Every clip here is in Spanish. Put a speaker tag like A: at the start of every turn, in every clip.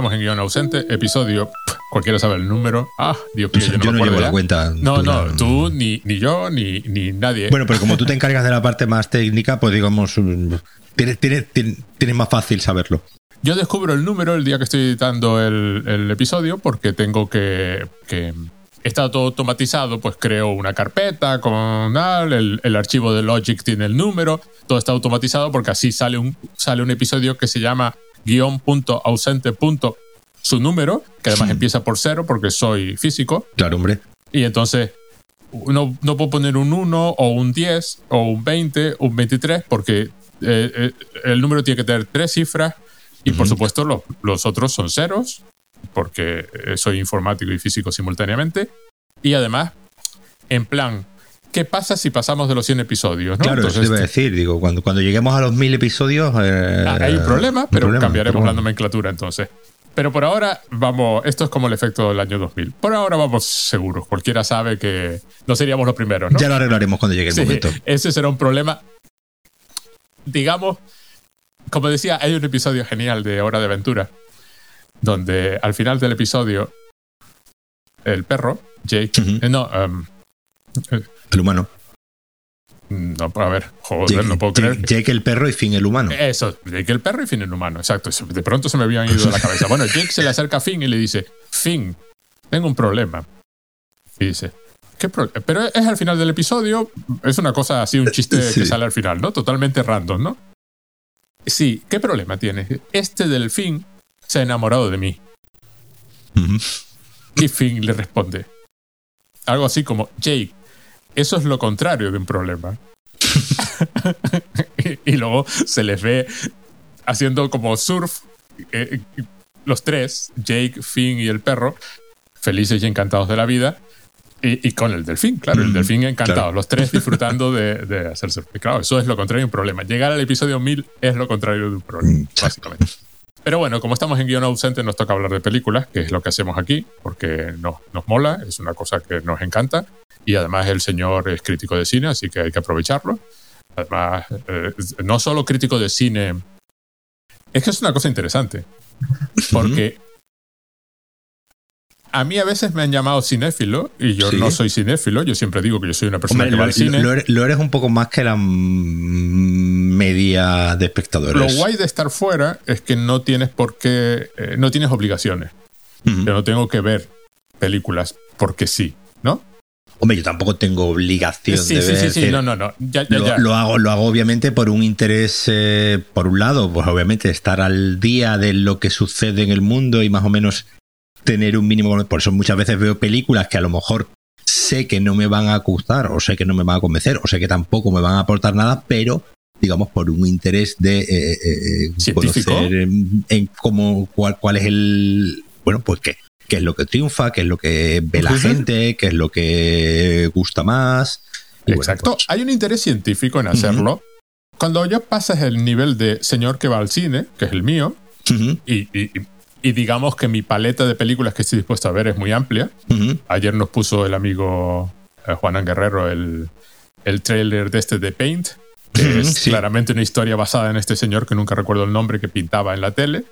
A: estamos en guion ausente, episodio, cualquiera sabe el número. Ah, Dios mío,
B: yo, yo no, llevo la cuenta.
A: No, no, tú, ni, ni yo, ni, ni nadie.
B: Bueno, pero como tú te encargas de la parte más técnica, pues digamos, mm, tienes, tienes, tienes más fácil saberlo.
A: Yo descubro el número el día que estoy editando el, el episodio porque tengo que, que está todo automatizado, pues creo una carpeta con el, el, archivo de Logic tiene el número, todo está automatizado porque así sale un, sale un episodio que se llama guión.ausente. su número, que además empieza por cero porque soy físico.
B: Claro, hombre.
A: Y entonces no, no puedo poner un 1 o un 10 o un 20, un 23 porque eh, eh, el número tiene que tener tres cifras y por supuesto los, los otros son ceros, porque eh, soy informático y físico simultáneamente. Y además, en plan, ¿qué pasa si pasamos de los 100 episodios? ¿no?
B: Claro, Entonces, eso te iba a decir, digo, cuando, cuando lleguemos a los 1000 episodios... Eh,
A: ah, hay un problema, pero problema, cambiaremos pero bueno. la nomenclatura entonces. Pero por ahora, vamos, esto es como el efecto del año 2000. Por ahora vamos seguros. Cualquiera sabe que no seríamos los primeros, ¿no?
B: Ya lo arreglaremos cuando llegue el
A: Sí,
B: momento.
A: ese será un problema. Digamos, como decía, hay un episodio genial de Hora de Aventura donde al final del episodio el perro, Jake,
B: Ujú.
A: eh, no, um,
B: El humano.
A: no, a ver, joder,
B: Jake,
A: no puedo
B: Jake-
A: creer.
B: Jake el perro y Finn el humano.
A: Eso, Jake el perro y Finn el humano, exacto. De pronto se me habían ido de la cabeza. Bueno, Jake se le acerca a Finn y le dice, Finn, tengo un problema. Y dice, ¿qué problema? Pero es al final del episodio, es una cosa así, un chiste
B: Sí.
A: que sale al final, ¿no? Totalmente random, ¿no? Sí, ¿qué problema tiene? Este delfín se ha enamorado de mí. Y Finn le responde algo así como, Jake, eso es lo contrario de un problema. y, y luego se les ve haciendo como surf, eh, los tres, Jake, Finn y el perro, felices y encantados de la vida. Y, y con el delfín, claro, el
B: Mm,
A: delfín encantado,
B: claro.
A: los tres disfrutando de, de hacer surf. Claro, eso es lo contrario de un problema. Llegar al episodio 1000 es lo contrario de un problema,
B: Mm,
A: básicamente. Pero bueno, como estamos en guion ausente, nos toca hablar de películas, que es lo que hacemos aquí, porque nos, nos mola, es una cosa que nos encanta. Y además el señor es crítico de cine, así que hay que aprovecharlo. Además, eh, no solo crítico de cine, es que es una cosa interesante, porque a mí a veces me han llamado cinéfilo, y yo
B: Sí.
A: no soy cinéfilo, yo siempre digo que yo soy una persona
B: Hombre,
A: que va
B: lo,
A: al cine.
B: lo eres, lo eres un poco más que la media de
A: Lo
B: espectadores.
A: guay de estar fuera es que no tienes por qué, eh, no tienes obligaciones. Yo no tengo que ver películas porque sí, ¿no?
B: Hombre, yo tampoco tengo obligación
A: Sí,
B: de
A: sí,
B: ver.
A: sí, sí, no, no, no. Ya, ya,
B: lo,
A: ya.
B: lo hago, lo hago obviamente por un interés, eh, por un lado, pues obviamente estar al día de lo que sucede en el mundo y más o menos tener un mínimo. Por eso muchas veces veo películas que a lo mejor sé que no me van a gustar, o sé que no me van a convencer, o sé que tampoco me van a aportar nada, pero digamos por un interés de eh, eh,
A: Científico.
B: conocer en, en cómo cuál, cuál es el bueno pues qué qué es lo que triunfa, qué es lo que ve la gente, qué es lo que gusta más. Bueno,
A: Exacto.
B: pues,
A: Hay un interés científico en hacerlo. Cuando ya pasas el nivel de señor que va al cine, que es el mío, y, y- y digamos que mi paleta de películas que estoy dispuesto a ver es muy amplia. Ayer nos puso el amigo eh, Juanan Guerrero el, el trailer de este de Paint, que es
B: sí.
A: claramente una historia basada en este señor que nunca recuerdo el nombre que pintaba en la tele,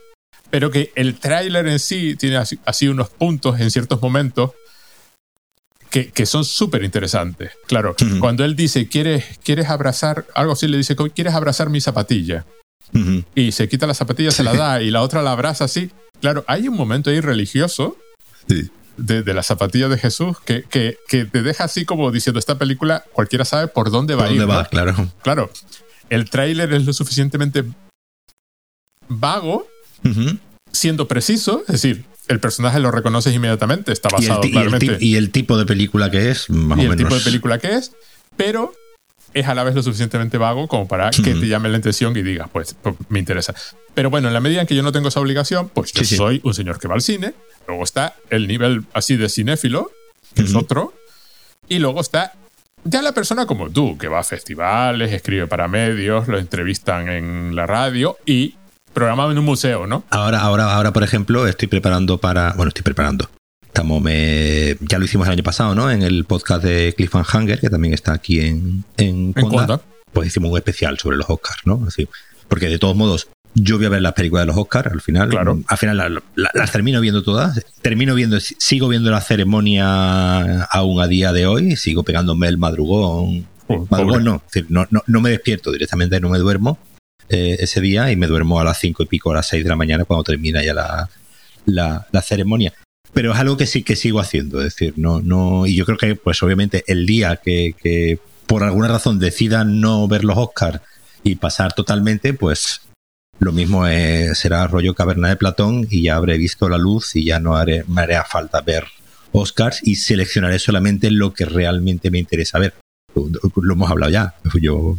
A: pero que el tráiler en sí tiene así, así unos puntos en ciertos momentos que, que son súper interesantes. Claro,
B: Ujú.
A: cuando él dice, ¿quieres, ¿quieres abrazar? Algo así le dice, ¿quieres abrazar mi zapatilla?
B: Ujú.
A: Y se quita la zapatilla, se la da y la otra la abraza así. Claro, hay un momento ahí religioso
B: Sí.
A: de, de la zapatilla de Jesús que, que, que te deja así como diciendo esta película, cualquiera sabe por dónde va
B: ¿Por
A: a ir.
B: dónde
A: ¿no?
B: va? Claro.
A: Claro, el tráiler es lo suficientemente vago, Siendo preciso, es decir, el personaje lo reconoces inmediatamente, está
B: Y el,
A: basado
B: y el
A: claramente
B: ti- y el tipo de película que es, más
A: y
B: o
A: el
B: menos.
A: tipo de película que es, pero es a la vez lo suficientemente vago como para que te llame la atención y digas, pues, pues, me interesa. Pero bueno, en la medida en que yo no tengo esa obligación, pues yo
B: Sí, sí.
A: soy un señor que va al cine, luego está el nivel así de cinéfilo, que es otro, y luego está ya la persona como tú, que va a festivales, escribe para medios, lo entrevistan en la radio y programado en un museo, ¿no?
B: Ahora, ahora, ahora, por ejemplo, estoy preparando para. Bueno, estoy preparando. Estamos, me, ya lo hicimos el año pasado, ¿no? En el podcast de Cliffhanger, que también está aquí en, en,
A: En
B: Conda. Pues hicimos un especial sobre los Oscars, ¿no? Así, porque de todos modos, yo voy a ver las películas de los Oscars al final.
A: Claro.
B: Al final las termino viendo todas. Termino viendo, sigo viendo la ceremonia aún a día de hoy. Sigo pegándome el madrugón.
A: Oh,
B: madrugón no, no, no, no me despierto directamente, no me duermo eh, ese día y me duermo a las cinco y pico, a las seis de la mañana cuando termina ya la, la, ceremonia pero es algo que sí que sigo haciendo, es decir, no, no, y yo creo que, pues obviamente, el día que, que por alguna razón decida no ver los Oscars y pasar totalmente, pues lo mismo será rollo caverna de Platón y ya habré visto la luz y ya no haré, me hará falta ver Oscars y seleccionaré solamente lo que realmente me interesa ver. Lo hemos hablado ya. Yo,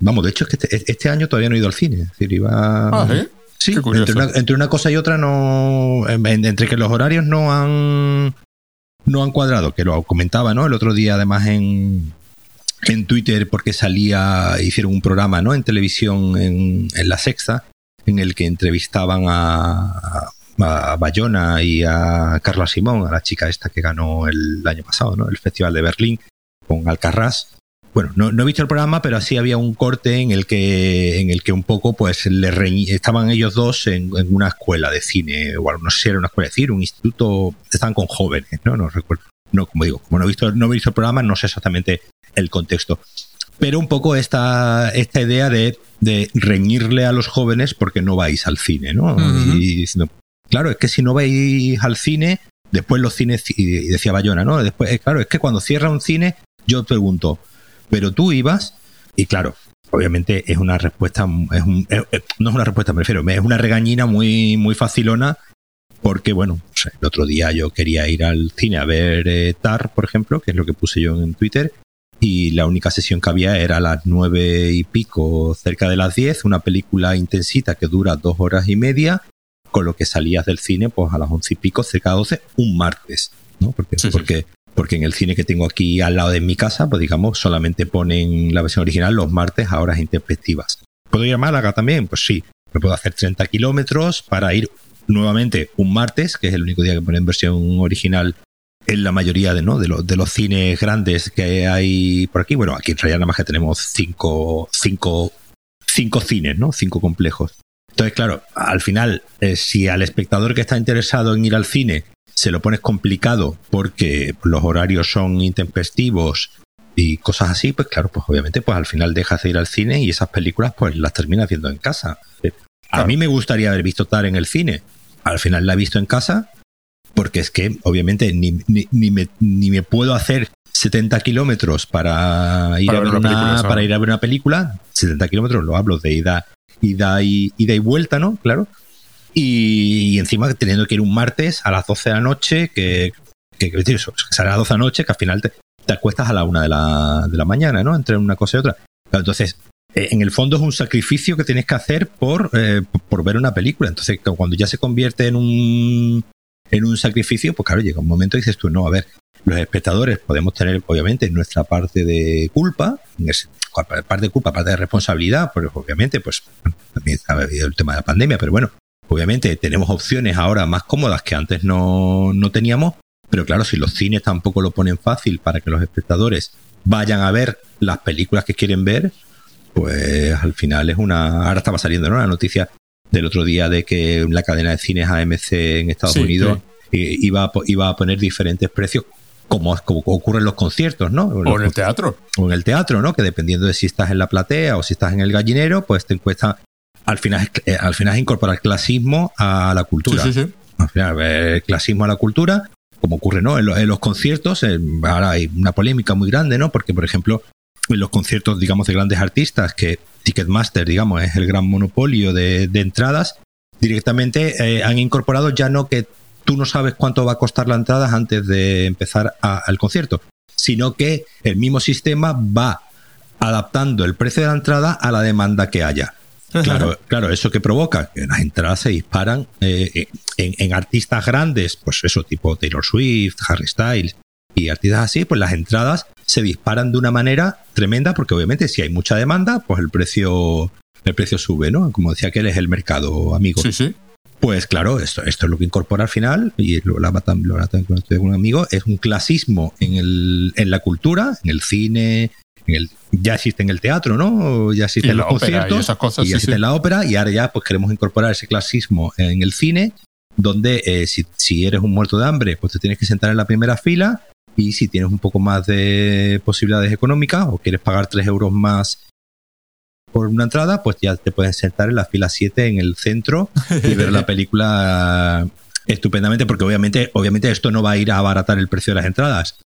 B: vamos, de hecho es que este, este año todavía no he ido al cine. Es decir, iba.
A: Ah, ¿eh?
B: Sí, entre una, entre una, cosa y otra no. Entre que los horarios no han. No han cuadrado, que lo comentaba, ¿no? El otro día, además, en, en Twitter, porque salía. Hicieron un programa, ¿no? En televisión, en, en La Sexta, en el que entrevistaban a, a Bayona y a Carla Simón, a la chica esta que ganó el año pasado, ¿no? El Festival de Berlín, con Alcarrás bueno, no, no, he visto el programa, pero así había un corte en el que, en el que un poco, pues, le estaban ellos dos en, en, una escuela de cine, o no sé si era una escuela de cine, un instituto, estaban con jóvenes, ¿no? No recuerdo. No, como digo, como no he visto, no he visto el programa, no sé exactamente el contexto. Pero un poco esta, esta idea de, de reñirle a los jóvenes porque no vais al cine, ¿no? Uh -huh. Y diciendo, claro, es que si no vais al cine, después los cines, y decía Bayona, ¿no? Después, claro, es que cuando cierra un cine, yo pregunto, pero tú ibas y claro, obviamente es una respuesta, es un, es, no es una respuesta, me refiero, es una regañina muy, muy facilona porque, bueno, el otro día yo quería ir al cine a ver eh, Tar, por ejemplo, que es lo que puse yo en Twitter, y la única sesión que había era a las nueve y pico, cerca de las diez, una película intensita que dura dos horas y media, con lo que salías del cine pues a las once y pico, cerca de doce, un martes, ¿no? Porque, sí, porque sí porque en el cine que tengo aquí al lado de mi casa, pues digamos, solamente ponen la versión original los martes a horas intempestivas. ¿Puedo ir a Málaga también? Pues sí, me puedo hacer 30 kilómetros para ir nuevamente un martes, que es el único día que ponen versión original en la mayoría de, ¿no? de, los, de los cines grandes que hay por aquí. Bueno, aquí en realidad nada más que tenemos cinco, cinco, cinco cines, ¿no? Cinco complejos. Entonces, claro, al final, eh, si al espectador que está interesado en ir al cine se lo pones complicado porque los horarios son intempestivos y cosas así, pues claro, pues obviamente pues al final dejas de ir al cine y esas películas pues las terminas viendo en casa. A claro. mí me gustaría haber visto Tar en el cine. Al final la he visto en casa porque es que obviamente ni, ni, ni, me, ni me puedo hacer 70 kilómetros para ir para a ver una, película, para ir a ver una película. 70 kilómetros lo hablo de ida, ida y ida y vuelta, ¿no? Claro. Y, encima teniendo que ir un martes a las 12 de la noche, que, que, que sale a las 12 de la noche, que al final te, acuestas a la 1 de la, de la mañana, ¿no? Entre una cosa y otra. Entonces, eh, en el fondo es un sacrificio que tienes que hacer por, eh, por ver una película. Entonces, cuando ya se convierte en un, en un sacrificio, pues claro, llega un momento y dices tú, no, a ver, los espectadores podemos tener, obviamente, nuestra parte de culpa, parte de culpa, parte de responsabilidad, porque obviamente, pues, también habido el tema de la pandemia, pero bueno, Obviamente tenemos opciones ahora más cómodas que antes no, no teníamos, pero claro, si los cines tampoco lo ponen fácil para que los espectadores vayan a ver las películas que quieren ver, pues al final es una... Ahora estaba saliendo ¿no? la noticia del otro día de que la cadena de cines AMC en Estados sí, Unidos sí. Iba, a, iba a poner diferentes precios como, como ocurre en los conciertos, ¿no?
A: O en el teatro.
B: O en el teatro, ¿no? Que dependiendo de si estás en la platea o si estás en el gallinero, pues te cuesta al final, eh, al final es incorporar clasismo a la cultura.
A: Sí, sí, sí.
B: Al final, el clasismo a la cultura, como ocurre ¿no? en, los, en los conciertos, eh, ahora hay una polémica muy grande, ¿no? Porque, por ejemplo, en los conciertos, digamos, de grandes artistas, que Ticketmaster, digamos, es el gran monopolio de, de entradas, directamente eh, han incorporado ya no que tú no sabes cuánto va a costar la entrada antes de empezar a, al concierto, sino que el mismo sistema va adaptando el precio de la entrada a la demanda que haya. Claro, claro, eso que provoca que las entradas se disparan eh, en, en, artistas grandes, pues eso, tipo Taylor Swift, Harry Styles y artistas así, pues las entradas se disparan de una manera tremenda porque obviamente si hay mucha demanda, pues el precio el precio sube, ¿no? Como decía que él es el mercado amigo.
A: Sí, sí.
B: Pues claro, esto, esto es lo que incorpora al final, y lo hablaba también con un amigo, es un clasismo en, el, en la cultura, en el cine, en el, ya existe en el teatro, ¿no? Ya existen los conciertos.
A: Y esas cosas.
B: Y ya existe en la ópera y ahora ya pues queremos incorporar ese clasismo en el cine donde eh, si, si, eres un muerto de hambre, pues te tienes que sentar en la primera fila y si tienes un poco más de posibilidades económicas o quieres pagar 3 euros más por una entrada, pues ya te puedes sentar en la fila 7 en el centro y ver la película estupendamente, porque obviamente, obviamente esto no va a ir a abaratar el precio de las entradas.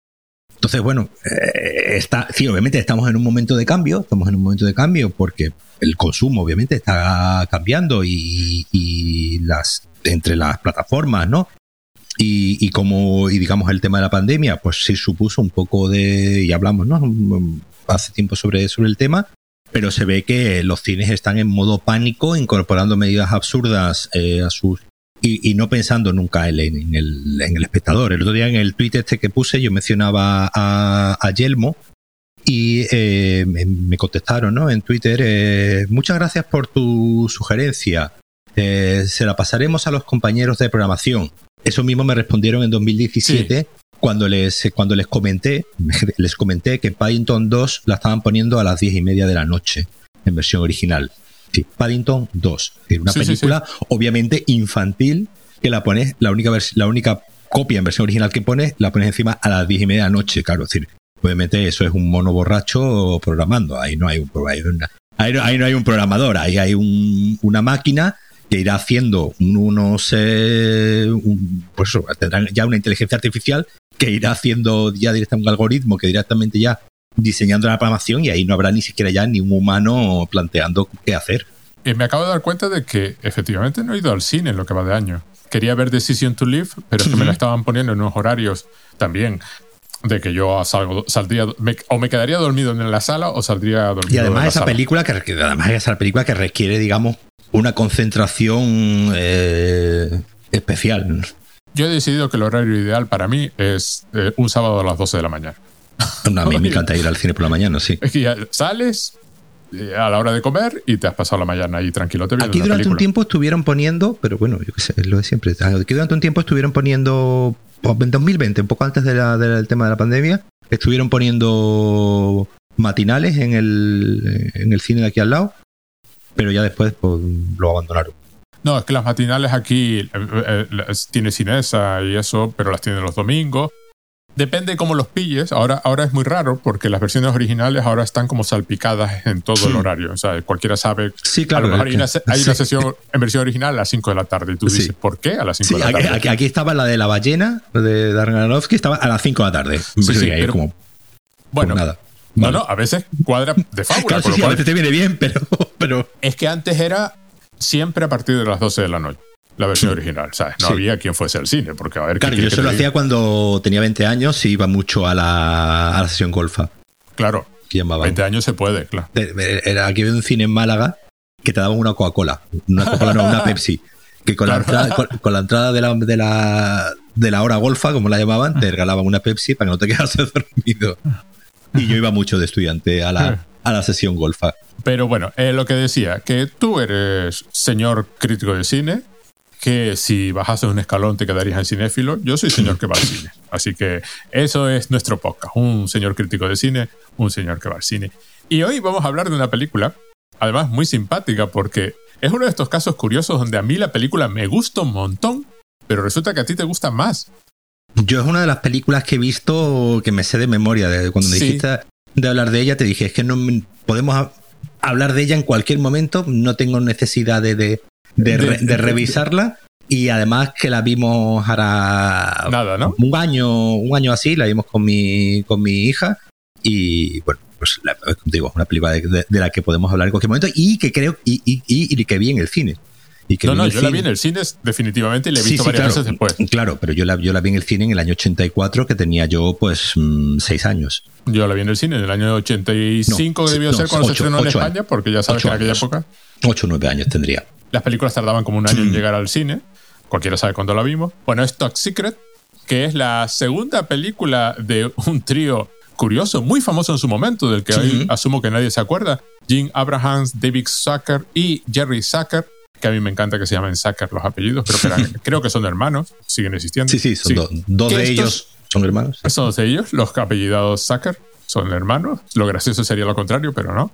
B: Entonces, bueno, eh, está, sí, obviamente estamos en un momento de cambio, estamos en un momento de cambio porque el consumo obviamente está cambiando y, y las entre las plataformas, ¿no? Y, y, como, y digamos, el tema de la pandemia, pues sí supuso un poco de, y hablamos, ¿no? Hace tiempo sobre, sobre el tema, pero se ve que los cines están en modo pánico, incorporando medidas absurdas eh, a sus... Y, y, no pensando nunca en, en, el, en el espectador. El otro día en el tweet este que puse yo mencionaba a, a Yelmo, y eh, me contestaron ¿no? en Twitter, eh, muchas gracias por tu sugerencia. Eh, se la pasaremos a los compañeros de programación. Eso mismo me respondieron en 2017 sí. cuando, les, cuando les comenté, les comenté que Paddington 2 la estaban poniendo a las 10 y media de la noche en versión original. Sí, Paddington 2, una sí, película sí, obviamente infantil que la pones, la única, la única copia en versión original que pones, la pones encima a las 10 y media de la noche, claro, es decir, obviamente eso es un mono borracho programando, ahí no hay un, ahí no, ahí no, ahí no hay un programador, ahí hay un, una máquina que irá haciendo unos, eh, un, pues eso, tendrán ya una inteligencia artificial que irá haciendo ya directamente un algoritmo que directamente ya diseñando la programación y ahí no habrá ni siquiera ya ni un humano planteando qué hacer.
A: Y me acabo de dar cuenta de que efectivamente no he ido al cine en lo que va de año. Quería ver Decision to Live, pero es que me la estaban poniendo en unos horarios también de que yo salgo, saldría me, o me quedaría dormido en la sala o saldría dormido
B: y además
A: en la
B: esa
A: sala.
B: película que además esa película que requiere digamos una concentración eh, especial
A: yo he decidido que el horario ideal para mí es eh, un sábado a las 12 de la mañana
B: no, a mí me encanta ir al cine por la mañana sí.
A: Es que ya sales eh, a la hora de comer y te has pasado la mañana ahí tranquilo. Te
B: aquí durante un tiempo estuvieron poniendo pero bueno yo qué sé es lo de siempre. Aquí durante un tiempo estuvieron poniendo en 2020, un poco antes de la, del tema de la pandemia, estuvieron poniendo matinales en el, en el cine de aquí al lado, pero ya después pues, lo abandonaron.
A: No, es que las matinales aquí eh, eh, tiene cinesa y eso, pero las tienen los domingos. Depende cómo los pilles. Ahora, ahora es muy raro porque las versiones originales ahora están como salpicadas en todo sí. el horario. O sea, cualquiera sabe.
B: Sí, claro.
A: A lo mejor hay, una, hay una, sesión en versión original a las 5 de la tarde y tú dices, ¿por qué a las 5 de la tarde?
B: Aquí, aquí, estaba la de la ballena de Darren estaba a las 5 de la tarde.
A: Sí, sí, pero, como, bueno, nada. No, vale. no, a veces cuadra de fábula.
B: Claro, sí, sí, cual, a veces te viene bien, pero, pero.
A: Es que antes era siempre a partir de las 12 de la noche la versión original, ¿sabes? No sí. había quien fuese al cine, porque a ver...
B: Claro, yo eso lo hacía cuando tenía 20 años y iba mucho a la, a la sesión golfa.
A: Claro, 20 años se puede, claro.
B: Aquí había un cine en Málaga que te daban una Coca-Cola, una Coca-Cola no, una Pepsi, que con, claro. la, entrada, con, con, la entrada de la, de, la, de la hora golfa, como la llamaban, te regalaban una Pepsi para que no te quedases dormido. Y yo iba mucho de estudiante a la, a la sesión golfa.
A: Pero bueno, eh, lo que decía, que tú eres señor crítico de cine, que si bajases un escalón te quedarías en cinéfilo. Yo soy señor que va al cine. Así que eso es nuestro podcast. Un señor crítico de cine, un señor que va al cine. Y hoy vamos a hablar de una película, además muy simpática, porque es uno de estos casos curiosos donde a mí la película me gusta un montón, pero resulta que a ti te gusta más.
B: Yo es una de las películas que he visto que me sé de memoria. De cuando me sí. dijiste de hablar de ella, te dije, es que no podemos hablar de ella en cualquier momento, no tengo necesidad de, de de, de, de, revisarla y además que la vimos ahora
A: Nada, ¿no?
B: un año un año así la vimos con mi con mi hija y bueno pues la, digo una película de, de, la que podemos hablar en cualquier momento y que creo y, y, y, y que vi en el cine y que
A: no, no, yo cine. la vi en el cine definitivamente y la he visto
B: sí, sí,
A: varias
B: claro,
A: veces después.
B: Claro, pero yo la, yo la vi en el cine en el año 84, que tenía yo pues mmm, seis años.
A: Yo la vi en el cine en el año 85, no, que debió no, ser cuando se estrenó en España, porque ya sabes que en aquella época.
B: 8 o 9 años tendría.
A: Las películas tardaban como un año en llegar al cine. Cualquiera sabe cuándo la vimos. Bueno, es Top Secret, que es la segunda película de un trío curioso, muy famoso en su momento, del que sí. hoy asumo que nadie se acuerda. Jim Abrahams, David Zucker y Jerry Zucker, que a mí me encanta que se llamen Zucker los apellidos, pero que creo que son hermanos, siguen existiendo.
B: Sí, sí, son sí. Do, dos de ellos son hermanos.
A: Son dos de ellos, los apellidados Zucker. son hermanos. Lo gracioso sería lo contrario, pero no.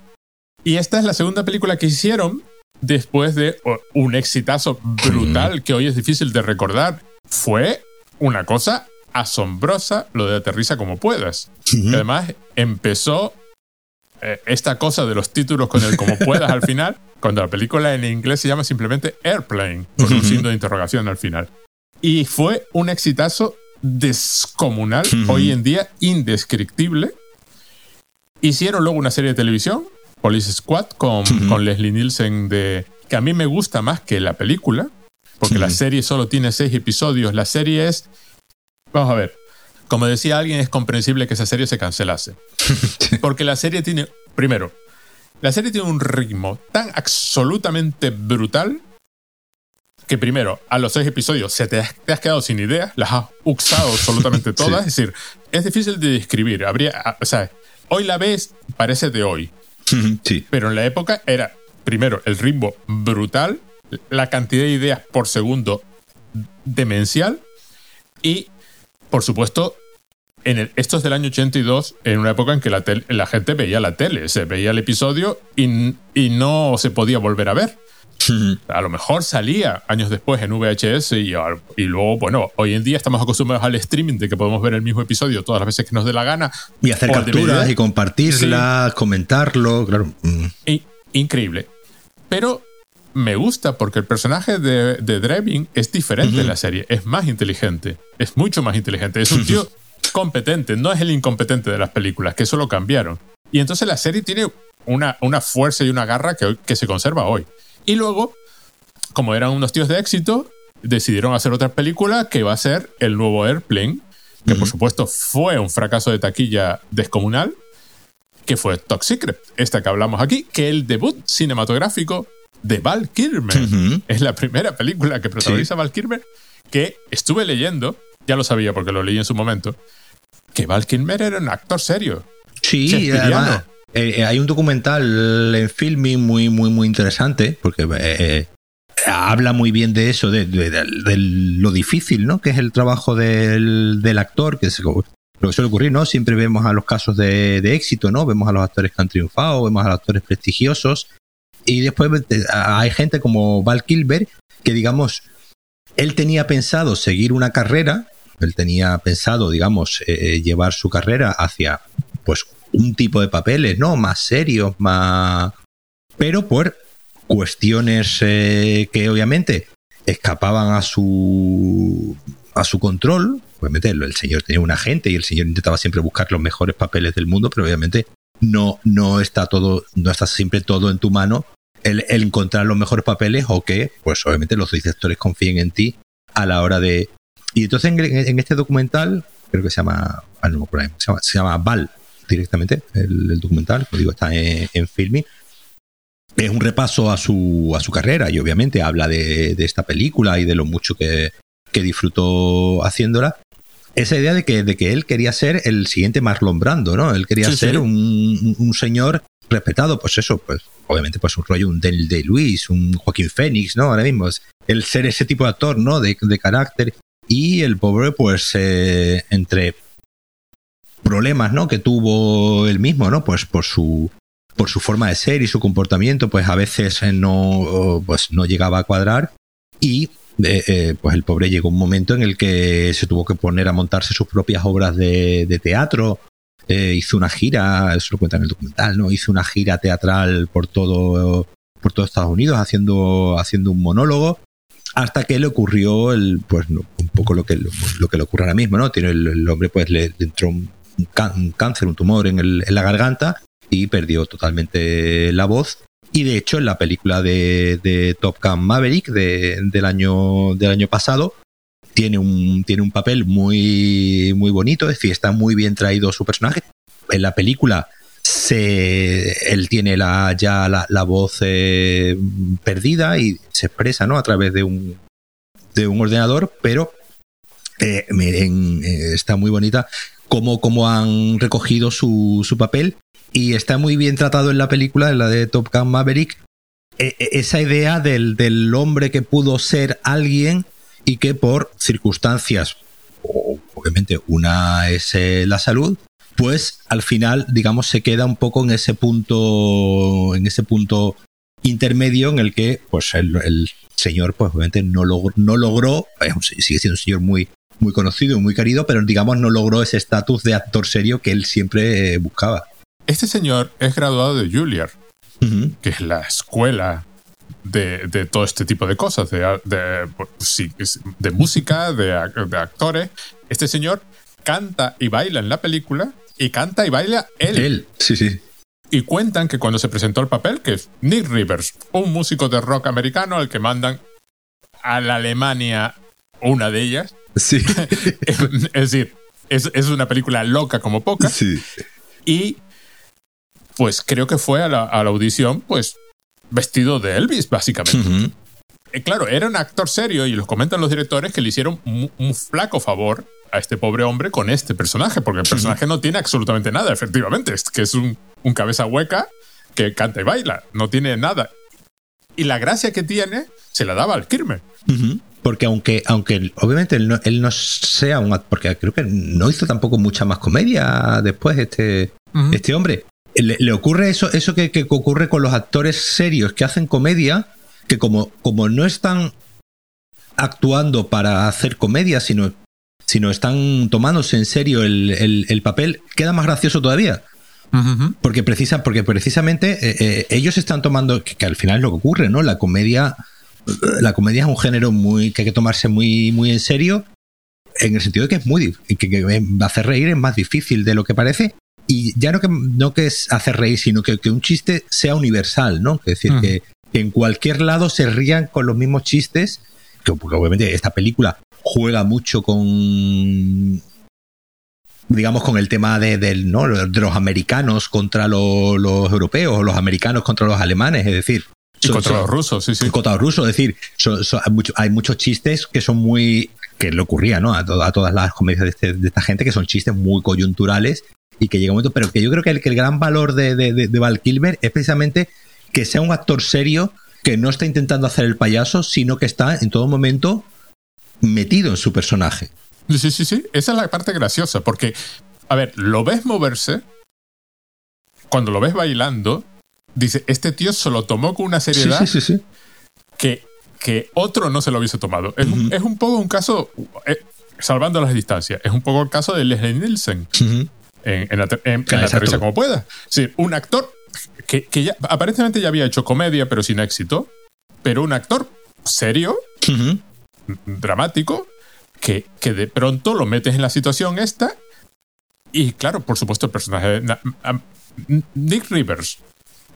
A: Y esta es la segunda película que hicieron después de un exitazo brutal que hoy es difícil de recordar. Fue una cosa asombrosa lo de Aterriza como puedas. Además, empezó eh, esta cosa de los títulos con el como puedas al final, cuando la película en inglés se llama simplemente Airplane, con un signo de interrogación al final. Y fue un exitazo descomunal, hoy en día indescriptible. Hicieron luego una serie de televisión, Police Squad, con, con Leslie Nielsen, de, que a mí me gusta más que la película, porque la serie solo tiene seis episodios. La serie es Vamos a ver. Como decía alguien, es comprensible que esa serie se cancelase. Porque la serie tiene, primero, la serie tiene un ritmo tan absolutamente brutal que primero, a los seis episodios se te, has quedado sin ideas, las has usado absolutamente todas. Es decir, es difícil de describir. Habría, o sea, hoy la ves, parece de hoy.
B: Sí.
A: Pero en la época era, primero, el ritmo brutal, la cantidad de ideas por segundo demencial y por supuesto, en el, esto es del año 82, en una época en que la, la gente veía la tele, se veía el episodio y, y no se podía volver a ver. A lo mejor salía años después en VHS y, y, luego, bueno, hoy en día estamos acostumbrados al streaming de que podemos ver el mismo episodio todas las veces que nos dé la gana.
B: Y hacer capturas y compartirlas, comentarlo, claro. Mm.
A: increíble. Pero me gusta porque el personaje de, de es diferente en la serie, es más inteligente, es mucho más inteligente, es un tío competente, no es el incompetente de las películas, que eso lo cambiaron. Y entonces la serie tiene una, una fuerza y una garra que, que se conserva hoy. Y luego, como eran unos tíos de éxito, decidieron hacer otra película que va a ser el nuevo Airplane, que por supuesto fue un fracaso de taquilla descomunal, que fue Top Secret, esta que hablamos aquí, que el debut cinematográfico de Val Kilmer. Es la primera película que protagoniza Val Kilmer que estuve leyendo, ya lo sabía porque lo leí en su momento, que Val Kilmer era un actor serio.
B: Sí, además, eh, eh, hay un documental en filming muy, muy, muy interesante, porque eh, habla muy bien de eso, de, lo difícil, ¿no? Que es el trabajo del, actor, que es lo que suele ocurrir, ¿no? Siempre vemos a los casos de, éxito, ¿no? Vemos a los actores que han triunfado, vemos a los actores prestigiosos, y después hay gente como Val Kilber que, digamos, él tenía pensado seguir una carrera, él tenía pensado, digamos, llevar su carrera hacia, pues, un tipo de papeles, ¿no? Más serios, más... Pero por cuestiones eh, que obviamente escapaban a su a su control. Obviamente el señor tenía un agente y el señor intentaba siempre buscar los mejores papeles del mundo, pero obviamente no, no está todo, no está siempre todo en tu mano el, encontrar los mejores papeles o que, pues obviamente los directores confíen en ti a la hora de... Y entonces en, este documental, creo que se llama, ah, no, se llama, se llama Val directamente, el, documental, como digo, está en, filming. Es un repaso a su, a su carrera y obviamente habla de, esta película y de lo mucho que, que disfrutó haciéndola esa idea de que, de que él quería ser el siguiente Marlon Brando, ¿no? Él quería ser Un, un, señor respetado, pues eso, pues obviamente pues un rollo, un Daniel de Luis, un Joaquín Phoenix, ¿no? Ahora mismo es el ser ese tipo de actor, ¿no? De, de carácter. Y el pobre, pues, eh, entre problemas, ¿no? Que tuvo él mismo, ¿no? Pues por su por su forma de ser y su comportamiento, pues a veces no, pues no llegaba a cuadrar. Y eh, eh, pues el pobre llegó un momento en el que se tuvo que poner a montarse sus propias obras de, de teatro, eh, hizo una gira, eso lo cuenta en el documental, ¿no? Hizo una gira teatral por todo, por todo Estados Unidos haciendo, haciendo un monólogo hasta que le ocurrió el, pues un poco lo que, lo, que le ocurre ahora mismo, ¿no? Tiene el, hombre pues le, entró un, cáncer, un tumor en, el, en la garganta y perdió totalmente la voz y de hecho en la película de, Top Gun Maverick de, del, año, del año pasado tiene un, tiene un papel muy, muy bonito, es decir, está muy bien traído su personaje. En la película se, él tiene la, ya la, voz eh, perdida y se expresa ¿no? a través de un, de un ordenador, pero eh, eh, está muy bonita cómo, cómo han recogido su, su, papel. Y está muy bien tratado en la película, en la de Top Gun Maverick, esa idea del, del hombre que pudo ser alguien y que por circunstancias, obviamente una es eh, la salud, pues al final, digamos, se queda un poco en ese punto, en ese punto intermedio en el que, pues, el, señor, pues, obviamente no logró, no logró, sigue siendo un señor muy, muy conocido y muy querido, pero digamos no logró ese estatus de actor serio que él siempre eh, buscaba.
A: Este señor es graduado de Juilliard, que es la escuela de, todo este tipo de cosas, de, de, música, de, actores. Este señor canta y baila en la película y canta y baila él.
B: Él, sí, sí.
A: Y cuentan que cuando se presentó el papel, que es Nick Rivers, un músico de rock americano al que mandan a la Alemania una de ellas.
B: Sí.
A: es, decir, es, es, una película loca como poca.
B: Sí.
A: Y pues creo que fue a la, audición, pues vestido de Elvis, básicamente. Eh, claro, era un actor serio y los comentan los directores que le hicieron un, flaco favor a este pobre hombre con este personaje, porque el personaje no tiene absolutamente nada, efectivamente, es que es un, cabeza hueca que canta y baila, no tiene nada. Y la gracia que tiene se la daba al Kirmer.
B: Porque aunque, aunque obviamente él no, él no sea un porque creo que no hizo tampoco mucha más comedia después este, este hombre, le, ocurre eso, eso que, ocurre con los actores serios que hacen comedia, que como, como no están actuando para hacer comedia, sino, sino están tomándose en serio el, papel, queda más gracioso todavía. Porque, precisa, porque precisamente eh, eh, ellos están tomando, que, al final es lo que ocurre, ¿no? La comedia, la comedia es un género muy que hay que tomarse muy, muy en serio, en el sentido de que es muy que, que hacer reír es más difícil de lo que parece y ya no que, no que es hacer reír, sino que, que un chiste sea universal, ¿no? Es decir, que, en cualquier lado se rían con los mismos chistes, que porque obviamente esta película juega mucho con digamos con el tema de, ¿no? de los americanos contra los, los europeos, los americanos contra los alemanes, es decir,
A: y contra los rusos, sí, sí.
B: Contra los rusos, es decir, hay, muchos chistes que son muy. que le ocurría, ¿no? A, a todas las comedias de, este, de, esta gente, que son chistes muy coyunturales y que llega un momento, pero que yo creo que el, que el gran valor de, de, Val Kilmer es precisamente que sea un actor serio que no está intentando hacer el payaso, sino que está en todo momento metido en su personaje.
A: Sí, sí, sí. Esa es la parte graciosa, porque, a ver, lo ves moverse, cuando lo ves bailando, dice, este tío se lo tomó con una seriedad que, que otro no se lo hubiese tomado. Es, un, poco un caso, eh, salvando las distancias, es un poco el caso de Leslie Nielsen en, la risa como pueda. Sí, un actor que, ya, aparentemente ya había hecho comedia, pero sin éxito, pero un actor serio, dramático, que, que de pronto lo metes en la situación esta. Y claro, por supuesto, el personaje. Nick Rivers,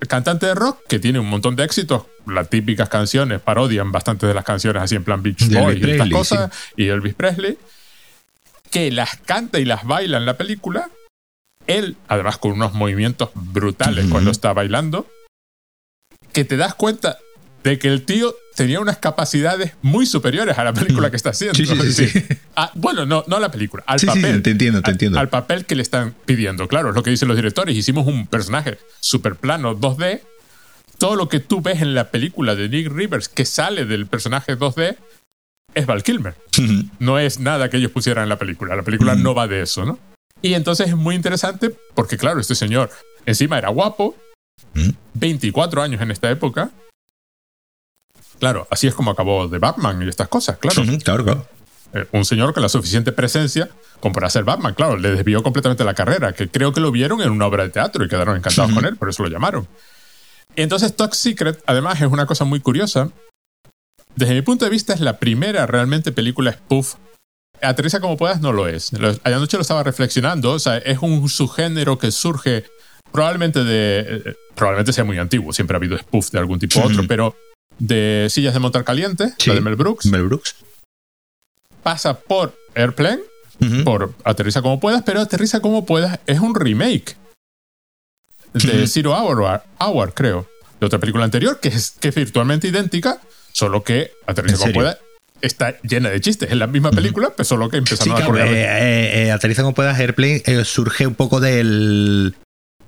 A: cantante de rock que tiene un montón de éxitos, las típicas canciones, parodian bastantes de las canciones así en plan Beach Boys y estas cosas, y Elvis Presley, que las canta y las baila en la película, él, además con unos movimientos brutales cuando está bailando, que te das cuenta de que el tío tenía unas capacidades muy superiores a la película que está haciendo.
B: Sí, sí, sí,
A: ah, bueno, no, no a la película, al papel.
B: te entiendo, te entiendo.
A: Al, papel que le están pidiendo. Claro, es lo que dicen los directores. Hicimos un personaje super plano 2D. Todo lo que tú ves en la película de Nick Rivers que sale del personaje 2D es Val Kilmer. No es nada que ellos pusieran en la película. La película no va de eso, ¿no? Y entonces es muy interesante porque, claro, este señor encima era guapo, 24 años en esta época. Claro, así es como acabó de Batman y estas cosas, claro.
B: claro, claro.
A: Eh, un señor con la suficiente presencia como para ser Batman, claro, le desvió completamente la carrera, que creo que lo vieron en una obra de teatro y quedaron encantados con él, por eso lo llamaron. Entonces Top Secret, además, es una cosa muy curiosa. Desde mi punto de vista, es la primera realmente película spoof Aterriza como puedas no lo es. Anoche lo estaba reflexionando. O sea, es un subgénero que surge probablemente de. Eh, probablemente sea muy antiguo. Siempre ha habido spoof de algún tipo u otro, pero de sillas de montar caliente, la de Mel Brooks.
B: Mel Brooks.
A: Pasa por Airplane, por Aterriza como puedas, pero Aterriza como puedas es un remake de Zero Hour, Hour, creo, de otra película anterior que es, que es virtualmente idéntica, solo que Aterriza como puedas está llena de chistes. Es la misma película, pero solo que empezaron a
B: correr. Eh, eh, eh, Aterriza como puedas, Airplane eh, surge un poco del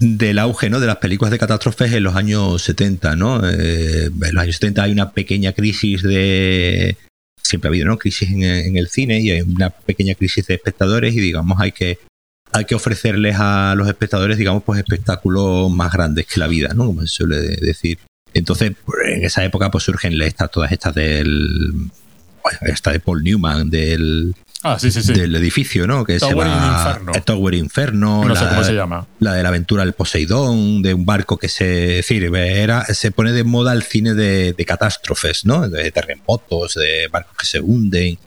B: del auge ¿no? de las películas de catástrofes en los años 70. ¿no? en los años 70 hay una pequeña crisis de... Siempre ha habido ¿no? crisis en, el cine y hay una pequeña crisis de espectadores y digamos hay que hay que ofrecerles a los espectadores, digamos, pues espectáculos más grandes que la vida, ¿no? Como se suele decir. Entonces, en esa época, pues surgen estas, todas estas del. Esta de Paul Newman, del.
A: Ah, sí, sí, sí.
B: Del edificio, ¿no? Que
A: Tower
B: se va,
A: Inferno.
B: Tower Inferno.
A: No
B: la,
A: sé cómo se llama.
B: La de la aventura del Poseidón, de un barco que se. Es decir, era, se pone de moda el cine de, de catástrofes, ¿no? De terremotos, de barcos que se hunden.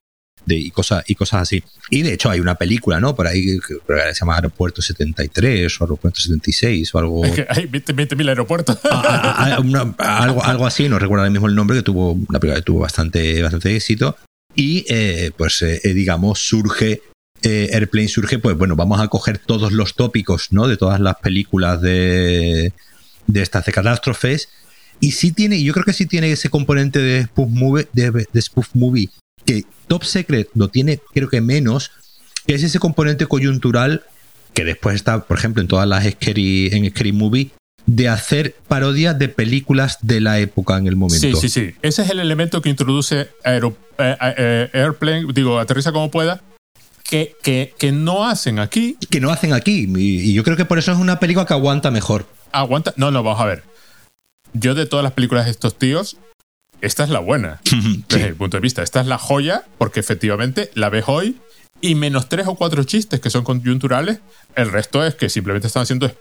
B: De, y, cosas, y cosas así. Y de hecho hay una película, ¿no? Por ahí que se llama Aeropuerto 73 o Aeropuerto 76 o algo.
A: Es que hay 20.000 aeropuertos.
B: a, a, una, algo, algo así, no recuerdo ahora mismo el nombre, que tuvo una película que tuvo bastante, bastante éxito. Y eh, pues, eh, digamos, surge. Eh, Airplane surge, pues bueno, vamos a coger todos los tópicos, ¿no? De todas las películas de, de estas de catástrofes. Y sí tiene, yo creo que sí tiene ese componente de spoof movie, de spoof movie que Top Secret lo tiene, creo que menos, que es ese componente coyuntural que después está, por ejemplo, en todas las scary, en Scary Movie, de hacer parodias de películas de la época en el momento.
A: Sí, sí, sí. Ese es el elemento que introduce Aero, eh, eh, Airplane, digo, aterriza como pueda, que, que, que, no hacen aquí.
B: Que no hacen aquí. Y, y yo creo que por eso es una película que aguanta mejor.
A: Aguanta. No, no, vamos a ver. Yo de todas las películas de estos tíos, esta es la buena, sí. desde mi punto de vista. Esta es la joya, porque efectivamente la ves hoy y menos tres o cuatro chistes que son coyunturales, el resto es que simplemente están haciendo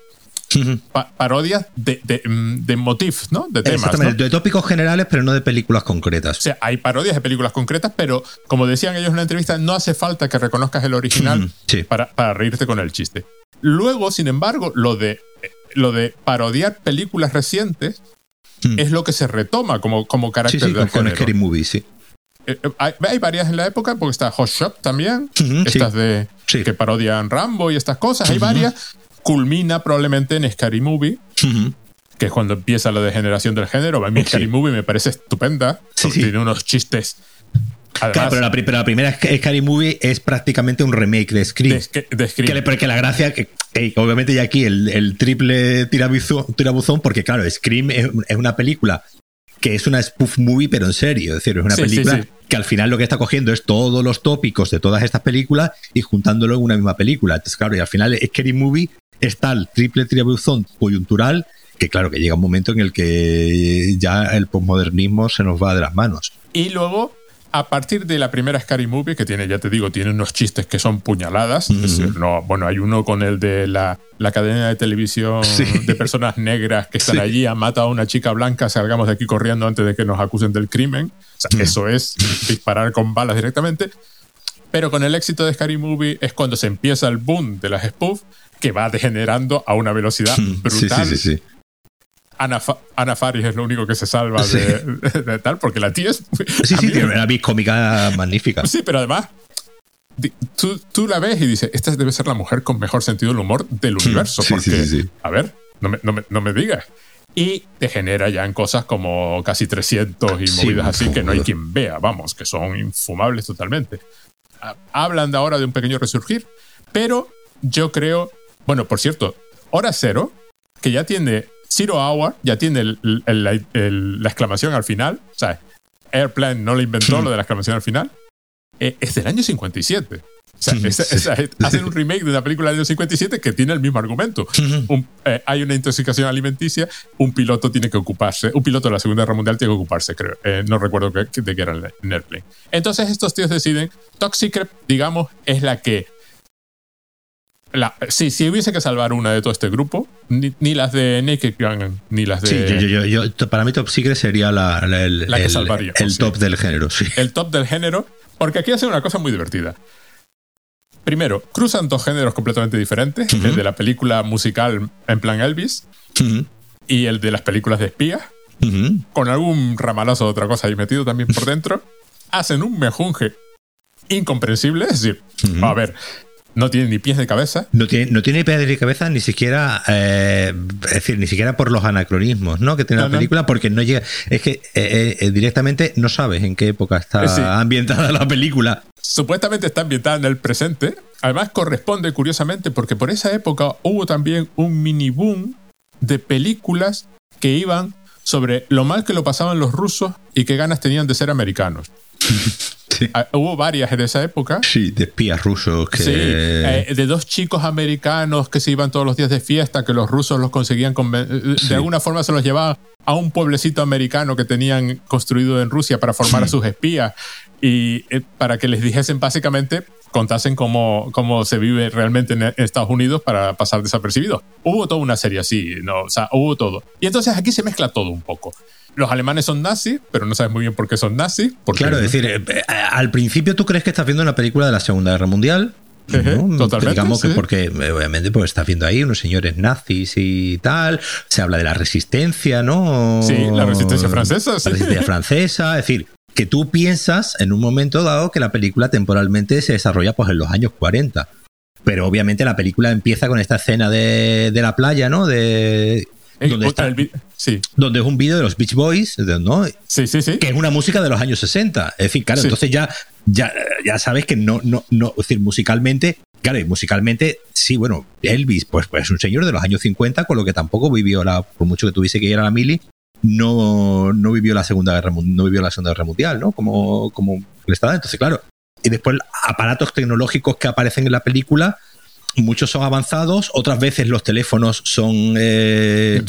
A: pa parodias de, de, de motifs, ¿no? De temas. ¿no?
B: De tópicos generales, pero no de películas concretas.
A: O sea, hay parodias de películas concretas, pero como decían ellos en la entrevista, no hace falta que reconozcas el original
B: sí.
A: para, para reírte con el chiste. Luego, sin embargo, lo de, lo de parodiar películas recientes Mm. es lo que se retoma como, como carácter
B: sí, sí,
A: del
B: con. Scary Movie, sí.
A: Eh, hay, hay, varias en la época, porque está Hot Shop también, estas
B: sí.
A: de que parodian Rambo y estas cosas. Hay varias. Culmina probablemente en Scary Movie, que es cuando empieza la degeneración del género. A mí
B: Sí.
A: Scary Movie me parece estupenda.
B: Sí.
A: Tiene unos chistes.
B: Claro, pero la, pri- pero la primera Sc- Scary Movie es prácticamente un remake de Scream.
A: de, Sc- de Scream.
B: Que porque la gracia, que, obviamente ya aquí el, el triple tirabuzón, tirabuzón, porque claro, Scream es, es una película que es una spoof movie, pero en serio. Es decir, es una
A: Sí, sí,
B: película
A: sí.
B: que al final lo que está cogiendo es todos los tópicos de todas estas películas y juntándolo en una misma película. Entonces, claro, y al final Scary Movie está el triple tirabuzón coyuntural, que claro, que llega un momento en el que ya el posmodernismo se nos va de las manos.
A: Y luego, a partir de la primera Scary Movie, que tiene, ya te digo, tiene unos chistes que son puñaladas. Es decir, no, bueno, hay uno con el de la, la cadena de televisión
B: Sí.
A: de personas negras que están
B: Sí.
A: allí, han matado a una chica blanca, salgamos de aquí corriendo antes de que nos acusen del crimen. O sea,
B: Mm.
A: eso es disparar con balas directamente. Pero con el éxito de Scary Movie es cuando se empieza el boom de las spoof, que va degenerando a una velocidad brutal.
B: sí, sí, sí.
A: Ana, Fa- Ana Faris es lo único que se salva de, de tal, porque la tía es.
B: Sí, sí, tiene una cómica magnífica.
A: Sí, pero además, tú, tú la ves y dices, esta debe ser la mujer con mejor sentido del humor del universo.
B: Sí,
A: porque, a ver, no me, no, me, no me digas. Y te genera ya en cosas como casi 300 y
B: Sí,
A: movidas así que no hay quien vea, vamos, que son infumables totalmente. Ha- Hablan de ahora de un pequeño resurgir, pero yo creo, bueno, por cierto, Hora Cero, que ya tiene Zero Hour, ya tiene el- el- el- la exclamación al final, o sea, Airplane no lo inventó, lo de la exclamación al final, eh, es del año 57. O sea, esa-
B: sí.
A: esa- hacen un remake de una película del año 57 que tiene el mismo argumento. Un- eh, hay una intoxicación alimenticia, un piloto tiene que ocuparse, un piloto de la Segunda Guerra Mundial tiene que ocuparse, creo. Eh, no recuerdo que- de qué era el- en Airplane. Entonces estos tíos deciden, Secret, digamos, es la que... La, sí, si hubiese que salvar una de todo este grupo, ni, ni las de Naked Gun, ni las de...
B: Sí, yo, yo, yo, yo- para mí Top Secret sería la, la- el,
A: La que
B: el-
A: salvaríamos,
B: el
A: sí.
B: top del género, sí.
A: el top del género, porque aquí hacen una cosa muy divertida. Primero, cruzan dos géneros completamente diferentes, el de la película musical en plan Elvis y el de las películas de espías, con algún ramalazo de otra cosa ahí metido también por dentro. Hacen un mejunje incomprensible, es decir, a ver, no tiene ni pies de cabeza.
B: No tiene, no tiene pies de cabeza ni siquiera, eh, es decir, ni siquiera por los anacronismos, ¿no? Que tiene
A: No,
B: la
A: no.
B: película, porque no llega, es que eh, eh, directamente no sabes en qué época está
A: sí.
B: ambientada la película.
A: Supuestamente está ambientada en el presente. Además corresponde curiosamente porque por esa época hubo también un mini boom de películas que iban sobre lo mal que lo pasaban los rusos y qué ganas tenían de ser americanos. Ah, hubo varias en esa época.
B: Sí, de espías rusos que...
A: Sí, eh, de dos chicos americanos que se iban todos los días de fiesta, que los rusos los conseguían, de alguna forma se los llevaban a un pueblecito americano que tenían construido en Rusia para formar a sus espías y eh, para que les dijesen básicamente, contasen cómo, cómo se vive realmente en Estados Unidos para pasar desapercibidos. Hubo toda una serie así, ¿no? o sea, hubo todo. Y entonces aquí se mezcla todo un poco los alemanes son nazis, pero no sabes muy bien por qué son nazis.
B: claro, es decir, eh, eh, al principio tú crees que estás viendo una película de la Segunda Guerra Mundial.
A: Totalmente.
B: Digamos que porque eh, obviamente pues estás viendo ahí unos señores nazis y tal. Se habla de la resistencia, ¿no?
A: Sí, la resistencia francesa.
B: La resistencia francesa. Es decir, que tú piensas en un momento dado que la película temporalmente se desarrolla pues en los años 40. Pero obviamente la película empieza con esta escena de, de la playa, ¿no? De donde, está, sí. donde es un vídeo de los Beach Boys, ¿no?
A: Sí, sí, sí.
B: Que es una música de los años 60. Es decir, claro, entonces ya, ya, ya sabes que no, no, no, es decir, musicalmente, claro, y musicalmente, sí, bueno, Elvis, pues, pues es un señor de los años 50, con lo que tampoco vivió la, por mucho que tuviese que ir a la mili, no, no vivió la Segunda Guerra, no vivió la Segunda Guerra Mundial, ¿no? Como, como le estaba. Entonces, claro, y después aparatos tecnológicos que aparecen en la película, muchos son avanzados, otras veces los teléfonos son, eh,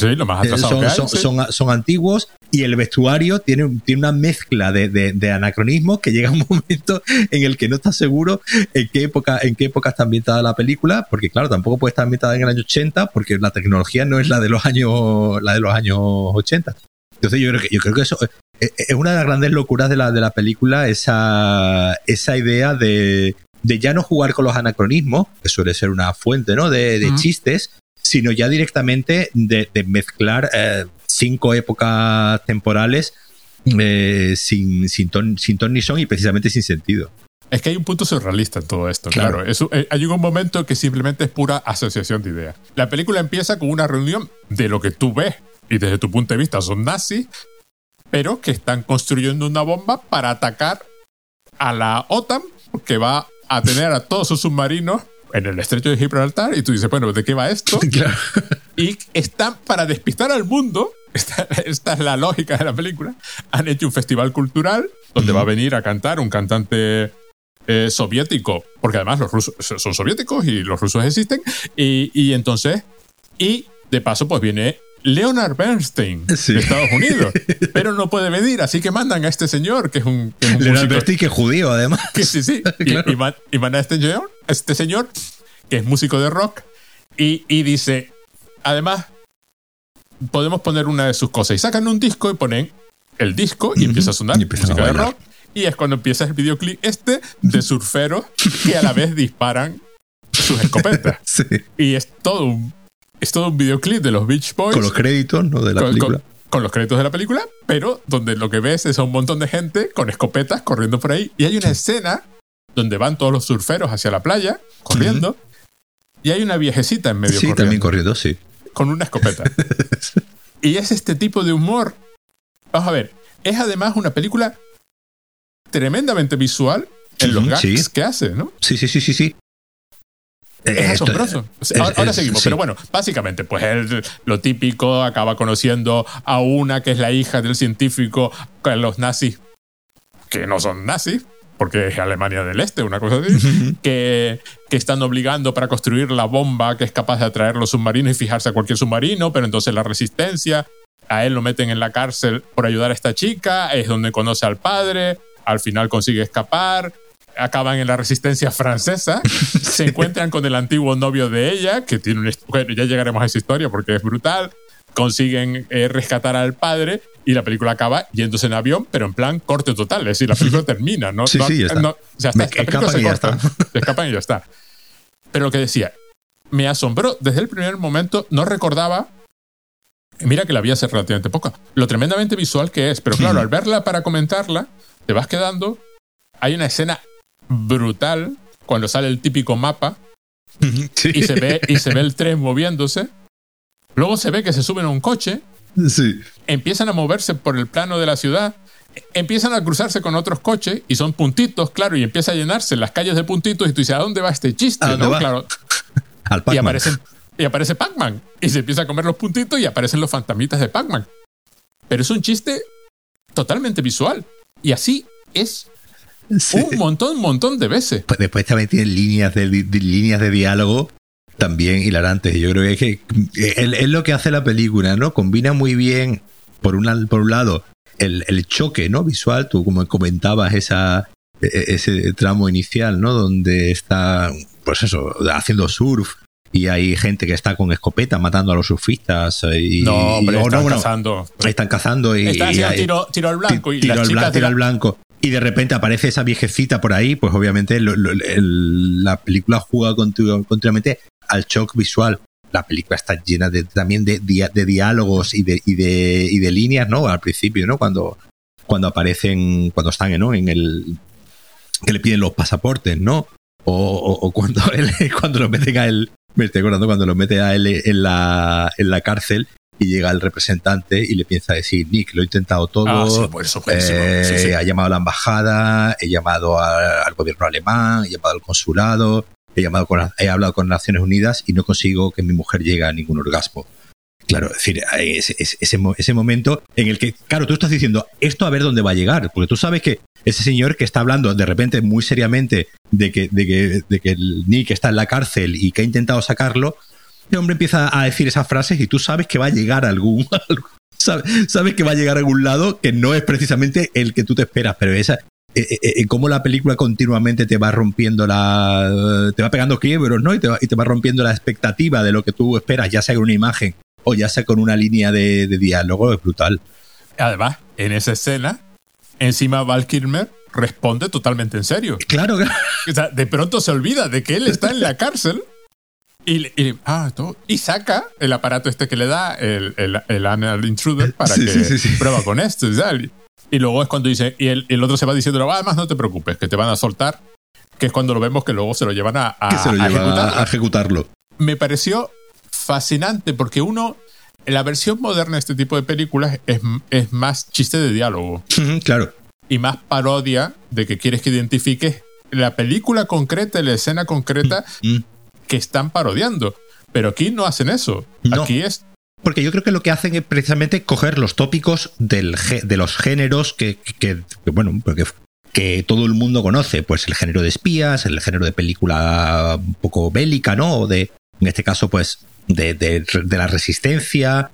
B: son, antiguos y el vestuario tiene, tiene una mezcla de, de, anacronismos que llega un momento en el que no estás seguro en qué época en qué época está ambientada la película, porque claro, tampoco puede estar ambientada en el año 80 porque la tecnología no es la de los años la de los años 80. Entonces yo creo que yo creo que eso eh, es una de las grandes locuras de la, de la película, esa, esa idea de, de ya no jugar con los anacronismos, que suele ser una fuente ¿no? de, chistes, sino ya directamente de, mezclar eh, cinco épocas temporales eh, sin, sin, ton, sin ton ni son y precisamente sin sentido.
A: Es que hay un punto surrealista en todo esto, claro. Eh, hay un momento que simplemente es pura asociación de ideas. La película empieza con una reunión de lo que tú ves y desde tu punto de vista son nazis, pero que están construyendo una bomba para atacar a la OTAN que va a tener a todos sus submarinos en el estrecho de Gibraltar y tú dices, bueno, ¿de qué va esto? Y están para despistar al mundo, esta, esta, es la lógica de la película, han hecho un festival cultural donde va a venir a cantar un cantante eh, soviético, porque además los rusos son soviéticos y los rusos existen, y, y entonces, y de paso pues viene Leonard Bernstein de Estados Unidos, pero no puede venir, así que mandan a este señor, que es un.
B: Leonard Bernstein, que es judío, además.
A: sí, sí. y, mandan a este señor, este señor, que es músico de rock, y, dice: Además, podemos poner una de sus cosas. Y sacan un disco y ponen el disco y empieza a sonar música de rock. Y es cuando empieza el videoclip este de surferos que a la vez disparan sus escopetas. Y es todo un es todo un videoclip de los Beach Boys.
B: Con los créditos, ¿no? De la película.
A: Con, los créditos de la película, pero donde lo que ves es a un montón de gente con escopetas corriendo por ahí. Y hay una escena donde van todos los surferos hacia la playa, corriendo. Y hay una viejecita en medio
B: sí, también corriendo, sí.
A: Con una escopeta. y es este tipo de humor. Vamos a ver, es además una película tremendamente visual en los gags que hace, ¿no?
B: Sí, sí, sí, sí, sí.
A: Es asombroso. ahora, seguimos, pero bueno, básicamente, pues él, lo típico, acaba conociendo a una que es la hija del científico con los nazis, que no son nazis, porque es Alemania del Este, una cosa así, que, que están obligando para construir la bomba que es capaz de atraer los submarinos y fijarse a cualquier submarino, pero entonces la resistencia, a él lo meten en la cárcel por ayudar a esta chica, es donde conoce al padre, al final consigue escapar, acaban en la resistencia francesa, se encuentran con el antiguo novio de ella, que tiene un... Bueno, ya llegaremos a esa historia porque es brutal, consiguen eh, rescatar al padre y la película acaba yéndose en avión, pero en plan corte total, es decir, la película termina, ¿no?
B: Sí, sí, ya está. o
A: sea, está, escapan y ya está. Se escapan y ya está. Pero lo que decía, me asombró desde el primer momento, no recordaba Mira que la vi hace relativamente poco. Lo tremendamente visual que es, pero claro, al verla para comentarla, te vas quedando. Hay una escena brutal cuando sale el típico mapa y, se ve, y se ve el tren moviéndose. Luego se ve que se suben a un coche. Empiezan a moverse por el plano de la ciudad. Empiezan a cruzarse con otros coches y son puntitos, claro, y empieza a llenarse las calles de puntitos y tú dices, ¿a dónde va este chiste? Claro. y, aparecen, y aparece Pac-Man y se empieza a comer los puntitos y aparecen los fantasmitas de Pac-Man. Pero es un chiste totalmente visual. Y así es Un montón, un montón de veces.
B: Pues después también tiene líneas de, líneas de diálogo también hilarantes. Y yo creo que es, que es, lo que hace la película, ¿no? Combina muy bien, por, una, por un lado, el, el, choque ¿no? visual, tú como comentabas esa, e, e, ese tramo inicial, ¿no? Donde está, pues eso, haciendo surf y hay gente que está con escopeta matando a los surfistas y
A: no, hombre, están cazando
B: están cazando y,
A: están haciendo tiro, al blanco y
B: tiro
A: al,
B: tiro al blanco y de repente aparece esa viejecita por ahí pues obviamente la película juega continuamente al shock visual. La película está llena de, también de, diálogos y de, y de, y de líneas no al principio no cuando cuando aparecen cuando están ¿no? en el que le piden los pasaportes no o, o, cuando él, cuando lo meten a él me estoy acordando cuando lo mete a él en la, en la cárcel y llega el representante y le piensa decir, Nick, lo he intentado todo,
A: ah, eh,
B: ha llamado a la embajada, he llamado al gobierno alemán, he llamado al consulado, he, llamado con, he hablado con Naciones Unidas y no consigo que mi mujer llegue a ningún orgasmo. Claro, es decir, ese, ese, ese, momento en el que, claro, tú estás diciendo, esto a ver dónde va a llegar, porque tú sabes que ese señor que está hablando de repente muy seriamente de que, de que, de que el Nick está en la cárcel y que ha intentado sacarlo, el hombre empieza a decir esas frases y tú sabes que va a llegar a algún... sabes, que va a llegar a algún lado que no es precisamente el que tú te esperas, pero esa, eh, eh, eh, cómo la película continuamente te va rompiendo la. te va pegando quiebros, ¿no? Y te va, y te va rompiendo la expectativa de lo que tú esperas, ya sea con una imagen o ya sea con una línea de, de diálogo, es brutal.
A: Además, en esa escena encima Val Kilmer responde totalmente en serio.
B: Claro,
A: O sea, de pronto se olvida de que él está en la cárcel y, ah, y saca el aparato este que le da el, el, el anal intruder para que prueba con esto. Y luego es cuando dice, y el, el otro se va diciendo, además no te preocupes, que te van a soltar, que es cuando lo vemos que luego se lo llevan a,
B: a ejecutarlo.
A: Me pareció fascinante porque uno la versión moderna de este tipo de películas es, es más chiste de diálogo.
B: claro.
A: Y más parodia de que quieres que identifiques la película concreta, la escena concreta mm. Que están parodiando. Pero aquí no hacen eso. Aquí es
B: porque yo creo que lo que hacen es precisamente coger los tópicos del, de los géneros que, que, bueno, porque que todo el mundo conoce, pues el género de espías, el género de película un poco bélica, ¿no? O de, en este caso, pues de, de, la resistencia.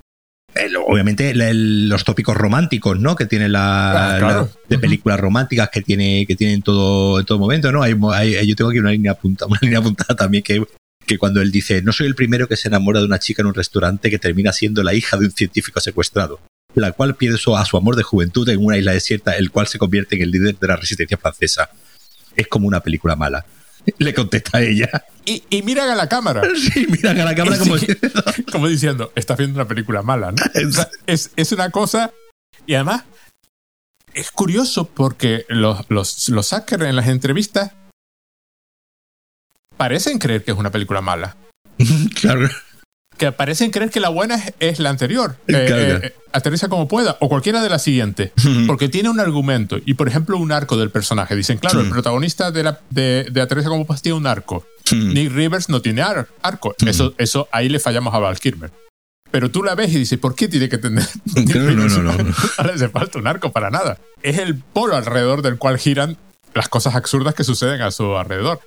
B: obviamente los tópicos románticos, ¿no? Que tiene la, de películas románticas que tiene que tienen todo en todo momento, ¿no? Hay, yo tengo aquí una línea apuntada, una línea apuntada también que que cuando él dice, no soy el primero que se enamora de una chica en un restaurante que termina siendo la hija de un científico secuestrado, la cual pierde a su amor de juventud en una isla desierta, el cual se convierte en el líder de la resistencia francesa. Es como una película mala. Le contesta ella.
A: Y, y miran a la cámara.
B: Sí, miran a la cámara como,
A: como diciendo, estás viendo una película mala, ¿no? es, es, una cosa. Y además, es curioso porque los, los, los hackers en las entrevistas parecen creer que es una película mala.
B: claro
A: que parecen creer que la buena es, la anterior. Eh, eh, aterriza como pueda, o cualquiera de las siguientes. porque tiene un argumento y, por ejemplo, un arco del personaje. Dicen, claro, el protagonista de, la, de, Aterriza como pueda tiene un arco. Nick Rivers no tiene arco. Eso, eso ahí le fallamos a Val Kilmer. Pero tú la ves y dices, ¿por qué tiene que tener.?
B: No, no, no, no.
A: No le hace falta un arco para nada. Es el polo alrededor del cual giran las cosas absurdas que suceden a su alrededor.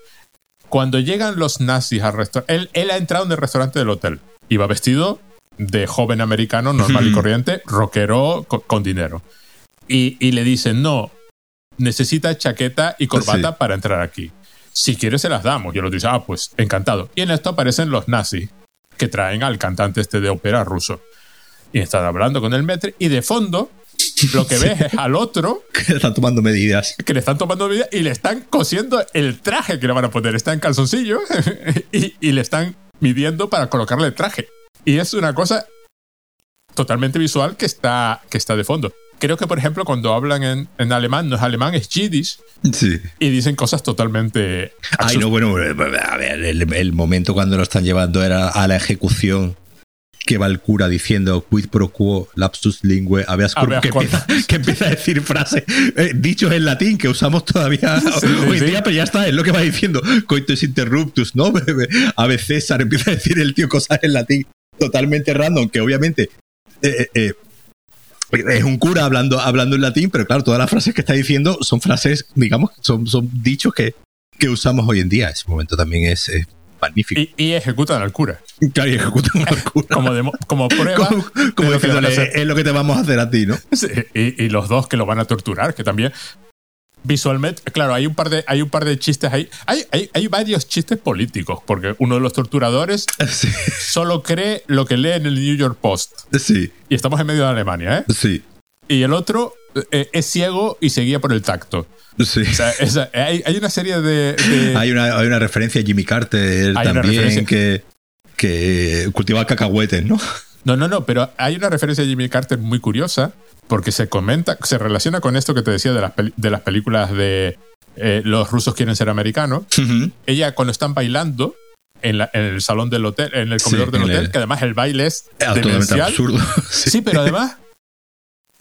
A: Cuando llegan los nazis al restaurante, él, él ha entrado en el restaurante del hotel Iba vestido de joven americano normal y corriente, rockero con, dinero. Y, le dicen, no, necesita chaqueta y corbata para entrar aquí. Si quiere se las damos. Y él dice, ah, pues encantado. Y en esto aparecen los nazis que traen al cantante este de ópera ruso. Y están hablando con el metre y de fondo lo que ves es al otro
B: que le están tomando medidas.
A: Que le están tomando medidas y le están cosiendo el traje que le van a poner. Está en calzoncillo y, y le están midiendo para colocarle el traje. Y es una cosa totalmente visual que está, que está de fondo. Creo que, por ejemplo, cuando hablan en, en alemán, no es alemán, es Yiddish.
B: Sí.
A: Y dicen cosas totalmente.
B: Ay, no, bueno, a ver, el, el, momento cuando lo están llevando era a la ejecución que va el cura diciendo quid pro quo lapsus lingue habeas corpus, que, empieza, que, empieza, a decir frases eh, dichos en latín que usamos todavía hoy día, pero ya está, es lo que va diciendo coitus interruptus, ¿no? Ave César, empieza a decir el tío cosas en latín totalmente random, que obviamente eh, eh, es un cura hablando, hablando en latín, pero claro, todas las frases que está diciendo son frases, digamos, son, son dichos que, que usamos hoy en día. Ese momento también es, es magnífico.
A: Y, y, ejecutan al cura.
B: Claro, y ejecutan al cura.
A: como, de, como prueba.
B: como, como
A: de lo que le van a
B: diciéndole,
A: hacer.
B: es lo que te vamos a hacer a ti, ¿no?
A: Sí, y, y los dos que lo van a torturar, que también visualmente, claro, hay un par de, hay un par de chistes ahí. Hay, hay, hay varios chistes políticos, porque uno de los torturadores
B: Sí,
A: solo cree lo que lee en el New York Post.
B: sí,
A: Y estamos en medio de Alemania, ¿eh?
B: sí.
A: Y el otro eh, es ciego y se guía por el tacto.
B: sí.
A: O sea, esa- hay, hay una serie de. de-
B: Hay una, hay una referencia a Jimmy Carter
A: Hay
B: también que, que cultivaba cacahuetes, ¿no?
A: No, no, no, pero hay una referencia a Jimmy Carter muy curiosa, porque se comenta, se relaciona con esto que te decía de las, de las películas de eh, los rusos quieren ser americanos. Ella, cuando están bailando en, la- en el salón del hotel, en el
B: Sí,
A: comedor del hotel,
B: el-
A: que además el baile es demencial.
B: absurdo.
A: Sí, pero además,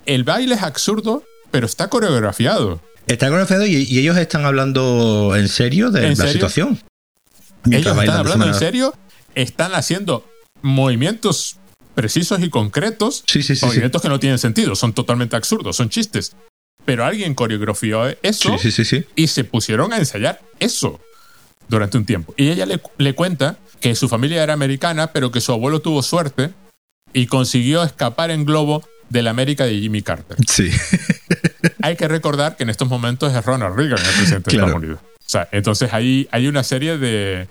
A: el baile es absurdo, pero está coreografiado.
B: Está conocido y, y ellos están hablando en serio de
A: ¿En
B: la
A: serio?
B: situación.
A: Ellos están hablando en
B: serio.
A: están haciendo movimientos precisos y concretos,
B: Sí, sí, sí.
A: movimientos que no tienen sentido, son totalmente absurdos, son chistes. Pero alguien coreografió eso y se pusieron a ensayar eso durante un tiempo. Y ella le, le cuenta que su familia era americana, pero que su abuelo tuvo suerte y consiguió escapar en globo de la América de Jimmy Carter.
B: Sí.
A: Hay que recordar que en estos momentos es Ronald Reagan el presidente de
B: Claro.
A: Estados Unidos. O sea, entonces ahí hay una serie de...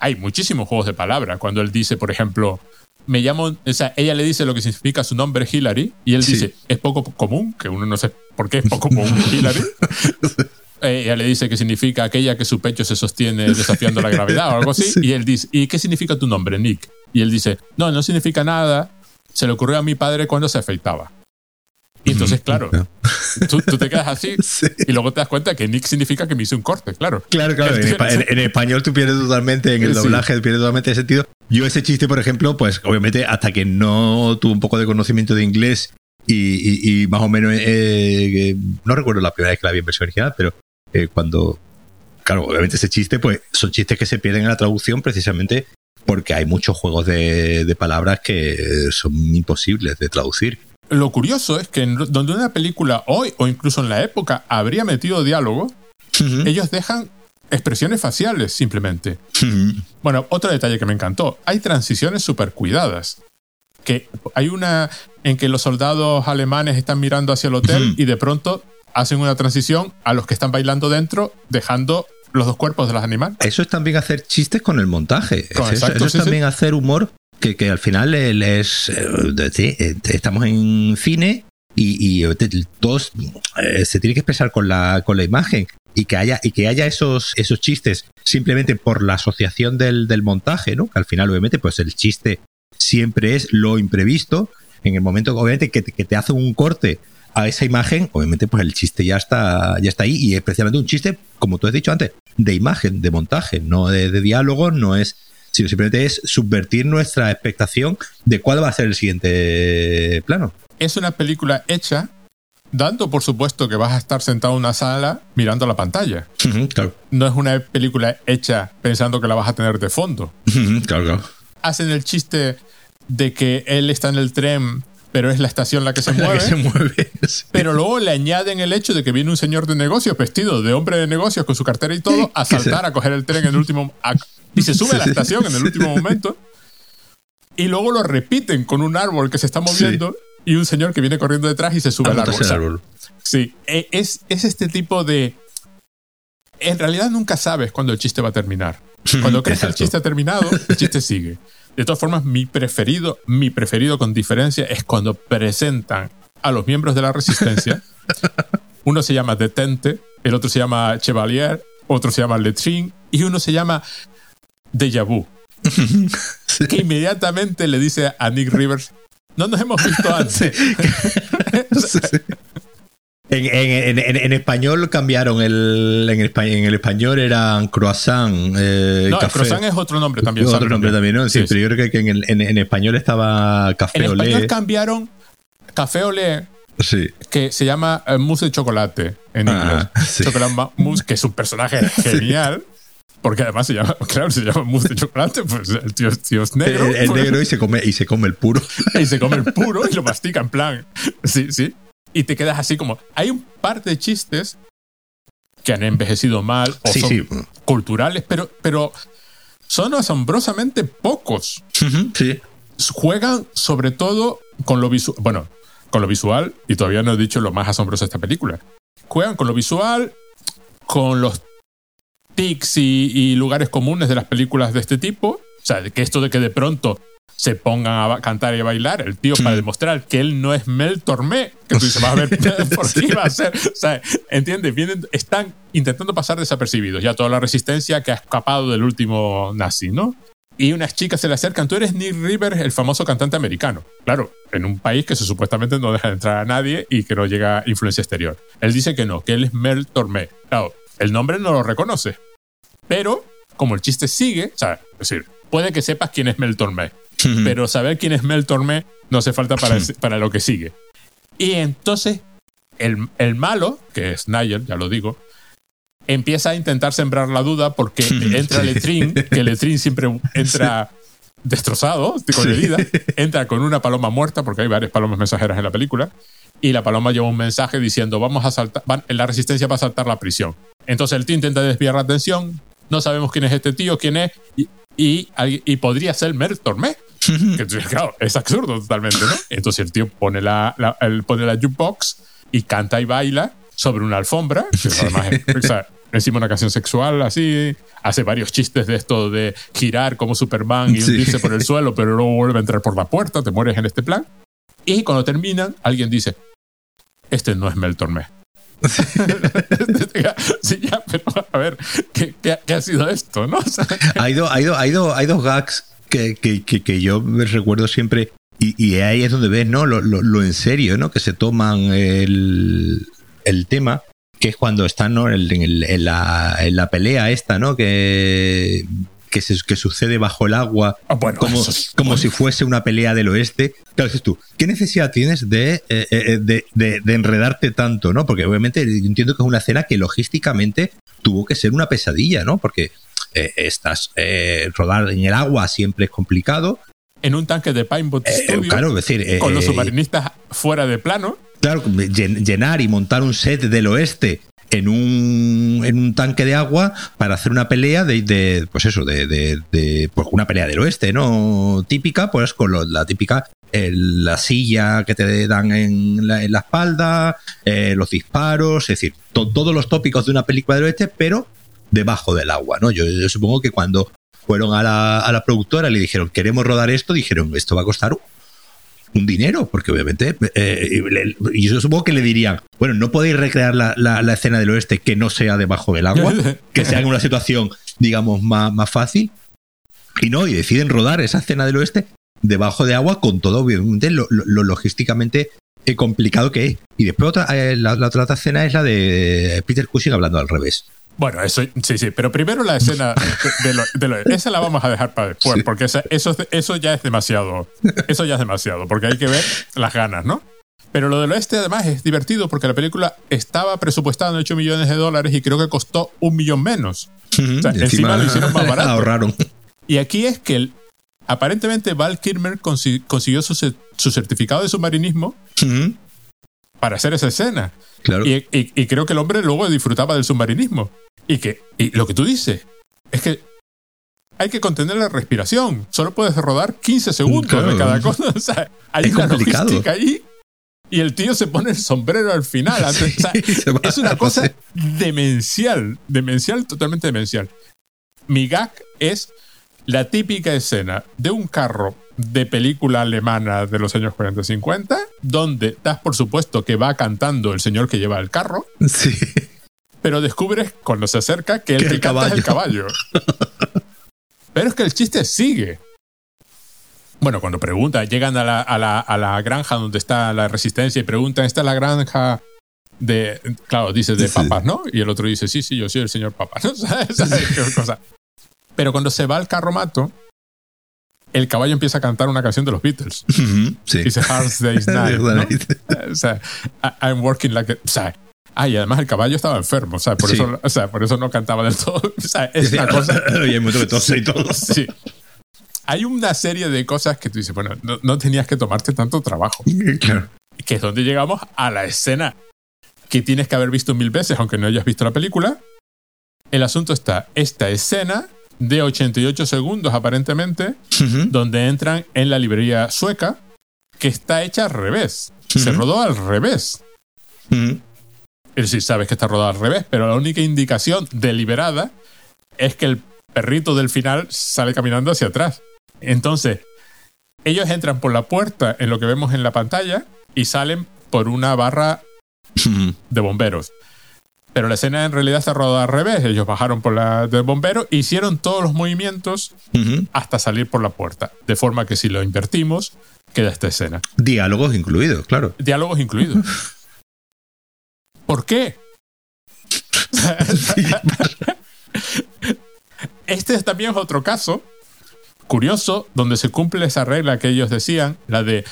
A: Hay muchísimos juegos de palabras. Cuando él dice, por ejemplo, me llamo... O sea, ella le dice lo que significa su nombre Hillary y él
B: Sí.
A: dice, es poco común, que uno no sé por qué es poco común Hillary. Eh, ella le dice que significa aquella que su pecho se sostiene desafiando la gravedad o algo así.
B: Sí.
A: Y él dice, ¿y qué significa tu nombre, Nick? Y él dice, no, no significa nada. Se le ocurrió a mi padre cuando se afeitaba. Y entonces, claro, tú, tú te quedas así
B: Sí.
A: y luego te das cuenta que Nick significa que me hice un corte, claro.
B: Claro, claro. En, espa- en- en español tú pierdes totalmente, en el
A: Sí.
B: doblaje pierdes totalmente el sentido. Yo ese chiste, por ejemplo, pues obviamente hasta que no tuve un poco de conocimiento de inglés y, y- y más o menos, eh, eh, no recuerdo la primera vez que la vi en versión original, pero eh, cuando, claro, obviamente ese chiste, pues son chistes que se pierden en la traducción precisamente porque hay muchos juegos de, de palabras que son imposibles de traducir.
A: Lo curioso es que en- donde una película hoy o incluso en la época habría metido diálogo, ellos dejan expresiones faciales simplemente. Bueno, otro detalle que me encantó, hay transiciones súper cuidadas. Que hay una en que los soldados alemanes están mirando hacia el hotel y de pronto hacen una transición a los que están bailando dentro, dejando los dos cuerpos de los animales.
B: Eso es también hacer chistes con el montaje.
A: Con-
B: eso,
A: exacto,
B: eso es
A: sí,
B: también hacer humor que, que al final es. eh, eh, estamos en cine y, y, eh, todos se tiene que expresar con la, con la imagen. Y que haya, y que haya esos, esos chistes simplemente por la asociación del, del montaje, ¿no? Que al final, obviamente, pues el chiste siempre es lo imprevisto. En el momento, obviamente, que te, que te hace un corte a esa imagen, obviamente, pues el chiste ya está, ya está ahí. Y es precisamente un chiste, como tú has dicho antes, de imagen, de montaje, no de, de diálogo, no es. Sino simplemente es subvertir nuestra expectación de cuál va a ser el siguiente plano.
A: Es una película hecha dando por supuesto que vas a estar sentado en una sala mirando la pantalla.
B: Claro.
A: No es una película hecha pensando que la vas a tener de fondo.
B: Ujú, Claro, claro.
A: Hacen el chiste de que él está en el tren, pero es la estación la que se
B: La
A: mueve.
B: que se mueve. sí.
A: Pero luego le añaden el hecho de que viene un señor de negocios vestido de hombre de negocios con su cartera y todo a saltar a coger el tren en el último a- y se sube a la
B: Sí, sí.
A: estación en el último momento y luego lo repiten con un árbol que se está moviendo y un señor que viene corriendo detrás y se sube
B: A
A: al árbol.
B: el árbol.
A: Sí, e- es, es este tipo de... En realidad nunca sabes cuándo el chiste va a terminar. Cuando crees que el chiste ha terminado, el chiste sigue. De todas formas, mi preferido, mi preferido con diferencia es cuando presentan a los miembros de la resistencia. Uno se llama Detente, el otro se llama Chevalier, otro se llama Letrin y uno se llama Deja Vu. Que inmediatamente le dice a Nick Rivers, no nos hemos visto antes.
B: En, en- en- en español cambiaron el en, el, en el español eran croissant eh,
A: No, el croissant es otro nombre también.
B: otro
A: ¿sabes?
B: nombre también no sí,
A: Sí,
B: pero
A: sí.
B: yo creo que en, el- en- en español estaba café
A: En español cambiaron café olé,
B: sí
A: que se llama eh, mousse de chocolate en
B: Ah,
A: inglés.
B: sí.
A: Chocolate mousse, que es un personaje genial. porque además se llama, claro, se llama mousse de chocolate, pues el tío, es negro.
B: El,
A: pues.
B: negro y se, come, y se come el puro.
A: y se come el puro y lo mastica en plan. Sí, sí. Y te quedas así como. Hay un par de chistes que han envejecido mal o son culturales, pero, pero son asombrosamente pocos.
B: Sí.
A: Juegan sobre todo con lo visual. Bueno, con lo visual, y todavía no he dicho lo más asombroso de esta película. Juegan con lo visual, con los tics y, lugares comunes de las películas de este tipo. O sea, que esto de que de pronto se pongan a cantar y a bailar, el tío para demostrar que él no es Mel Tormé, que tú dices, vas a ver por qué iba a ser. O sea, ¿entiendes? Vienen, están intentando pasar desapercibidos ya toda la resistencia que ha escapado del último nazi, ¿no? Y unas chicas se le acercan, tú eres Nick Rivers, el famoso cantante americano. Claro, en un país que se supuestamente no deja de entrar a nadie y que no llega influencia exterior. Él dice que no, que él es Mel Tormé. Claro, el nombre no lo reconoce. Pero, como el chiste sigue, o sea, es decir, puede que sepas quién es Mel Tormé, pero saber quién es Mel Tormé no hace falta para, para lo que sigue. Y entonces, el, el malo, que es Nigel, ya lo digo, empieza a intentar sembrar la duda porque entra Letrin, que Letrin siempre entra destrozado, con herida, entra con una paloma muerta, porque hay varias palomas mensajeras en la película, y la paloma lleva un mensaje diciendo, vamos a saltar, la resistencia va a saltar la prisión. Entonces el tío intenta desviar la atención, no sabemos quién es este tío, quién es, y, y, podría ser Mer Tormé. que, claro, es absurdo totalmente, ¿no? Entonces el tío pone la, pone la jukebox y canta y baila sobre una alfombra, que además es, encima una canción sexual así, hace varios chistes de esto de girar como Superman y hundirse por el suelo, pero luego vuelve a entrar por la puerta, te mueres en este plan. Y cuando terminan, alguien dice, este no es Mel Tormé. sí, ya, pero a ver, ¿qué, qué, ha sido esto? ¿no?
B: hay, hay, hay, hay, dos gags que, que, que, yo me recuerdo siempre y, ahí es donde ves ¿no? Lo, lo, lo, en serio ¿no? que se toman el, el tema que es cuando están ¿no? en, en, la, en, la, pelea esta, ¿no? Que, que, se, que sucede bajo el agua,
A: ah,
B: como, como si fuese una pelea del oeste. Claro, dices tú, ¿qué necesidad tienes de, eh, eh, de, de, enredarte tanto, no? Porque obviamente entiendo que es una escena que logísticamente tuvo que ser una pesadilla, ¿no? Porque eh, estás rodar en el agua siempre es complicado.
A: En un tanque de Pinebot Studio,
B: claro, decir,
A: con los submarinistas fuera de plano.
B: Claro, llenar y montar un set del oeste en un, en un tanque de agua para hacer una pelea de, pues eso, de, de, pues una pelea del oeste, ¿no? Típica, pues con la típica, la silla que te dan en la, en la espalda, eh, los disparos, es decir, todos los tópicos de una película del oeste, pero debajo del agua, ¿no? Yo, yo supongo que cuando fueron a la, a la productora le dijeron, queremos rodar esto, dijeron, esto va a costar un dinero, porque obviamente, eh, y yo supongo que le dirían, bueno, no podéis recrear la, la, escena del oeste que no sea debajo del agua, que sea en una situación, digamos, más, más fácil. Y no, y deciden rodar esa escena del oeste debajo de agua con todo, obviamente, lo, logísticamente eh, complicado que es. Y después otra, eh, la, la, otra escena es la de Peter Cushing hablando al revés.
A: Bueno, eso sí, sí, pero primero la escena de, lo, esa la vamos a dejar para después, porque eso, eso ya es demasiado, eso ya es demasiado, porque hay que ver las ganas, ¿no? Pero lo del oeste además es divertido porque la película estaba presupuestada en 8 millones de dólares y creo que costó un millón menos. o sea, encima, lo hicieron más barato.
B: Ahorraron.
A: Y aquí es que aparentemente Val Kilmer consiguió su, certificado de submarinismo para hacer esa escena.
B: Claro.
A: Y, y, creo que el hombre luego disfrutaba del submarinismo. Y que y lo que tú dices es que hay que contener la respiración. Solo puedes rodar 15 segundos de cada cosa. O sea, hay
B: es
A: una
B: complicado.
A: logística ahí. Y el tío se pone el sombrero al final. o sea, es una cosa demencial. Demencial, totalmente demencial. Mi gag es la típica escena de un carro de película alemana de los años 40-50, donde das por supuesto que va cantando el señor que lleva el carro.
B: Sí
A: pero descubres cuando se acerca que el que canta es el caballo. pero es que el chiste sigue. Bueno, cuando pregunta, llegan a la, a, la, a la, granja donde está la resistencia y preguntan, ¿esta es la granja de, claro, dice de papas, ¿no? Y el otro dice, sí, sí, yo soy el señor papas. cosa? Pero cuando se va al carromato, el caballo empieza a cantar una canción de los Beatles.
B: sí.
A: Dice Hard Day's Night. ¿no? o sea, I'm working like a... O sea, Ah, y además el caballo estaba enfermo, o sea, por, eso, o sea, por eso no cantaba del todo. O sea, es una cosa.
B: y hay mucho de tos y todo.
A: Sí. Hay una serie de cosas que tú dices, bueno, no, no tenías que tomarte tanto trabajo.
B: Claro.
A: Que es donde llegamos a la escena que tienes que haber visto mil veces, aunque no hayas visto la película. El asunto está, esta escena de 88 segundos aparentemente,
B: Ujú.
A: donde entran en la librería sueca, que está hecha al revés. Se
B: Ujú.
A: rodó al revés.
B: Ujú.
A: Es decir, sabes que está rodado al revés, pero la única indicación deliberada es que el perrito del final sale caminando hacia atrás. Entonces, ellos entran por la puerta en lo que vemos en la pantalla y salen por una barra de bomberos. Pero la escena en realidad está rodada al revés. Ellos bajaron por la del bombero, hicieron todos los movimientos hasta salir por la puerta. De forma que si lo invertimos, queda esta escena.
B: Diálogos incluidos, claro.
A: Diálogos incluidos. ¿Por qué? Este es también otro caso curioso donde se cumple esa regla que ellos decían, la de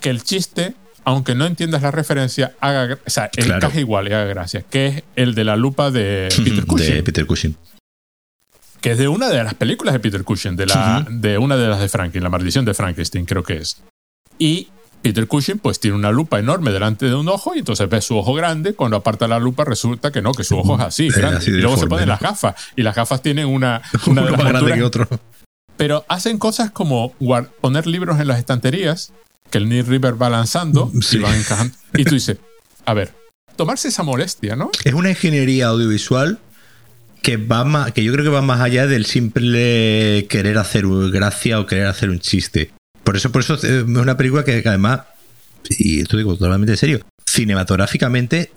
A: que el chiste, aunque no entiendas la referencia, haga, o sea,
B: Claro.
A: encaje igual y haga gracia, que es el de la lupa de Peter Cushing,
B: de Peter Cushing.
A: que es de una de las películas de Peter Cushing, de, la, de una de las de Franklin, La maldición de Frankenstein, creo que es. Y Peter Cushing pues tiene una lupa enorme delante de un ojo y entonces ves su ojo grande, cuando aparta la lupa resulta que no, que su ojo es así, grande.
B: así
A: y luego se ponen las gafas y las gafas tienen una, una
B: más grande que otro.
A: pero hacen cosas como poner libros en las estanterías que el Neil River va lanzando
B: Sí.
A: y va encajando. Y tú dices, a ver, tomarse esa molestia, ¿no?
B: Es una ingeniería audiovisual que va más, que yo creo que va más allá del simple querer hacer gracia o querer hacer un chiste. Por eso, por eso eh, es una película que, que además, y esto digo totalmente en serio, cinematográficamente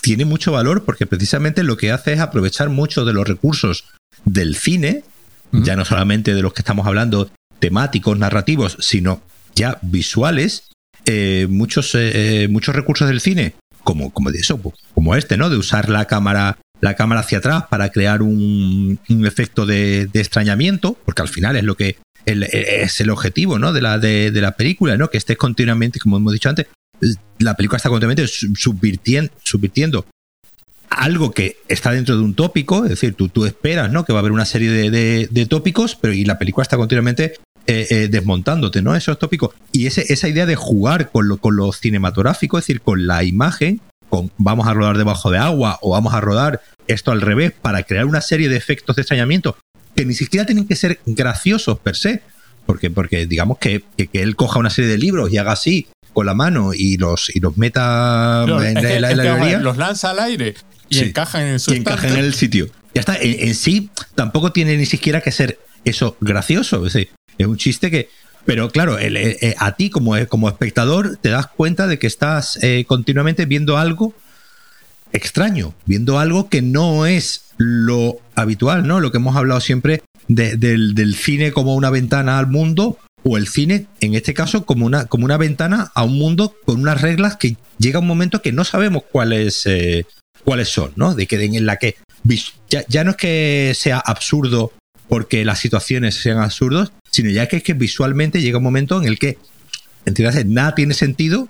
B: tiene mucho valor porque precisamente lo que hace es aprovechar mucho de los recursos del cine, ya no solamente de los que estamos hablando temáticos, narrativos, sino ya visuales, eh, muchos, eh, eh, muchos recursos del cine, como, como de eso, pues, como este, ¿no? De usar la cámara, la cámara hacia atrás para crear un, un efecto de, de extrañamiento, porque al final es lo que es el objetivo, ¿no? De la, de, la película, ¿no? Que estés continuamente, como hemos dicho antes, la película está continuamente su- subvirtien- subvirtiendo algo que está dentro de un tópico, es decir, tú, tú esperas ¿no? que va a haber una serie de, de- de tópicos, pero y la película está continuamente eh, eh, desmontándote ¿no? esos tópicos. Y ese, esa idea de jugar con lo, con lo cinematográfico, es decir, con la imagen, con vamos a rodar debajo de agua o vamos a rodar esto al revés para crear una serie de efectos de extrañamiento que ni siquiera tienen que ser graciosos per se, porque, porque digamos que, que, que él coja una serie de libros y haga así con la mano y los, y los meta
A: Los,
B: en,
A: que-
B: la, en librería
A: los lanza al aire y
B: Sí.
A: encajan en su
B: y encaja en el sitio. Ya está. En, en sí, tampoco tiene ni siquiera que ser eso gracioso. Es, decir, es un chiste que. Pero claro, el- el- eh, a ti como, como espectador te das cuenta de que estás eh, continuamente viendo algo extraño, viendo algo que no es lo habitual, ¿no? Lo que hemos hablado siempre de- del, cine como una ventana al mundo o el cine, en este caso, como una, como una ventana a un mundo con unas reglas que llega un momento que no sabemos cuáles, eh, cuáles son, ¿no? De que en la que ya, ya no es que sea absurdo porque las situaciones sean absurdos, sino ya que es que visualmente llega un momento en el que, entiendes, nada tiene sentido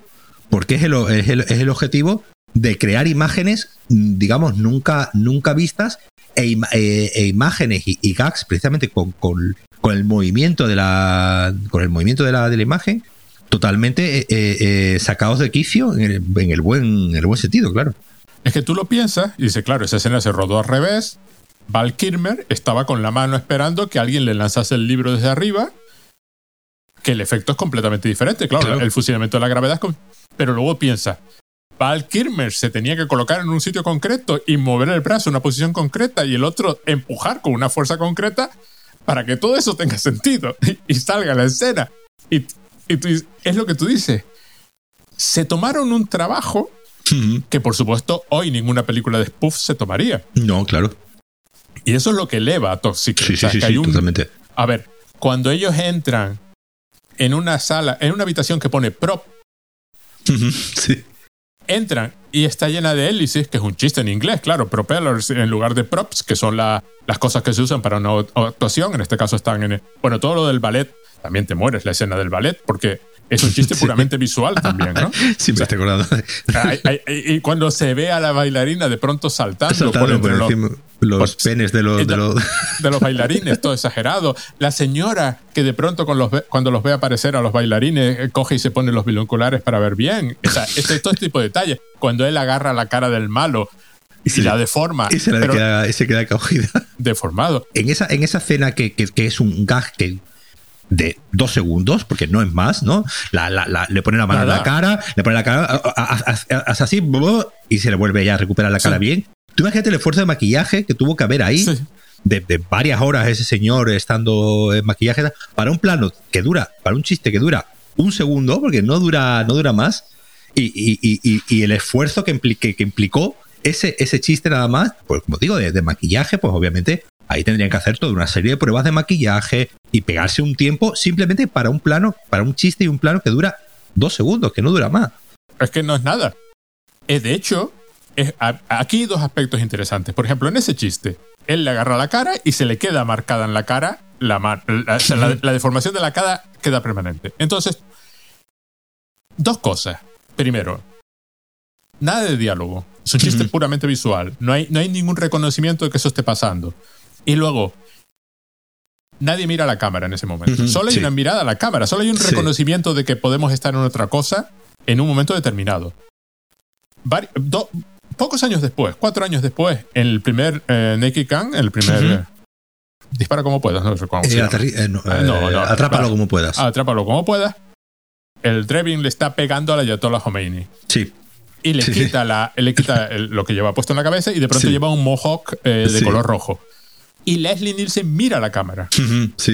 B: porque es el, es el, es el objetivo de crear imágenes, digamos, nunca, nunca vistas e, ima- e- e imágenes y, y gags precisamente con, con- con el movimiento de la con el movimiento de la, de la imagen totalmente eh, eh, sacados de quicio en el, en el buen en el buen sentido claro
A: Es que tú lo piensas y dices, claro, esa escena se rodó al revés. Val Kilmer estaba con la mano esperando que alguien le lanzase el libro desde arriba. Que el efecto es completamente diferente. Claro,
B: Claro.
A: el fusilamiento de la gravedad. es Pero luego piensa, Val Kilmer se tenía que colocar en un sitio concreto y mover el brazo en una posición concreta y el otro empujar con una fuerza concreta para que todo eso tenga sentido y, salga la escena. Y, y tú dices, es lo que tú dices. Se tomaron un trabajo que por supuesto hoy ninguna película de spoof se tomaría.
B: no claro
A: Y eso es lo que eleva a Toxic.
B: sí
A: O sea,
B: sí, sí
A: un-
B: totalmente
A: A ver, cuando ellos entran en una sala, en una habitación que pone prop,
B: sí
A: entran y está llena de hélices, que es un chiste en inglés, claro, propellers en lugar de props, que son la- las cosas que se usan para una actuación. En este caso están en. el- bueno, todo lo del ballet, también te mueres la escena del ballet, porque es un chiste puramente visual también, ¿no?
B: Sí, me estoy acordando.
A: y cuando se ve a la bailarina de pronto saltando, por entre
B: los, penes de los, de, los...
A: de los bailarines, todo exagerado. La señora que de pronto con los, cuando los ve aparecer a los bailarines, eh, coge y se pone los binoculares para ver bien. O sea, este, todo este tipo de detalles. Cuando él agarra la cara del malo, y, la deforma.
B: Y se, queda, se queda cogida.
A: Deformado.
B: En esa, en esa escena que, que, que, es un gag que de dos segundos, porque no es más, ¿no? La, la, le pone la mano en la cara, le pone la cara, hace así, y se le vuelve ya a recuperar la cara bien. Tú imagínate el esfuerzo de maquillaje que tuvo que haber ahí, de, varias horas ese señor estando en maquillaje, para un plano que dura, para un chiste que dura un segundo, porque no dura, no dura más, y, y, y, el esfuerzo que, que implicó ese, ese chiste nada más, pues como digo, de, de maquillaje, pues obviamente Ahí tendrían que hacer toda una serie de pruebas de maquillaje y pegarse un tiempo simplemente para un plano, para un chiste y un plano que dura dos segundos, que no dura más.
A: Es que no es nada. Eh, de hecho, aquí hay dos aspectos interesantes. Por ejemplo, en ese chiste, él le agarra la cara y se le queda marcada en la cara la, la, deformación de la cara queda permanente. Entonces, dos cosas. Primero, nada de diálogo. Es un chiste puramente visual. No hay, no hay ningún reconocimiento de que eso esté pasando. Y luego, nadie mira a la cámara en ese momento. solo hay una mirada a la cámara, solo hay un reconocimiento de que podemos estar en otra cosa en un momento determinado. Pocos años después, cuatro años después, en el primer eh, Naked Gun, el primer... Dispara como puedas, no sé cómo
B: eh, eh, no, Atrápalo como puedas.
A: Atrápalo como puedas. El Drevin le está pegando a la Ayatollah Khomeini.
B: Sí
A: y le quita, la, le quita lo que lleva puesto en la cabeza y de pronto lleva un mohawk de color rojo y Leslie Nielsen mira la cámara.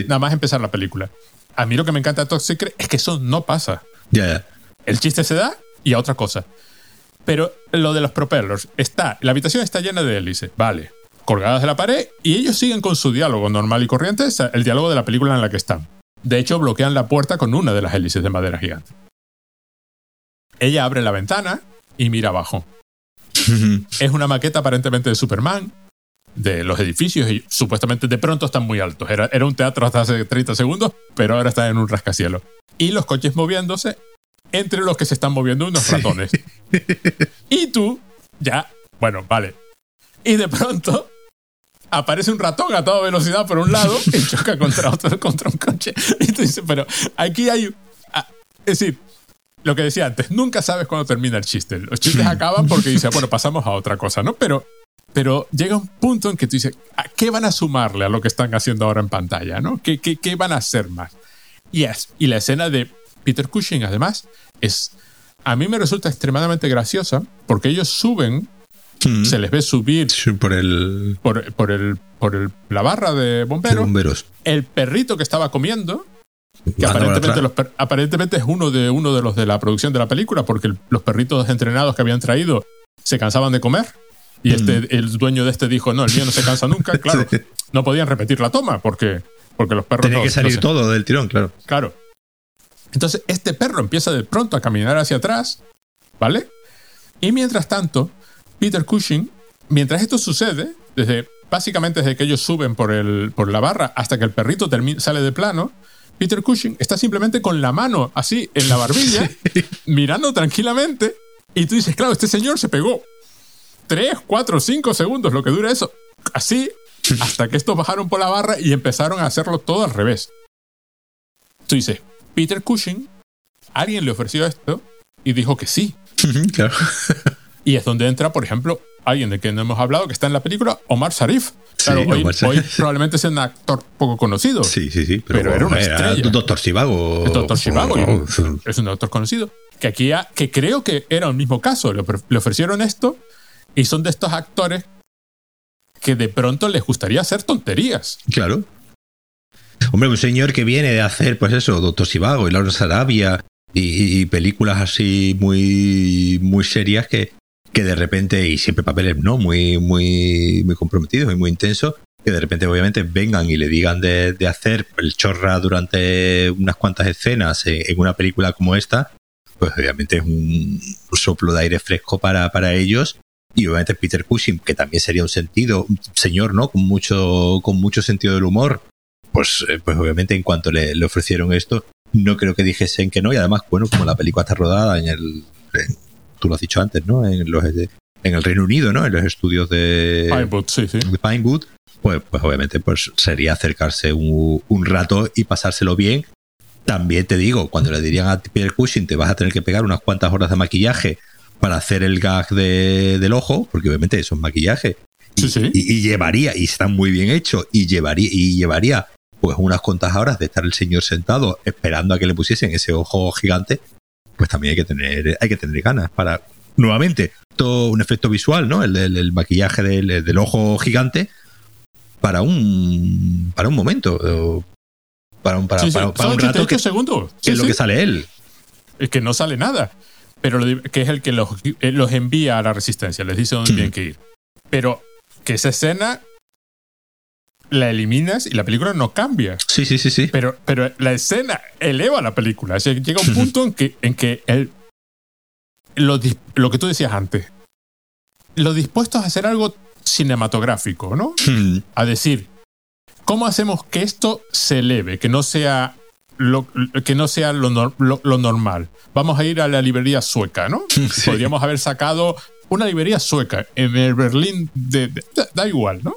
A: Nada más empezar la película. A mí lo que me encanta de Top es que eso no pasa.
B: Ya,
A: El chiste se da y a otra cosa. Pero lo de los propellers, está, la habitación está llena de hélices, vale, colgadas de la pared, y ellos siguen con su diálogo normal y corriente, el diálogo de la película en la que están. De hecho, bloquean la puerta con una de las hélices de madera gigante. Ella abre la ventana y mira abajo. es una maqueta aparentemente de Superman, de los edificios y supuestamente de pronto están muy altos. Era, era un teatro hasta hace 30 segundos, pero ahora está en un rascacielos. Y los coches moviéndose, entre los que se están moviendo unos ratones. y tú, ya, bueno, vale. Y de pronto aparece un ratón a toda velocidad por un lado y choca contra otro, contra un coche. Y tú dices, pero aquí hay... Ah, es decir, lo que decía antes, nunca sabes cuándo termina el chiste. Los chistes acaban porque dice, bueno, pasamos a otra cosa, ¿no? Pero pero llega un punto en que tú dices, ¿qué van a sumarle a lo que están haciendo ahora en pantalla? ¿no? ¿Qué, qué, van a hacer más? Y, y la escena de Peter Cushing, además, es. A mí me resulta extremadamente graciosa porque ellos suben, mm. se les ve subir
B: por el.
A: Por, por, el, por el, la barra de bomberos,
B: bomberos.
A: El perrito que estaba comiendo, que aparentemente, aparentemente, es uno de, uno de los de la producción de la película, porque los perritos entrenados que habían traído se cansaban de comer. Y este, el dueño de este dijo, no, el mío no se cansa nunca. Claro, no podían repetir la toma porque, porque los perros...
B: Tenía que salir todo del tirón, claro.
A: Claro. Entonces, este perro empieza de pronto a caminar hacia atrás, ¿vale? Y mientras tanto, Peter Cushing, mientras esto sucede, desde básicamente desde que ellos suben por, el, por la barra hasta que el perrito sale de plano, Peter Cushing está simplemente con la mano así en la barbilla, mirando tranquilamente, y tú dices, claro, este señor se pegó 3, 4, 5 segundos lo que dura eso. Así, hasta que estos bajaron por la barra y empezaron a hacerlo todo al revés. Tú dices, Peter Cushing, alguien le ofreció esto y dijo que sí.
B: claro.
A: y es donde entra, por ejemplo, alguien de quien no hemos hablado, que está en la película, Omar Sharif. Claro, hoy, probablemente sea un actor poco conocido.
B: Sí, sí, sí.
A: Pero, era una estrella.
B: Doctor Sivago.
A: Doctor Sivago. es un doctor conocido. Que aquí, que creo que era el mismo caso. le ofrecieron esto y son de estos actores que de pronto les gustaría hacer tonterías.
B: Claro. Hombre, un señor que viene de hacer, pues eso, Doctor Sivago y Laura Sarabia y, películas así muy, muy serias que, que de repente, y siempre papeles no muy, muy, muy comprometidos y muy intensos, que de repente obviamente vengan y le digan de, hacer el chorra durante unas cuantas escenas en, una película como esta, pues obviamente es un soplo de aire fresco para, para ellos y obviamente Peter Cushing, que también sería un sentido, señor, ¿no? Con mucho, con mucho sentido del humor. Pues, eh, pues obviamente en cuanto le, ofrecieron esto, no creo que dijesen que no. Y además, bueno, como la película está rodada en el. tú lo has dicho antes, ¿no? En, los, en el Reino Unido, ¿no? En los estudios de
A: Pinewood, sí, sí.
B: de Pinewood, pues, pues obviamente pues sería acercarse un, un rato y pasárselo bien. También te digo, cuando le dirían a Peter Cushing te vas a tener que pegar unas cuantas horas de maquillaje para hacer el gag de- del ojo, porque obviamente eso es maquillaje. Y,
A: Sí, sí.
B: y- y llevaría, y está muy bien hecho, y llevaría, y llevaría pues unas cuantas horas de estar el señor sentado esperando a que le pusiesen ese ojo gigante, pues también hay que tener, hay que tener ganas para, nuevamente, todo un efecto visual, ¿no? El, el maquillaje del, del ojo gigante para un para un momento. Para un, para,
A: Sí, sí,
B: para- para
A: son
B: un rato
A: 88
B: que,
A: segundos.
B: que es lo que sale él.
A: Es que no sale nada. Pero lo que es el que los, eh, los envía a la resistencia, les dice dónde tienen que ir. Pero que esa escena la eliminas y la película no cambia.
B: Sí, sí, sí, sí.
A: Pero, pero la escena eleva la película. O sea, llega un punto en que, en que el, lo, lo que tú decías antes, lo dispuestos a hacer algo cinematográfico, ¿no?
B: Hmm.
A: A decir, ¿cómo hacemos que esto se eleve, que no sea lo, que no sea lo, lo- lo normal? Vamos a ir a la librería sueca, ¿no?
B: Sí.
A: Podríamos haber sacado una librería sueca en el Berlín de, de- da, da igual, ¿no?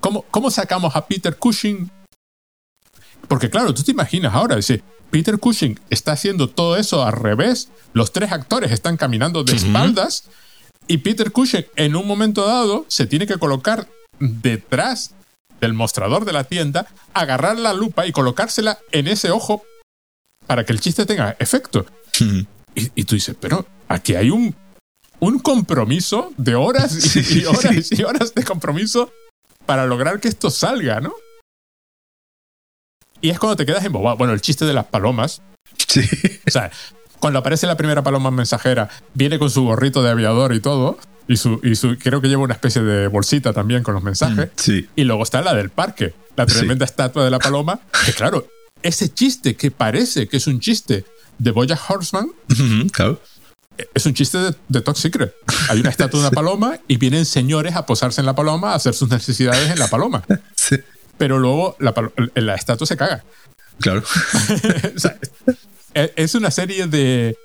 A: ¿Cómo, ¿Cómo sacamos a Peter Cushing? Porque claro, tú te imaginas ahora, dice, Peter Cushing está haciendo todo eso al revés, los tres actores están caminando de espaldas y Peter Cushing en un momento dado se tiene que colocar detrás del mostrador de la tienda, agarrar la lupa y colocársela en ese ojo para que el chiste tenga efecto. Y, y tú dices, pero aquí hay un, un compromiso de horas y,
B: Sí, sí,
A: y horas y horas de compromiso para lograr que esto salga, ¿no? Y es cuando te quedas embobado. Bueno, el chiste de las palomas.
B: Sí.
A: O sea, cuando aparece la primera paloma mensajera, viene con su gorrito de aviador y todo. Y su, y su creo que lleva una especie de bolsita también con los mensajes.
B: Sí.
A: Y luego está la del parque, la
B: Sí.
A: tremenda estatua de la paloma. Que claro, ese chiste que parece que es un chiste de Boya Horseman
B: Claro.
A: Es un chiste de, de Top Secret. Hay una estatua de una paloma y vienen señores a posarse en la paloma a hacer sus necesidades en la paloma.
B: Sí.
A: Pero luego la, la estatua se caga.
B: Claro.
A: O sea, es una serie de,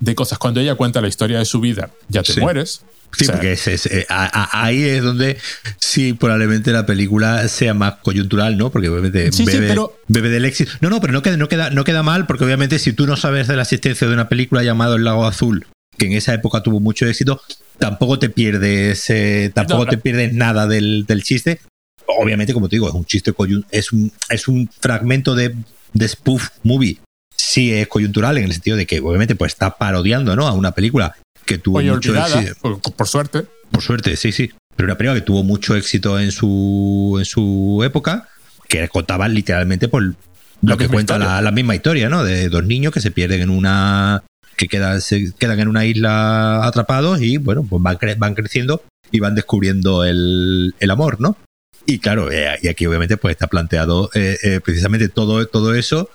A: de cosas. Cuando ella cuenta la historia de su vida, ya te
B: Sí.
A: mueres.
B: Sí,
A: O sea,
B: porque es, es- eh, a- a- ahí es donde sí, probablemente la película sea más coyuntural, ¿no? Porque obviamente
A: Sí, sí,
B: bebe,
A: pero-
B: bebe del éxito. No, no, pero no queda, no, queda, no queda mal, porque obviamente si tú no sabes de la existencia de una película llamada El Lago Azul, que en esa época tuvo mucho éxito, tampoco te pierdes, eh, tampoco
A: No,
B: te pierdes nada del, del chiste. Obviamente, como te digo, es un chiste es un, es un fragmento de, de spoof movie. Sí es coyuntural en el sentido de que obviamente pues está parodiando ¿no? a una película que tuvo
A: Oye,
B: mucho
A: olvidada,
B: éxito.
A: por, por suerte.
B: Por suerte, sí, sí. Pero una película que tuvo mucho éxito en su, en su época, que contaba literalmente por lo
A: La
B: que cuenta la, la misma historia, ¿no? De dos niños que se pierden en una. Que quedan, se quedan en una isla atrapados y, bueno, pues van, cre- van creciendo y van descubriendo el, el amor, ¿no? Y claro, eh, y aquí obviamente pues está planteado eh, eh, precisamente todo, todo eso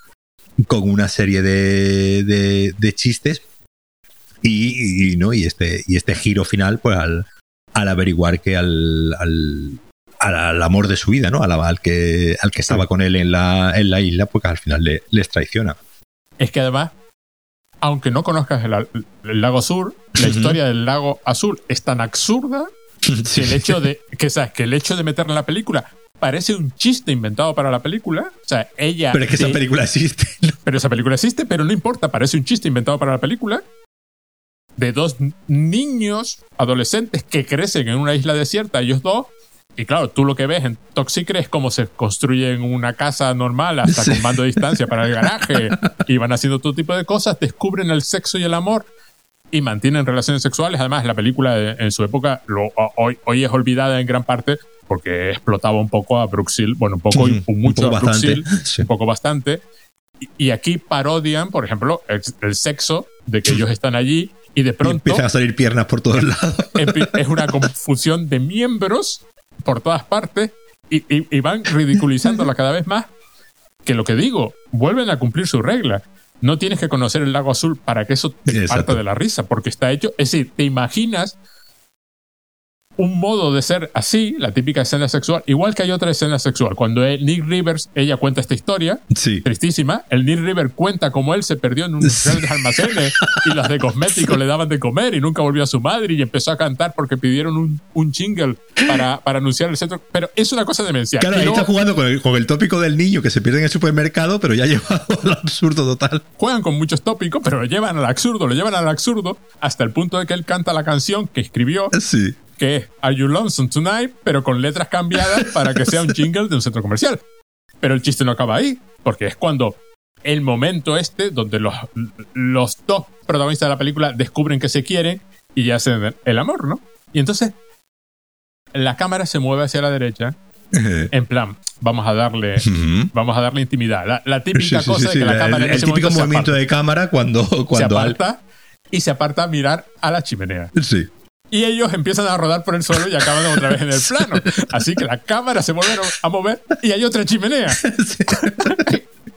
B: con una serie de, de, de chistes y, y, ¿no? y, este, y este giro final pues al, al averiguar que al, al, al, al amor de su vida, ¿no? Al, al que, al que estaba con él en la, en la isla, pues al final le, les traiciona.
A: Es que además, aunque no conozcas el, el lago Sur, la historia del lago azul es tan absurda que el hecho de que, ¿sabes? que el hecho de meterla en la película parece un chiste inventado para la película. O sea, ella.
B: Pero es que esa película existe.
A: pero esa película existe, pero no importa, parece un chiste inventado para la película. De dos niños adolescentes que crecen en una isla desierta, ellos dos. Y claro, tú lo que ves en Toxicre es cómo se construyen una casa normal hasta
B: Sí.
A: con mando de distancia para el garaje y van haciendo todo tipo de cosas, descubren el sexo y el amor y mantienen relaciones sexuales. Además, la película de- en su época lo- hoy, hoy es olvidada en gran parte porque explotaba un poco a Bruxelles, bueno, un poco, y
B: Un
A: mucho
B: poco
A: a. Bruxelles,
B: Sí.
A: un poco bastante. Y, y aquí parodian, por ejemplo, el, el sexo de que ellos están allí y de
B: Y
A: pronto
B: empiezan a salir piernas por todos lados.
A: es una confusión de miembros por todas partes y, y- y van ridiculizándola cada vez más. Que lo que digo, vuelven a cumplir su regla. No tienes que conocer el lago azul para que eso te
B: Exacto.
A: parta de la risa, porque está hecho. Es decir, te imaginas un modo de ser así, la típica escena sexual, igual que hay otra escena sexual. Cuando Nick Rivers, ella cuenta esta historia,
B: Sí.
A: tristísima, el Nick Rivers cuenta cómo él se perdió en unos
B: Sí.
A: grandes almacenes y las de cosméticos le daban de comer y nunca volvió a su madre y empezó a cantar porque pidieron un, un jingle para, para anunciar el centro. Pero es una cosa demencial.
B: Claro,
A: Y
B: ahí está jugando con el, con el tópico del niño que se pierde en el supermercado, pero ya ha llevado al absurdo total.
A: juegan con muchos tópicos, pero lo llevan al absurdo, lo llevan al absurdo hasta el punto de que él canta la canción que escribió
B: Sí.
A: Que es Are You Lonesome Tonight, pero con letras cambiadas para que sea un jingle de un centro comercial. Pero el chiste no acaba ahí, porque es cuando el momento este, donde los, los dos protagonistas de la película descubren que se quieren y ya hacen el amor, ¿no? Y entonces la cámara se mueve hacia la derecha, en plan, vamos a darle, vamos a darle intimidad. La, la típica
B: sí, sí,
A: cosa de
B: sí,
A: que la
B: el-
A: cámara en
B: el
A: ese
B: típico
A: momento se
B: movimiento
A: aparta,
B: de cámara cuando,
A: se
B: cuando al-
A: aparta y se aparta a mirar a la chimenea.
B: Sí.
A: Y ellos empiezan a rodar por el suelo y acaban otra vez en el plano. Así que la cámara se vuelve a mover y hay otra chimenea.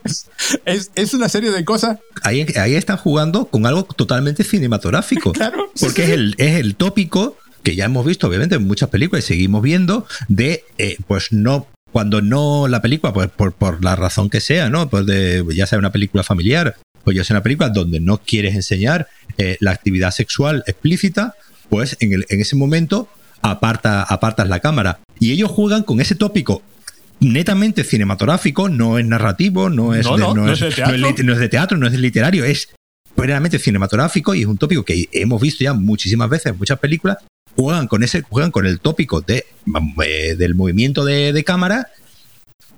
A: Es, es- es una serie de cosas.
B: Ahí, ahí están jugando con algo totalmente cinematográfico.
A: Claro,
B: Porque
A: sí,
B: es el, es el tópico que ya hemos visto, obviamente, en muchas películas y seguimos viendo, de eh, pues no. Cuando no la película, pues por, por la razón que sea, ¿no? Pues de, ya sea una película familiar o ya sea una película donde no quieres enseñar eh, la actividad sexual explícita, pues en, el, en ese momento aparta, apartas la cámara. Y ellos juegan con ese tópico netamente cinematográfico, no es narrativo, no es,
A: No,
B: de,
A: no, no es de
B: no
A: teatro.
B: no es de teatro, no es literario, es plenamente cinematográfico y es un tópico que hemos visto ya muchísimas veces en muchas películas. Juegan con ese, juegan con el tópico de, eh, del movimiento de, de cámara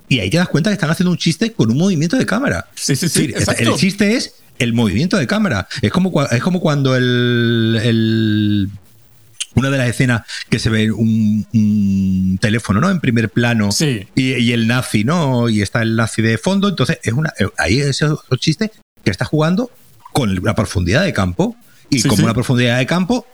B: y ahí te das cuenta que están haciendo un chiste con un movimiento de cámara.
A: Sí, sí, sí.
B: El chiste es el movimiento de cámara. Es como, es como cuando el, el- una de las escenas que se ve un, un teléfono, ¿no? En primer plano.
A: Sí.
B: Y, y el nazi, ¿no? Y está el nazi de fondo. Entonces, es una, eh, ahí es otro chiste que está jugando con la profundidad de campo. Y
A: Sí,
B: como
A: sí.
B: una profundidad de campo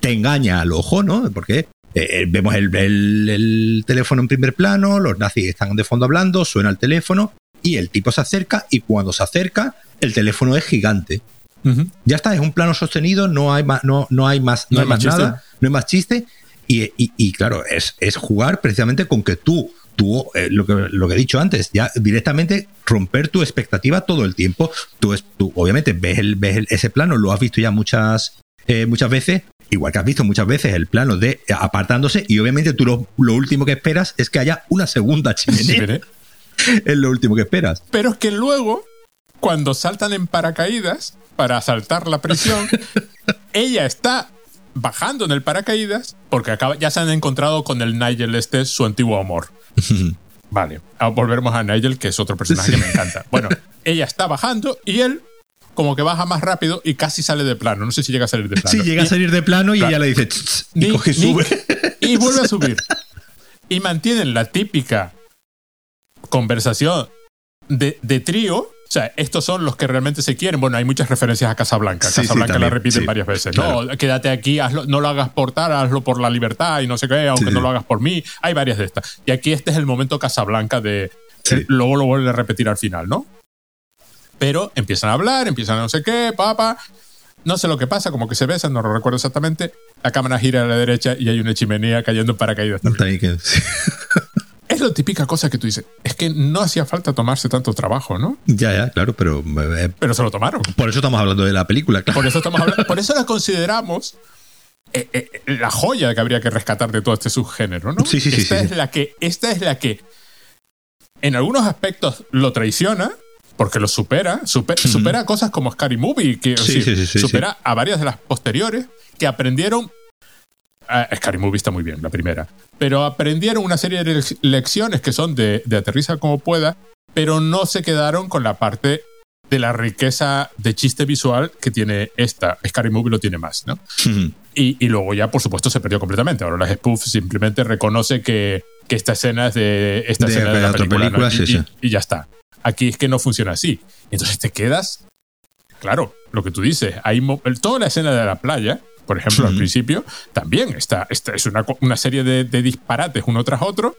B: te engaña al ojo, ¿no? Porque eh, eh, vemos el, el- el teléfono en primer plano, los nazis están de fondo hablando, suena el teléfono y el tipo se acerca y cuando se acerca el teléfono es gigante.
A: Ujú.
B: Ya está, es un plano sostenido, no hay más, no, no hay más, no
A: No
B: hay más
A: más
B: nada, no hay más chiste. Y, y- y, claro, es, es jugar precisamente con que tú, tú eh, lo, que, lo que he dicho antes, ya directamente romper tu expectativa todo el tiempo. Tú, es- tú obviamente ves, el, ves el- ese plano, lo has visto ya muchas, eh, muchas veces, igual que has visto muchas veces el plano de apartándose y obviamente tú lo, lo último que esperas es que haya una segunda
A: Sí,
B: chimenea.
A: veré.
B: es lo último que esperas.
A: Pero es que luego, cuando saltan en paracaídas para saltar la prisión, ella está bajando en el paracaídas porque acaba, ya se han encontrado con el Nigel este, su antiguo amor. Vale, a- volvemos a Nigel, que es otro personaje
B: Sí.
A: que me encanta. Bueno, ella está bajando y él como que baja más rápido y casi sale de plano. No sé si llega a salir de plano.
B: Sí, llega
A: Y-
B: a salir de plano y
A: Claro.
B: ella le dice y coge
A: Nick,
B: sube.
A: y vuelve a subir. Y mantienen la típica conversación de, de trío. O sea, estos son los que realmente se quieren. Bueno, hay muchas referencias a Casablanca.
B: Sí, sí,
A: Casablanca la repiten
B: sí.
A: varias veces.
B: Claro.
A: No, quédate aquí, hazlo- no lo hagas por tal, hazlo por la libertad y no sé qué, aunque no lo hagas por mí. Hay varias de estas. Y aquí este es el momento Casablanca de.
B: Sí.
A: Luego lo vuelve a repetir al final, ¿no? Pero empiezan a hablar, empiezan a no sé qué, papá. No sé lo que pasa, como que se besan, no lo recuerdo exactamente. La cámara gira a la derecha y hay una chimenea cayendo en paracaídas también. Es la típica cosa que tú dices. Es que no hacía falta tomarse tanto trabajo, ¿no?
B: Ya, ya, claro, pero eh,
A: Pero se lo tomaron.
B: por eso estamos hablando de la película, claro.
A: Por eso estamos hablando. Por eso la consideramos eh, eh, la joya que habría que rescatar de todo este subgénero, ¿no?
B: Sí, sí, sí,
A: Esta
B: sí,
A: es la que. Esta es la que. En algunos aspectos lo traiciona. Porque lo supera, super- supera cosas como Scary Movie, que supera a varias de las posteriores que aprendieron. Ah, Scary Movie está muy bien, la primera. Pero aprendieron una serie de lec- lecciones que son de, de aterriza como pueda, pero no se quedaron con la parte de la riqueza de chiste visual que tiene esta. Scary Movie lo tiene más, ¿no? Y, y luego ya, por supuesto, se perdió completamente. Ahora las spoof simplemente reconoce que, que esta escena es de esta
B: De-
A: escena de
B: de
A: la
B: otra
A: película, ¿no?
B: película,
A: y, y- y ya está. Aquí es que no funciona así. Entonces te quedas, claro, lo que tú dices. Hay toda la escena de la playa, por ejemplo, al principio, también está. Esta es una, una serie de, de disparates uno tras otro,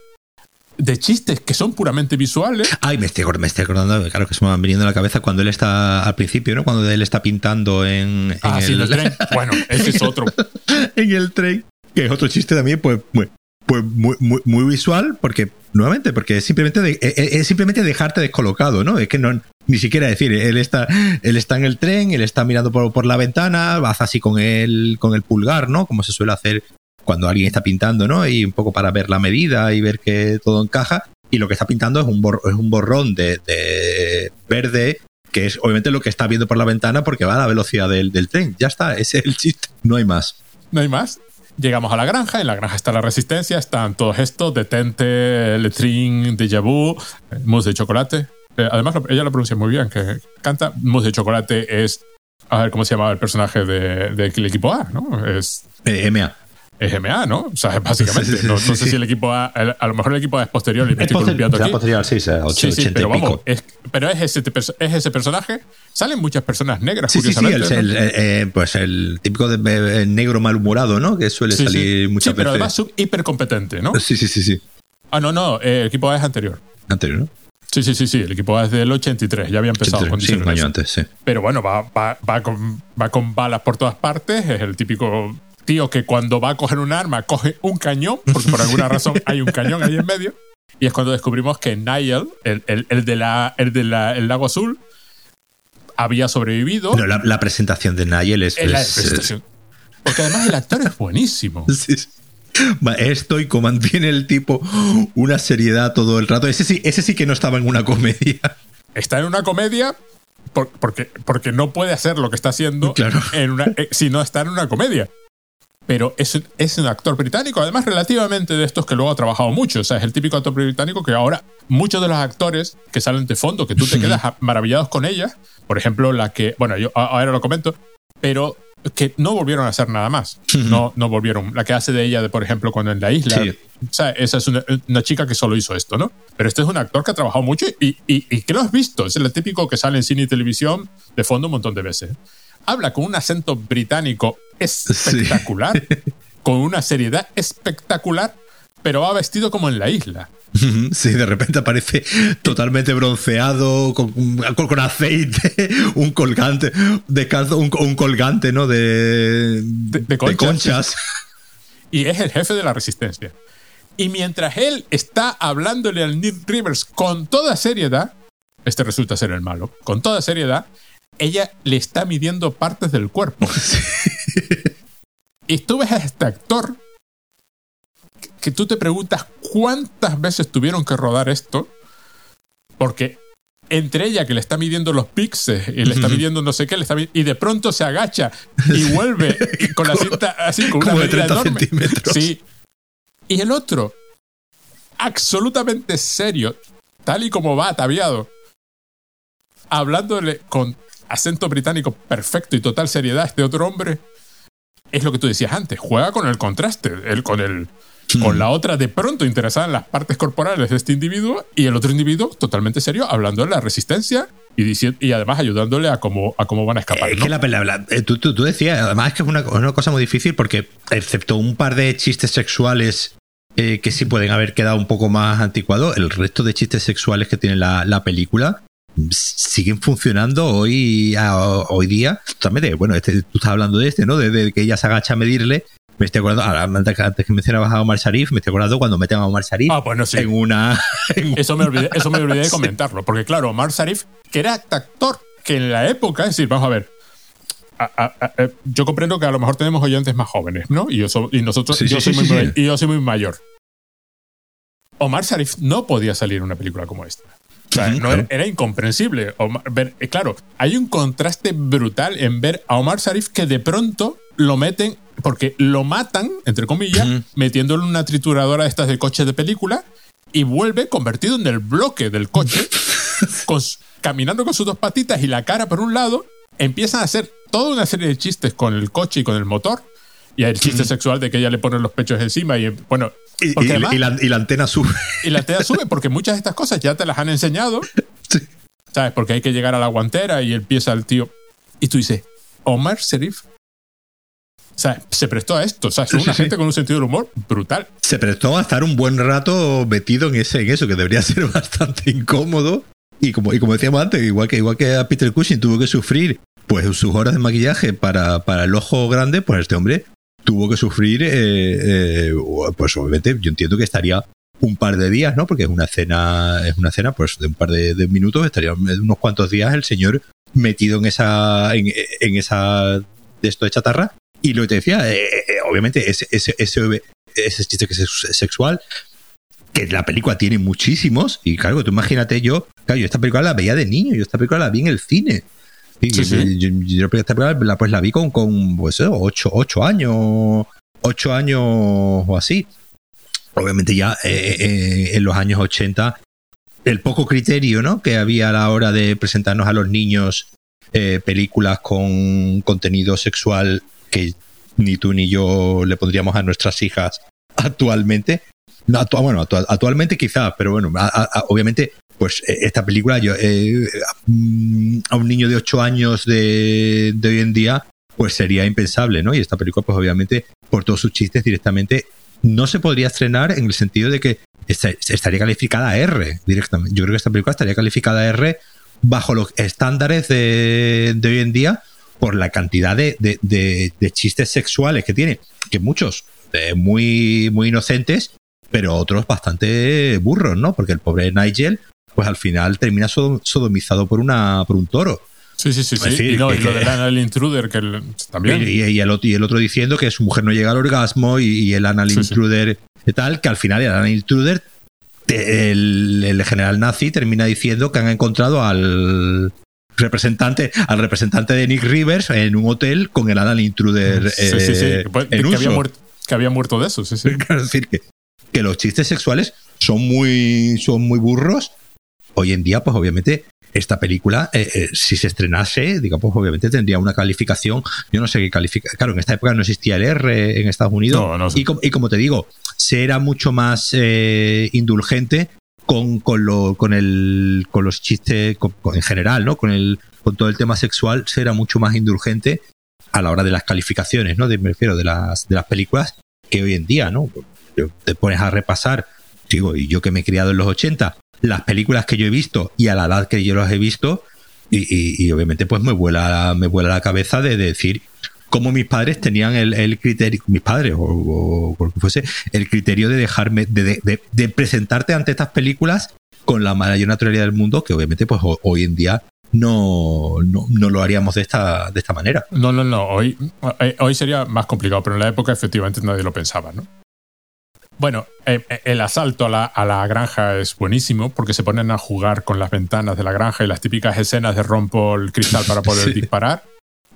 A: de chistes que son puramente visuales.
B: Ay, me estoy, me estoy acordando, claro que se me van viniendo a la cabeza cuando él está al principio, ¿no? Cuando él está pintando en, en
A: Ah, sí,
B: el,
A: el tren. Bueno, ese es otro.
B: en el tren. que es otro chiste también, pues, muy, pues muy, muy, muy visual, porque, nuevamente, porque es simplemente, de- es, es simplemente dejarte descolocado, ¿no? Es que no, ni siquiera decir, él está, él está en el tren, él está mirando por, por la ventana, hace así con el, con el pulgar, ¿no? Como se suele hacer cuando alguien está pintando, ¿no? Y un poco para ver la medida y ver que todo encaja. Y lo que está pintando es un, bor- es un borrón de, de verde, que es obviamente lo que está viendo por la ventana porque va a la velocidad del, del tren. Ya está, ese es el chiste. No hay más.
A: No hay más. Llegamos a la granja, en la granja está la resistencia, están todos estos, Detente, Letrin, Déjà Vu, Mousse de chocolate. Eh, además, lo- ella lo pronuncia muy bien, que canta Mousse de chocolate es, a ver cómo se llamaba el personaje de- del equipo A, ¿no? Es,
B: Eh, MA.
A: es MA, ¿no? O sea, básicamente.
B: Sí, sí, sí,
A: no, no
B: sí,
A: sé
B: sí.
A: si el equipo A, el- a lo mejor el equipo A es posterior y me
B: Es
A: estoy aquí.
B: posterior, sí,
A: Sí, sí,
B: 80
A: pero
B: y
A: vamos, es, pero es ese, es ese personaje. Salen muchas personas negras,
B: Sí, sí, sí, el,
A: curiosamente. ¿no?
B: el- eh, pues el típico de, negro malhumorado, ¿no? Que suele
A: Sí, sí.
B: salir muchas
A: Sí, pero
B: veces.
A: además hipercompetente, ¿no?
B: Sí, sí, sí, sí.
A: Ah, no, no, el equipo A es anterior.
B: Anterior, ¿no?
A: Sí, sí, sí, sí, el equipo A es del 83, ya había empezado con
B: Sí, un año antes, sí.
A: Pero bueno, va, va, va, con, va con balas por todas partes, es el típico tío que cuando va a coger un arma coge un cañón, porque por alguna razón hay un cañón ahí en medio, y es cuando descubrimos que Nigel, el, el, el de la, el de la, el lago azul, había sobrevivido
B: No, la, la presentación de Nigel es.
A: la
B: es-
A: presentación. Porque además el actor es buenísimo.
B: Sí, sí. Va, Es estoico, mantiene el tipo una seriedad todo el rato. Ese sí, ese sí que no estaba en una comedia.
A: está en una comedia por- porque, porque no puede hacer lo que está haciendo
B: Claro.
A: en una, eh, si no está en una comedia. Pero es, un- es un actor británico, además relativamente de estos que luego ha trabajado mucho. O sea, es el típico actor británico que ahora muchos de los actores que salen de fondo, que tú te quedas maravillados con ellas, por ejemplo, la que, bueno, yo ahora lo comento, pero que no volvieron a hacer nada más. No, no volvieron. La que hace de ella, de, por ejemplo, cuando en la isla.
B: Sí.
A: O sea, esa es una, una chica que solo hizo esto, ¿no? Pero este es un actor que ha trabajado mucho y, y, y que lo has visto. Es el típico que sale en cine y televisión de fondo un montón de veces. Habla con un acento británico espectacular, con una seriedad espectacular, pero va vestido como en la isla.
B: Sí, de repente aparece totalmente bronceado, con, con- con aceite, un colgante, descalzo, un, un colgante, ¿no? De,
A: De- de conchas.
B: conchas.
A: y es el jefe de la resistencia. Y mientras él está hablándole al Nick Rivers con toda seriedad, este resulta ser el malo, con toda seriedad, ella le está midiendo partes del cuerpo. Y tú ves a este actor que- tú te preguntas cuántas veces tuvieron que rodar esto, porque entre ella que le está midiendo los píxeles y le está midiendo no sé qué, le está y de pronto se agacha y vuelve y con la cinta así, con una
B: Como de
A: medida
B: 30
A: enorme.
B: centímetros.
A: Sí. Y el otro, absolutamente serio, tal y como va ataviado, hablándole con acento británico perfecto y total seriedad a este otro hombre, es lo que tú decías antes, juega con el contraste, el, con el con la otra de pronto interesada en las partes corporales de este individuo y el otro individuo totalmente serio hablando de la resistencia y, diciendo, y además ayudándole a cómo, a cómo van a escapar.
B: Es
A: ¿no?
B: que la, la- la- eh, tú, tú- tú decías, además es que es una, una cosa muy difícil porque, excepto un par de chistes sexuales eh, que sí pueden haber quedado un poco más anticuados, el resto de chistes sexuales que tiene la, la película mm, siguen funcionando hoy, a- hoy día. Totalmente, bueno, este, tú estás hablando de este, ¿no? De, de que ella se agacha a medirle. Me estoy acordando, ahora, antes que mencionabas a Omar Sharif, me estoy acordando cuando meten a Omar Sharif
A: Ah, bueno, sí.
B: en una. en
A: Eso me olvidé, eso me olvidé de comentarlo. Porque, claro, Omar Sharif, que era actor que en la época, es decir, vamos a ver. a- a- a- eh, yo comprendo que a lo mejor tenemos oyentes más jóvenes, ¿no? Y, yo so- y nosotros,
B: Sí,
A: yo,
B: sí,
A: soy
B: sí,
A: muy, y yo soy muy mayor. Omar Sharif no podía salir en una película como esta. O sea,
B: Ujú,
A: no
B: claro.
A: era, era incomprensible. Omar- ver- eh, claro, hay un contraste brutal en ver a Omar Sharif que de pronto lo meten, porque lo matan, entre comillas,
B: Ujú.
A: metiéndolo en una trituradora de estas de coches de película y vuelve convertido en el bloque del coche, con caminando con sus dos patitas y la cara por un lado, empiezan a hacer toda una serie de chistes con el coche y con el motor. Y el chiste sexual de que ella le pone los pechos encima y bueno,
B: y,
A: porque
B: y-
A: además-
B: y la, y la antena sube.
A: y la tela sube porque muchas de estas cosas ya te las han enseñado,
B: Sí.
A: ¿sabes? Porque hay que llegar a la guantera y empieza el tío. Y tú dices, Omar Sharif. O sea, se prestó a esto. O sea, una
B: sí,
A: gente
B: sí.
A: con un sentido del humor brutal.
B: se prestó a estar un buen rato metido en ese en eso que debería ser bastante incómodo y como y como decíamos antes igual que igual que a Peter Cushing tuvo que sufrir pues sus horas de maquillaje para, para el ojo grande pues este hombre tuvo que sufrir, eh, eh, pues obviamente yo entiendo que estaría un par de días, ¿no? Porque es una escena, es una escena pues de un par de, minutos, estaría unos cuantos días el señor metido en esa, en, esa de esto de chatarra. Y lo que te decía, eh, obviamente ese, ese, ese, ese chiste que es sexual, que la película tiene muchísimos, y claro, tú imagínate yo, claro, yo esta película la veía de niño, yo esta película la vi en el cine. Sí, sí. Yo, yo, esta película la, pues la vi con, con pues, ocho, ocho años, ocho años o así. Obviamente ya eh, eh, en los años 80 el poco criterio ¿no? que había a la hora de presentarnos a los niños eh, películas con contenido sexual que ni tú ni yo le pondríamos a nuestras hijas actualmente, bueno, actualmente quizás, pero bueno, obviamente, pues eh, esta película, yo, eh, mm, a un niño de 8 años de, hoy en día, pues sería impensable, ¿no? Y esta película, pues obviamente, por todos sus chistes directamente, no se podría estrenar en el sentido de que estaría calificada R directamente. Yo creo que esta película estaría calificada R bajo los estándares de, hoy en día por la cantidad de, de, chistes sexuales que tiene, que muchos eh, muy, muy inocentes pero otros bastante burros, ¿no? Porque el pobre Nigel, pues al final termina sodomizado por, una, por un toro.
A: Sí, sí, sí. sí. y, lo del intruder, que también.
B: Y, el, otro diciendo que su mujer no llega al orgasmo y, el anal intruder y tal, que al final el anal intruder, el, general nazi termina diciendo que han encontrado al representante al representante de Nick Rivers en un hotel con el anal intruder sí, sí, sí. Eh,
A: pues, que, Había muerto, que había muerto de eso, sí, sí.
B: Claro, decir que que los chistes sexuales son muy, son muy burros. Hoy en día, pues obviamente, esta película, eh, eh, si se estrenase, digamos, pues obviamente tendría una calificación, yo no sé qué califica. Claro, en esta época no existía el R en Estados Unidos. y, como te digo, se era mucho más eh, indulgente con, con, lo, con, el, con los chistes en general, ¿no? Con, el, con todo el tema sexual, se era mucho más indulgente a la hora de las calificaciones, ¿no? De, me refiero de las, de las películas que hoy en día, ¿no? te pones a repasar, digo, y yo que me he criado en los 80, las películas que yo he visto y a la edad que yo las he visto, y, obviamente pues me vuela, me vuela la cabeza de, decir cómo mis padres tenían el, criterio, mis padres o, o, que fuese, el criterio de dejarme, de, presentarte ante estas películas con la mayor naturalidad del mundo, que obviamente pues hoy en día no, no, lo haríamos de esta, de esta manera.
A: No, no, no, hoy, eh, hoy sería más complicado, pero en la época efectivamente nadie lo pensaba, ¿no? Bueno, eh, eh, el asalto a la, granja es buenísimo porque se ponen a jugar con las ventanas de la granja y las típicas escenas de rompo el cristal para poder disparar.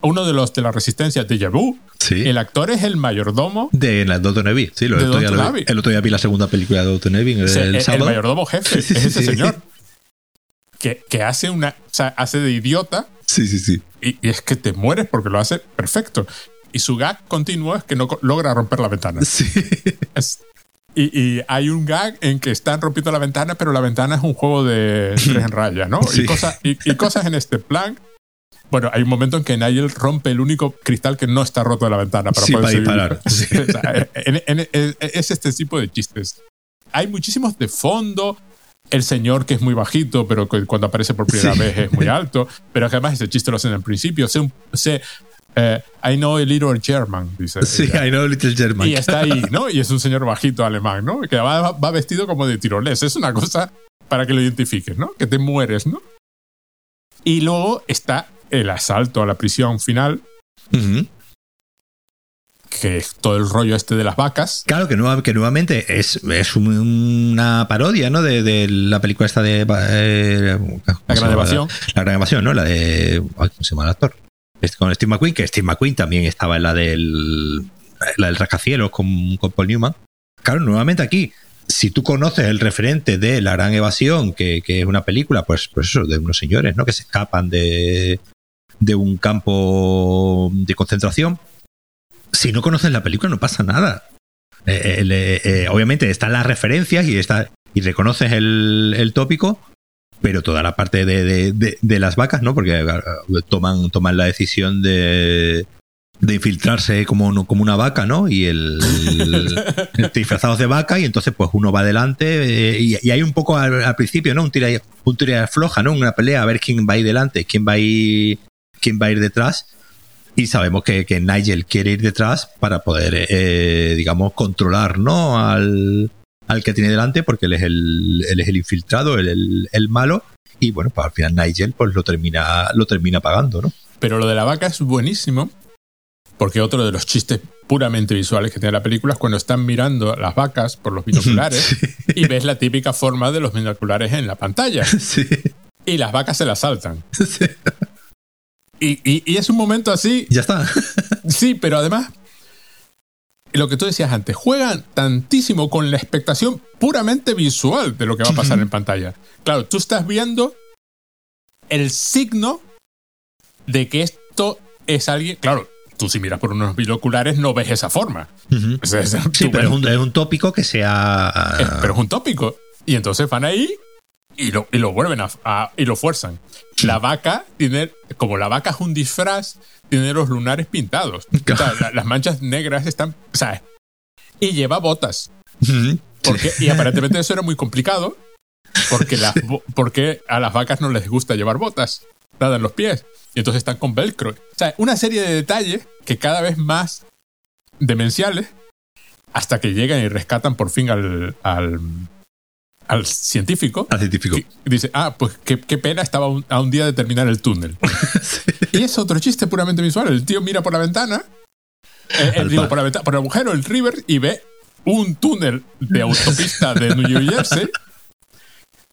A: Uno de los de la resistencia de Vu. Sí. El actor es el mayordomo
B: de la Doctor Neville. Sí, lo, el otro día vi la segunda película de Doctor Neville. El,
A: el, mayordomo jefe es ese señor. Que, que, hace una. O sea, hace de idiota.
B: Sí, sí, sí.
A: Y, y, es que te mueres porque lo hace perfecto. Y su gag continuo es que no logra romper la ventana. Sí. Es, y, hay un gag en que están rompiendo la ventana, pero la ventana es un juego de tres en raya, ¿no? Y, cosas, y, cosas en este plan. Bueno, hay un momento en que Nigel rompe el único cristal que no está roto de la ventana para poder
B: disparar.
A: es este tipo de chistes. Hay muchísimos de fondo. El señor que es muy bajito, pero que cuando aparece por primera vez es muy alto. Pero además ese chiste lo hacen en principio. Se, se, eh, I know a little German, dice.
B: Sí, I know a little German.
A: Y está ahí, ¿no? Y es un señor bajito alemán, ¿no? Que va, vestido como de tirolés. Es una cosa para que lo identifiques, ¿no? Que te mueres, ¿no? Y luego está el asalto a la prisión final. Que es todo el rollo este de las vacas.
B: Claro, que, que nuevamente es, es una parodia, ¿no? De, la película esta de. Eh,
A: la gran evasión.
B: La, gran evasión, ¿no? La de. ¿Cómo se llama el actor? con Steve McQueen, que Steve McQueen también estaba en la del, la del rascacielos con, con Paul Newman. Claro, nuevamente aquí, si tú conoces el referente de La Gran Evasión, que, es una película, pues, pues eso, de unos señores, ¿no? Que se escapan de, de un campo de concentración. Si no conoces la película, no pasa nada. Eh, eh, eh, obviamente están las referencias y, está, y reconoces el, el tópico, pero toda la parte de, de, las vacas, ¿no? Porque toman, toman la decisión de, de infiltrarse como, como una vaca, ¿no? Y el, disfrazados de vaca y entonces pues uno va adelante eh, y, hay un poco al, principio, ¿no? Un tira, un tira floja, ¿no? Una pelea a ver quién va a ir delante, quién va a ir, quién va a ir detrás. y sabemos que, Nigel quiere ir detrás para poder, eh, digamos, controlar, ¿no? Al, al que tiene delante, porque él es el, él es el infiltrado, el, el, malo, y bueno, pues al final Nigel pues lo termina, lo termina pagando, ¿no?
A: Pero lo de la vaca es buenísimo, porque otro de los chistes puramente visuales que tiene la película es cuando están mirando las vacas por los binoculares y ves la típica forma de los binoculares en la pantalla. Y las vacas se las saltan. Y, es un momento así.
B: Ya está.
A: sí, pero además, lo que tú decías antes, juegan tantísimo con la expectación puramente visual de lo que va a pasar en pantalla. Claro, tú estás viendo el signo de que esto es alguien. Claro, tú si miras por unos binoculares no ves esa forma.
B: sí, pero es un, tópico que sea.
A: pero es un tópico. Y entonces van ahí y lo, y lo vuelven a, y lo fuerzan. La vaca tiene, como la vaca es un disfraz, tiene los lunares pintados. las manchas negras están, ¿sabes? Y lleva botas. Porque, y aparentemente eso era muy complicado, porque, las, porque a las vacas no les gusta llevar botas, nada en los pies. Y entonces están con velcro. O sea, una serie de detalles que cada vez más demenciales hasta que llegan y rescatan por fin al, al científico.
B: Al científico.
A: dice, ah, pues qué, pena, estaba a un día de terminar el túnel. Y es otro chiste puramente visual. El tío mira por la ventana, eh, eh, digo, por, la ventana, por el agujero, el river, y ve un túnel de autopista de New Jersey.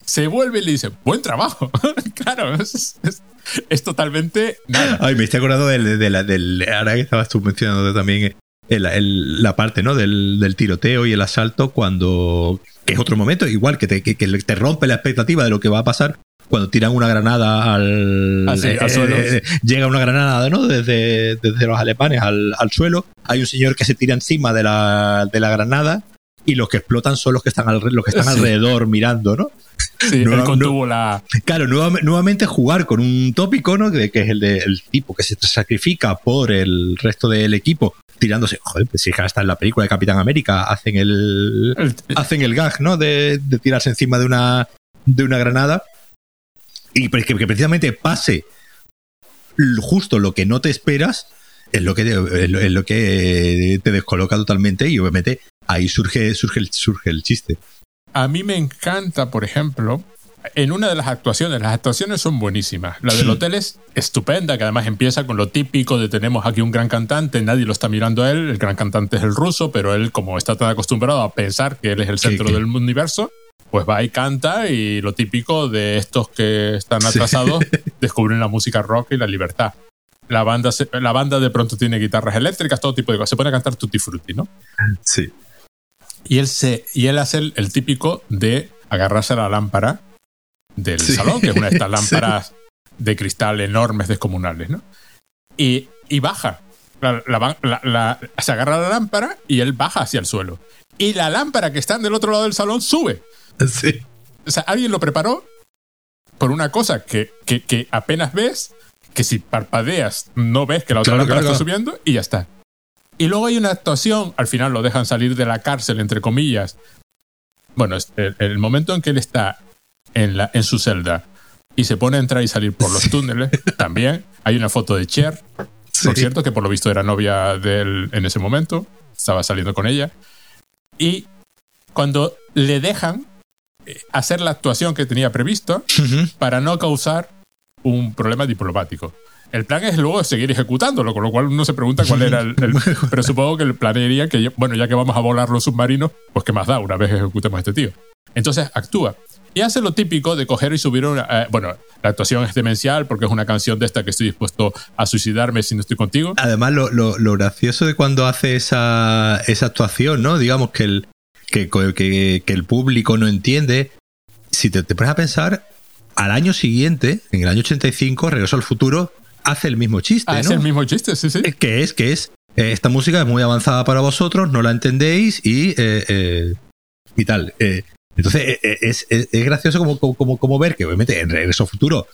A: Se vuelve y le dice, buen trabajo. claro, es, totalmente nada.
B: Ay, me estoy acordando de, de, la, del, ahora que estabas tú mencionando también la parte ¿no? Del, del, tiroteo y el asalto cuando es otro momento igual que te, que, te rompe la expectativa de lo que va a pasar cuando tiran una granada al,
A: ah, eh, eh,
B: llega una granada ¿no? desde, desde los alemanes al, al, suelo hay un señor que se tira encima de la, de la granada y los que explotan son los que están, los que están alrededor mirando ¿no?
A: Sí, la...
B: Claro, nuevamente jugar con un tópico, ¿no? Que, que es el del tipo que se sacrifica por el resto del equipo tirándose. Joder, pues si hasta en la película de Capitán América hacen el, hacen el gag, ¿no? De, tirarse encima de una, de una granada. Y que, que precisamente pase justo lo que no te esperas es lo que, es lo, que te descoloca totalmente y obviamente ahí surge, surge, surge el chiste.
A: A mí me encanta, por ejemplo, en una de las actuaciones, las actuaciones son buenísimas. La del hotel es estupenda, que además empieza con lo típico de tenemos aquí un gran cantante, nadie lo está mirando a él, el gran cantante es el ruso, pero él como está tan acostumbrado a pensar que él es el centro del universo, pues va y canta y lo típico de estos que están atrasados descubren la música rock y la libertad. La banda, la banda de pronto tiene guitarras eléctricas, todo tipo de cosas. Se pone a cantar Tutti Frutti, ¿no?
B: Sí.
A: Y él, se, y él hace el típico de agarrarse a la lámpara del salón, que es una de estas lámparas de cristal enormes, descomunales, ¿no? Y, y baja. La, se agarra la lámpara y él baja hacia el suelo. Y la lámpara que está del otro lado del salón sube.
B: Sí.
A: O sea, alguien lo preparó por una cosa que, que, apenas ves, que si parpadeas no ves que la otra lámpara está subiendo y ya está. Y luego hay una actuación, al final lo dejan salir de la cárcel, entre comillas. Bueno, el, el momento en que él está en, la, en su celda y se pone a entrar y salir por los túneles, también hay una foto de Cher, por cierto, que por lo visto era novia de él en ese momento, estaba saliendo con ella. Y cuando le dejan eh, hacer la actuación que tenía previsto para no causar un problema diplomático. El plan es luego seguir ejecutándolo, con lo cual uno se pregunta cuál era el, pero supongo que el plan sería que, bueno, ya que vamos a volar los submarinos, pues qué más da una vez ejecutemos a este tío. Entonces actúa. Y hace lo típico de coger y subir una... Eh, bueno, la actuación es demencial porque es una canción de esta que estoy dispuesto a suicidarme si no estoy contigo.
B: Además, lo, lo, gracioso de cuando hace esa, esa actuación, ¿no? Digamos que el, que, que, que el público no entiende. Si te, te pones a pensar, al año siguiente, en el año 85, Regreso al Futuro hace el mismo chiste. Ah,
A: ¿no? el mismo chiste, sí, sí.
B: Que es, que es, eh, esta música es muy avanzada para vosotros, no la entendéis y, eh, y tal. Entonces eh, eh, es, es, gracioso como, como, ver que obviamente en Regreso Futuro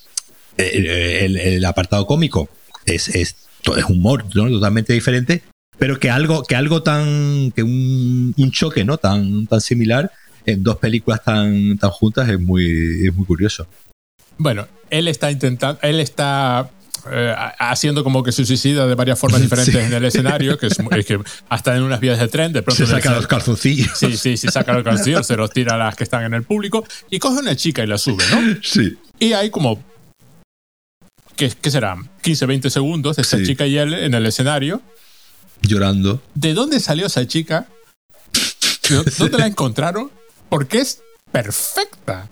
B: eh, el, apartado cómico es, es, es humor totalmente diferente, pero que algo, que algo tan, que un, un, choque no tan, tan similar en dos películas tan, tan juntas es muy, es muy curioso.
A: Bueno, él está intentando, él está eh, haciendo como que se suicida de varias formas diferentes en el escenario, que es, que hasta en unas vías de tren, de pronto...
B: Se saca los calzoncillos.
A: Sí, sí, se saca los calzoncillos, se los tira a las que están en el público y coge una chica y la sube, ¿no?
B: Sí.
A: Y hay como... ¿Qué, qué serán? 15, 20 segundos de esa
B: Sí.
A: chica y él en el escenario.
B: Llorando.
A: ¿De dónde salió esa chica? ¿De ¿Dónde la encontraron? Porque es perfecta.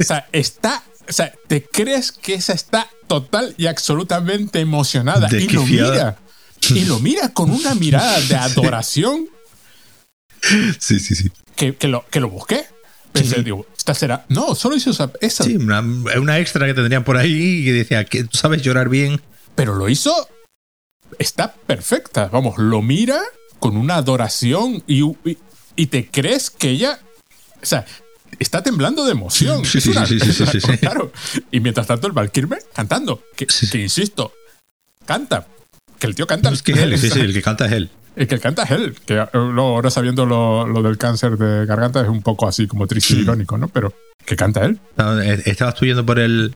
A: O sea, está. O sea, te crees que esa está total y absolutamente emocionada. Y lo mira. Y lo mira con una mirada de adoración
B: Sí, sí, sí.
A: que, que lo, que lo busqué. Pensé, digo, esta será. No, solo hizo esa. esa
B: Sí, una, una extra que tendrían por ahí y que decía que tú sabes llorar bien.
A: pero lo hizo. Está perfecta. Vamos, lo mira con una adoración y, y, y te crees que ella. O sea, está temblando de emoción.
B: Sí, sí,
A: una-
B: sí, sí, sí.
A: Claro. Y mientras tanto, el Valkyrie cantando. Que, insisto, canta. Que el tío canta.
B: Es que es él, sí, sí, el que canta es él.
A: El que canta es él. Que eh, luego, ahora sabiendo lo, lo del cáncer de garganta es un poco así como triste y irónico, ¿no? Pero que canta él.
B: Eh, Estabas tú yendo por el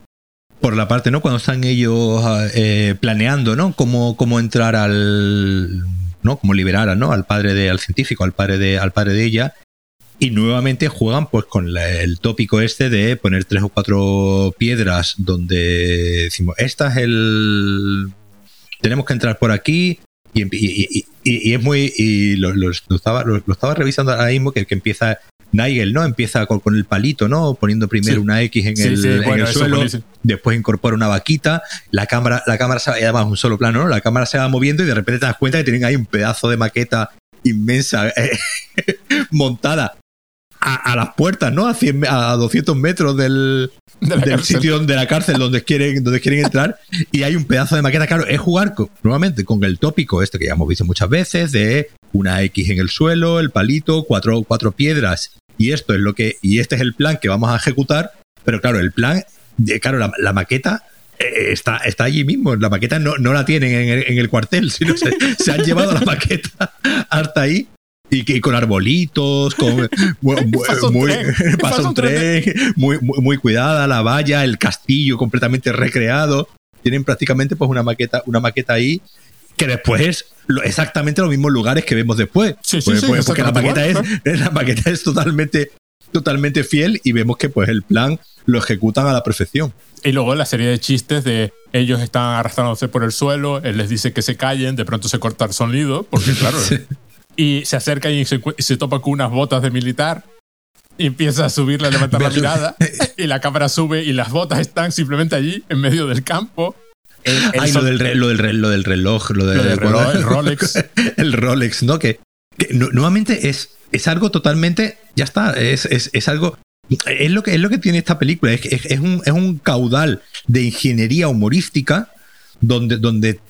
B: por la parte, ¿no? Cuando están ellos eh, planeando, ¿no? Cómo, cómo entrar al. ¿no? Cómo liberar ¿no? al padre de, al científico, al padre de, al padre de ella. Y nuevamente juegan pues con la- el tópico este de poner tres o cuatro piedras donde decimos, esta es el. Tenemos que entrar por aquí. Y, y- y- y- y es muy. Y lo, lo- lo estaba, lo, lo estaba revisando ahora mismo que, que empieza. Nigel, ¿no? Empieza con, con el palito, ¿no? Poniendo primero
A: Sí.
B: una X en
A: Sí,
B: el,
A: sí,
B: en
A: bueno,
B: el suelo, después incorpora una vaquita, la cámara, la cámara se va, además un solo plano, ¿no? La cámara se va moviendo y de repente te das cuenta que tienen ahí un pedazo de maqueta inmensa eh, montada a, a las puertas, ¿no? A, 100 me- a 200 metros del,
A: De
B: del sitio donde la cárcel donde quieren, donde quieren entrar y hay un pedazo de maqueta. Claro, es jugar con- nuevamente con el tópico este que ya hemos visto muchas veces de una X en el suelo, el palito, cuatro, cuatro piedras y esto es lo que y este es el plan que vamos a ejecutar. Pero claro, el plan, de- claro, la, la maqueta eh, está, está allí mismo. La maqueta no, no la tienen en el, en el cuartel, sino se, se han llevado la maqueta hasta ahí. Y que con arbolitos, con muy,
A: un
B: muy-
A: tren,
B: un muy, muy, muy cuidada la valla, el castillo completamente recreado. Tienen prácticamente pues una maqueta, una maqueta ahí que después es lo- exactamente los mismos lugares que vemos después.
A: Sí, sí,
B: Pues-
A: sí,
B: pues- porque la maqueta es, la maqueta es totalmente, totalmente fiel y vemos que pues el plan lo ejecutan a la perfección.
A: Y luego la serie de chistes de ellos están arrastrándose por el suelo, él les dice que se callen, de pronto se corta el sonido, porque claro, y se acerca y se, se topa con unas botas de militar y empieza a subirle, a levantar la mirada y la cámara sube y las botas están simplemente allí en medio del campo. El, el
B: Ay,
A: sol-
B: lo del, re- lo, del re- lo del reloj, lo, de-
A: Lo del reloj, el Rolex.
B: el Rolex, ¿no? Que, que nu- nuevamente es, es algo totalmente. Ya está, es, es, es algo. Es lo, que, es lo que tiene esta película, es, es, es un, es un caudal de ingeniería humorística donde, donde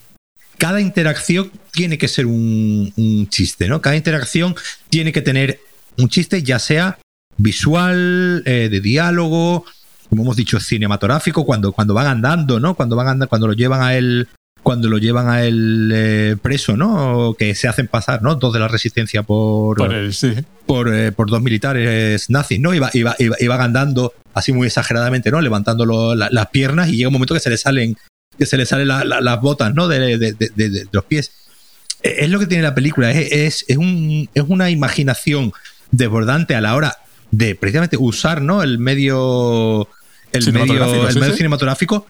B: cada interacción tiene que ser un, un chiste, ¿no? Cada interacción tiene que tener un chiste, ya sea visual, eh, de diálogo, como hemos dicho, cinematográfico, cuando, cuando van andando, ¿no? Cuando van andando, cuando lo llevan a él, cuando lo llevan a él eh, preso, ¿no? O que se hacen pasar, ¿no? Dos de la resistencia por,
A: por sí.
B: por, eh, por dos militares nazis, ¿no? Iba, iba, iba- iban andando así muy exageradamente, ¿no? Levantando lo- la- las piernas y llega un momento que se le salen, que se le salen la- la- las botas, ¿no? De, de- de- de- de los pies. Eh, Es lo que tiene la película, es, es, es, un, es una imaginación desbordante a la hora de precisamente usar, ¿no? El medio, el medio, el medio
A: sí.
B: cinematográfico.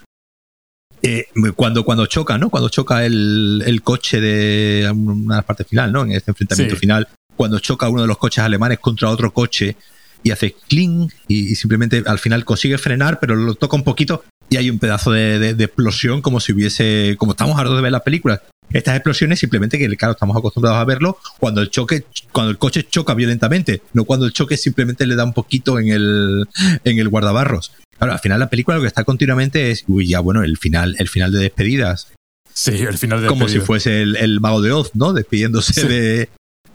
B: eh, cuando, cuando choca, ¿no? Cuando choca el, el coche de una partes final, ¿no? En este enfrentamiento
A: Sí.
B: final, cuando choca uno de los coches alemanes contra otro coche y hace cling y, y simplemente al final consigue frenar, pero lo toca un poquito y hay un pedazo de, de- de explosión como si hubiese, como estamos hartos de ver las películas. Estas explosiones simplemente que, claro, estamos acostumbrados a verlo cuando el choque, cuando el coche choca violentamente, no cuando el choque simplemente le da un poquito en el, en el guardabarros. Claro, al final la película lo que está continuamente es, uy, ya bueno, el final, el final de despedidas,
A: Sí, el final de
B: como si fuese el, el mago de Oz, ¿no? Despidiéndose
A: Sí.
B: de,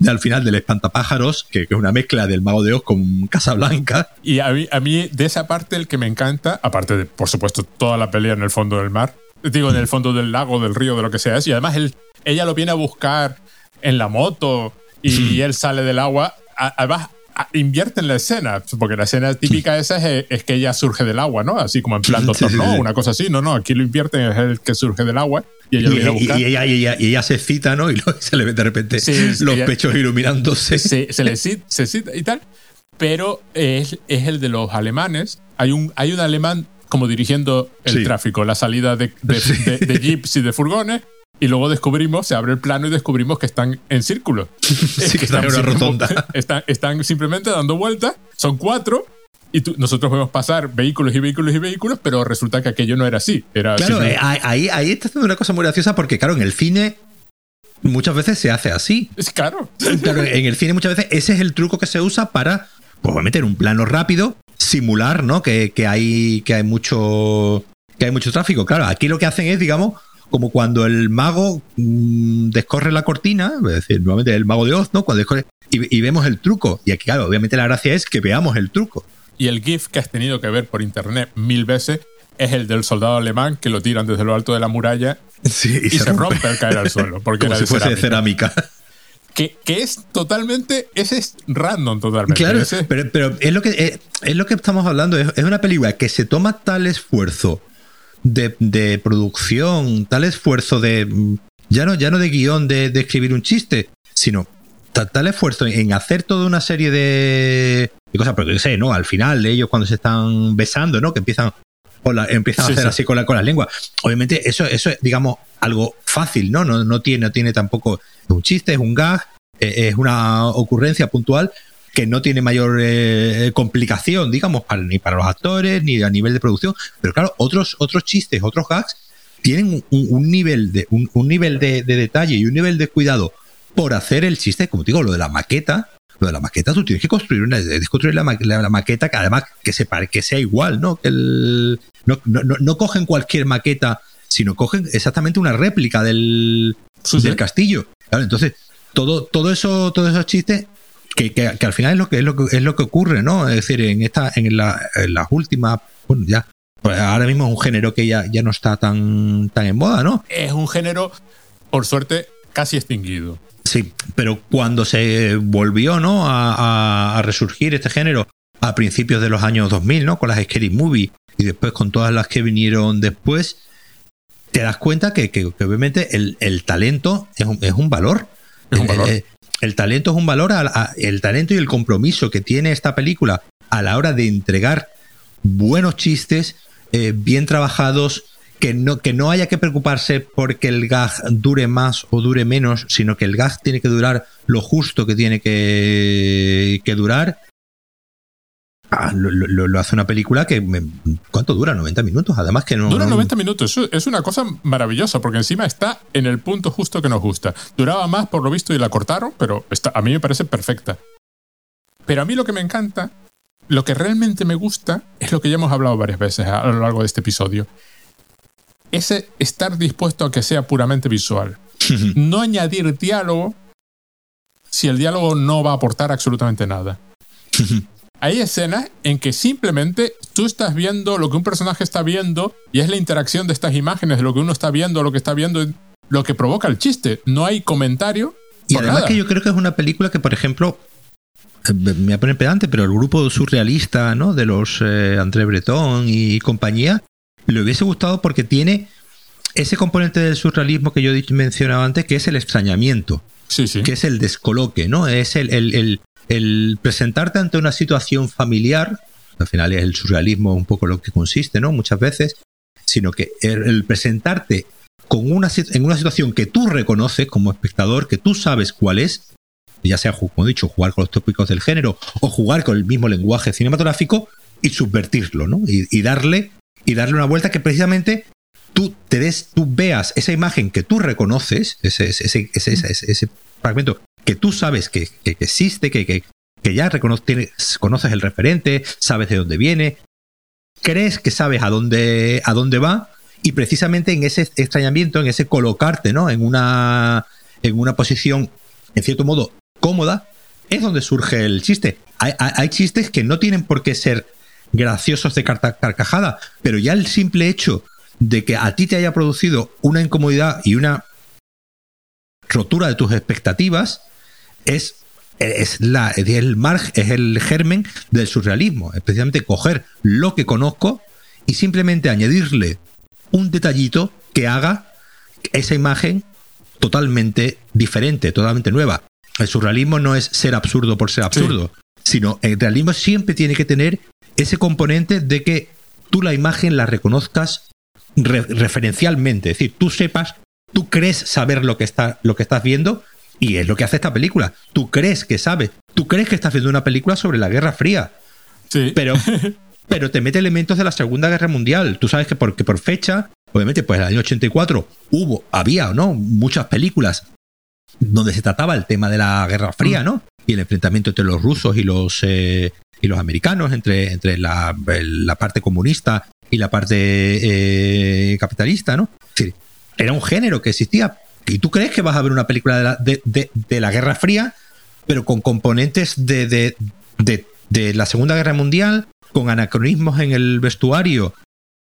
B: de al final del espantapájaros, que, que es una mezcla del mago de Oz con Casablanca.
A: Y a mí, a mí, de esa parte, el que me encanta, aparte de, por supuesto, toda la pelea en el fondo del mar, digo, en el fondo del lago, del río, de lo que sea, es, y además él, ella lo viene a buscar en la moto y, él sale del agua. A- Además, invierten la escena, porque la escena típica esa es, que ella surge del agua, ¿no? Así como en plan Doctor No, una cosa así. No, no, aquí lo invierten, es el que surge del agua y ella lo viene a buscar.
B: Y, ella, se cita, ¿no? Y se le ve de repente los pechos iluminándose.
A: Se, se le cita, se cita y tal. Pero es, es el de los alemanes. Hay un, hay un alemán como dirigiendo el tráfico, la salida de, de, jeeps y de furgones, y luego descubrimos, se abre el plano y descubrimos que están en círculo.
B: Sí, que están en una rotonda.
A: Están, simplemente dando vueltas, son cuatro, y nosotros vemos pasar vehículos y vehículos y vehículos, pero resulta que aquello no era así. Era
B: claro, eh, ahí, ahí está haciendo una cosa muy graciosa porque, claro, en el cine muchas veces se hace así.
A: Es claro.
B: claro. En el cine muchas veces ese es el truco que se usa para, pues, meter un plano rápido simular, ¿no? Que, hay, que hay mucho. Que hay mucho tráfico. Claro, aquí lo que hacen es, digamos, como cuando el mago mm, descorre la cortina, es decir, nuevamente el mago de Oz, ¿no? Cuando descorre, y, vemos el truco. Y aquí, claro, obviamente la gracia es que veamos el truco.
A: Y el GIF que has tenido que ver por internet mil veces es el del soldado alemán que lo tiran desde lo alto de la muralla y, se, rompe. al caer al suelo. Porque
B: como si fuese de cerámica
A: que, es totalmente, ese es random totalmente.
B: Claro, pero, es, lo que, eh, es, lo que estamos hablando, es, una película que se toma tal esfuerzo de, producción, tal esfuerzo de, ya no, ya no de guion de, escribir un chiste, sino tal, esfuerzo en hacer toda una serie de, cosas, porque yo sé, ¿no? Al final ellos cuando se están besando, ¿no? Que empiezan empiezan a hacer así con, la, con las lenguas. Obviamente, eso, eso es, digamos, algo fácil, ¿no? No, no, tiene, no tiene tampoco. un chiste, es un gag, eh, es una ocurrencia puntual que no tiene mayor eh, complicación, digamos, ni para los actores, ni a nivel de producción. Pero claro, otros, otros chistes, otros gags, tienen un, nivel, de, un, nivel de, detalle y un nivel de cuidado por hacer el chiste, como digo, lo de la maqueta, lo de la maqueta, tú tienes que construir una, construir la, maqueta que además que, se, que sea igual, ¿no? Que el, no, no, no, cogen cualquier maqueta, sino cogen exactamente una réplica del, del castillo. Claro, entonces, todo, todo eso, todos esos chistes que, que, al final es lo que es lo que es lo que ocurre, ¿no? Es decir, en esta, en, la, en las últimas, bueno, ya, pues ahora mismo es un género que ya, ya no está tan, tan en moda, ¿no?
A: Es un género, por suerte, casi extinguido.
B: Sí, pero cuando se volvió, ¿no? A, a, resurgir este género a principios de los años 2000, ¿no? Con las Scary Movie y después con todas las que vinieron después, te das cuenta que, obviamente el, talento es un, es un valor. Eh, el, talento es un valor, el talento y el compromiso que tiene esta película a la hora de entregar buenos chistes, eh, bien trabajados, que no, que no haya que preocuparse porque el gag dure más o dure menos, sino que el gag tiene que durar lo justo que tiene que, que durar Ah, lo, hace una película que. ¿Cuánto dura? 90 minutos. Además que no.
A: Dura 90 minutos. Es una cosa maravillosa porque encima está en el punto justo que nos gusta. Duraba más por lo visto y la cortaron, pero está, a mí me parece perfecta. Pero a mí lo que me encanta, lo que realmente me gusta, es lo que ya hemos hablado varias veces a lo largo de este episodio. Ese estar dispuesto a que sea puramente visual. no añadir diálogo si el diálogo no va a aportar absolutamente nada hay escenas en que simplemente tú estás viendo lo que un personaje está viendo y es la interacción de estas imágenes, de lo que uno está viendo, lo que está viendo, lo que provoca el chiste. No hay comentario.
B: Y además que yo creo que es una película que, por ejemplo, eh, me voy a poner pedante, pero el grupo surrealista, ¿no? De los eh, André Breton y compañía, le hubiese gustado porque tiene ese componente del surrealismo que yo mencionaba antes, que es el extrañamiento.
A: Sí, sí.
B: Que es el descoloque, ¿no? Es el, el, el presentarte ante una situación familiar, al final es el surrealismo un poco lo que consiste, ¿no? Muchas veces, sino que el, presentarte con una, en una situación que tú reconoces como espectador, que tú sabes cuál es, ya sea, como he dicho, jugar con los tópicos del género o jugar con el mismo lenguaje cinematográfico y subvertirlo, ¿no? Y, darle, y darle una vuelta que precisamente tú te des, tú veas esa imagen que tú reconoces, ese, ese, ese, ese fragmento que tú sabes que, existe, que, que, ya conoces el referente, sabes de dónde viene, crees que sabes a dónde, a dónde va, y precisamente en ese extrañamiento, en ese colocarte ¿no? en, una, en una posición, en cierto modo, cómoda, es donde surge el chiste. Hay, hay, chistes que no tienen por qué ser graciosos de carcajada, pero ya el simple hecho de que a ti te haya producido una incomodidad y una rotura de tus expectativas, es, es, la, es, el marg, es el germen del surrealismo. Especialmente coger lo que conozco y simplemente añadirle un detallito que haga esa imagen totalmente diferente, totalmente nueva. El surrealismo no es ser absurdo por ser absurdo, sino el realismo siempre tiene que tener ese componente de que tú la imagen la reconozcas referencialmente, es decir, tú sepas, tú crees saber lo que, está, lo que estás viendo y es lo que hace esta película. Tú crees que sabes, tú crees que estás viendo una película sobre la Guerra Fría.
A: Sí.
B: Pero, pero te mete elementos de la Segunda Guerra Mundial. Tú sabes que porque por fecha, obviamente, pues en el año 84 hubo, había, ¿no? Muchas películas donde se trataba el tema de la Guerra Fría, mm. ¿no? Y el enfrentamiento entre los rusos y los, eh, y los americanos, entre, entre la, la, parte comunista y la parte eh, capitalista, ¿no? Es decir, era un género que existía. Y tú crees que vas a ver una película de la, de, de, de la Guerra Fría, pero con componentes de, la Segunda Guerra Mundial, con anacronismos en el vestuario,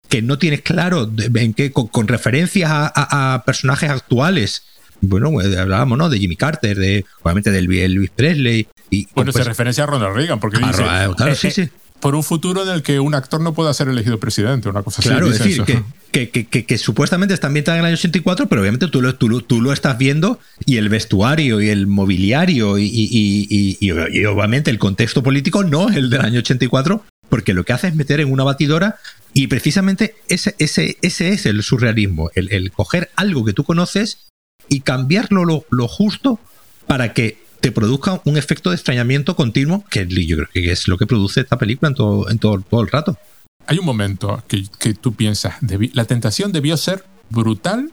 B: que no tienes claro en qué, con, referencias a, a personajes actuales bueno, pues, hablábamos, ¿no? De Jimmy Carter, de, obviamente del Elvis Presley. Y,
A: bueno, se referencia a Ronald Reagan, porque dice,
B: claro, eh, sí, sí.
A: Por un futuro en el que un actor no pueda ser elegido presidente, una cosa
B: claro,
A: así.
B: Claro, es decir, que, que, que, que, supuestamente está ambientada en el año 84, pero obviamente tú lo, tú, tú lo estás viendo y el vestuario y el mobiliario y, y, y, obviamente el contexto político no es el del año 84, porque lo que hace es meter en una batidora y precisamente ese, ese, ese es el surrealismo, el, el coger algo que tú conoces y cambiarlo lo, justo para que te produzca un efecto de extrañamiento continuo, que yo creo que es lo que produce esta película en todo, en todo, todo el rato.
A: Hay un momento que, que tú piensas, la tentación debió ser brutal,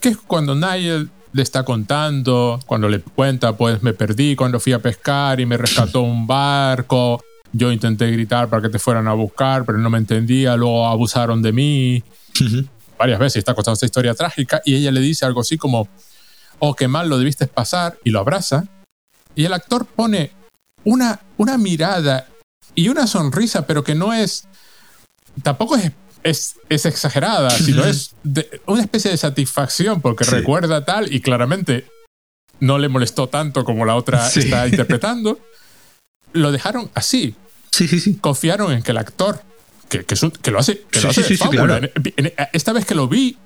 A: que es cuando Nigel le está contando, cuando le cuenta, pues me perdí cuando fui a pescar y me rescató un barco, yo intenté gritar para que te fueran a buscar, pero no me entendía, luego abusaron de mí varias veces está contando esta historia trágica y ella le dice algo así como, oh, qué mal lo debiste pasar y lo abraza. Y el actor pone una, una mirada y una sonrisa, pero que no es, tampoco es, es, es exagerada, sino es una especie de satisfacción porque recuerda tal y claramente no le molestó tanto como la otra está interpretando. Lo dejaron así.
B: Sí, sí, sí.
A: Confiaron en que el actor que, lo hace, que lo hace Esta vez que lo vi,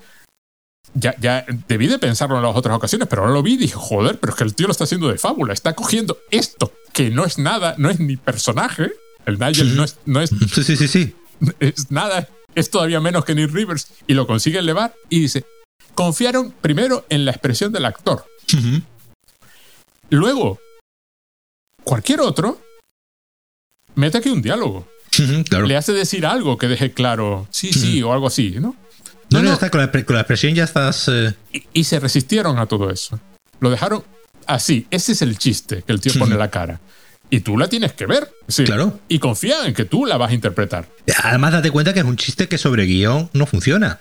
A: ya, ya debí de pensarlo en las otras ocasiones, pero ahora lo vi y dije, joder, pero es que el tío lo está haciendo de fábula. Está cogiendo esto, que no es nada, no es ni personaje. El Nigel no es. No es
B: sí, sí, sí,
A: Es nada, es todavía menos que Nick Rivers. Y lo consigue elevar y dice: confiaron primero en la expresión del actor. Luego, cualquier otro mete aquí un diálogo. Le hace decir algo que deje claro, sí, sí, o algo así, ¿no?
B: No, no, Está con, la, expresión ya estás. Eh.
A: Y, se resistieron a todo eso. Lo dejaron así. Ese es el chiste que el tío pone la cara. Y tú la tienes que ver. Sí.
B: Claro.
A: Y confía en que tú la vas a interpretar.
B: Además, date cuenta que es un chiste que sobre guion no funciona.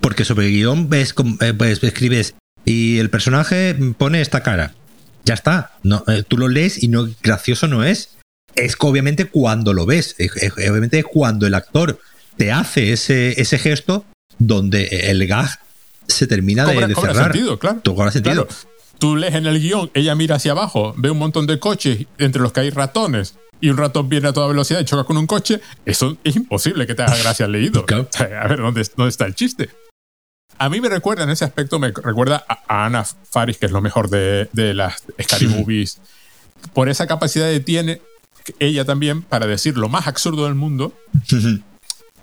B: Porque sobre guion ves, eh, pues, escribes y el personaje pone esta cara. Ya está. No, eh, tú lo lees y no gracioso no es es que obviamente cuando lo ves, obviamente es cuando el actor te hace ese, ese gesto donde el gag se termina de, cerrar. Cobra
A: sentido, claro.
B: sentido.
A: Tú lees en el guion, ella mira hacia abajo, ve un montón de coches entre los que hay ratones y un ratón viene a toda velocidad y choca con un coche. Eso es imposible que te haga gracia al leído. A ver, ¿dónde, ¿dónde está el chiste? A mí me recuerda en ese aspecto, me recuerda a, Ana Faris, que es lo mejor de, de las Scary Movies. Por esa capacidad que tiene ella también para decir lo más absurdo del mundo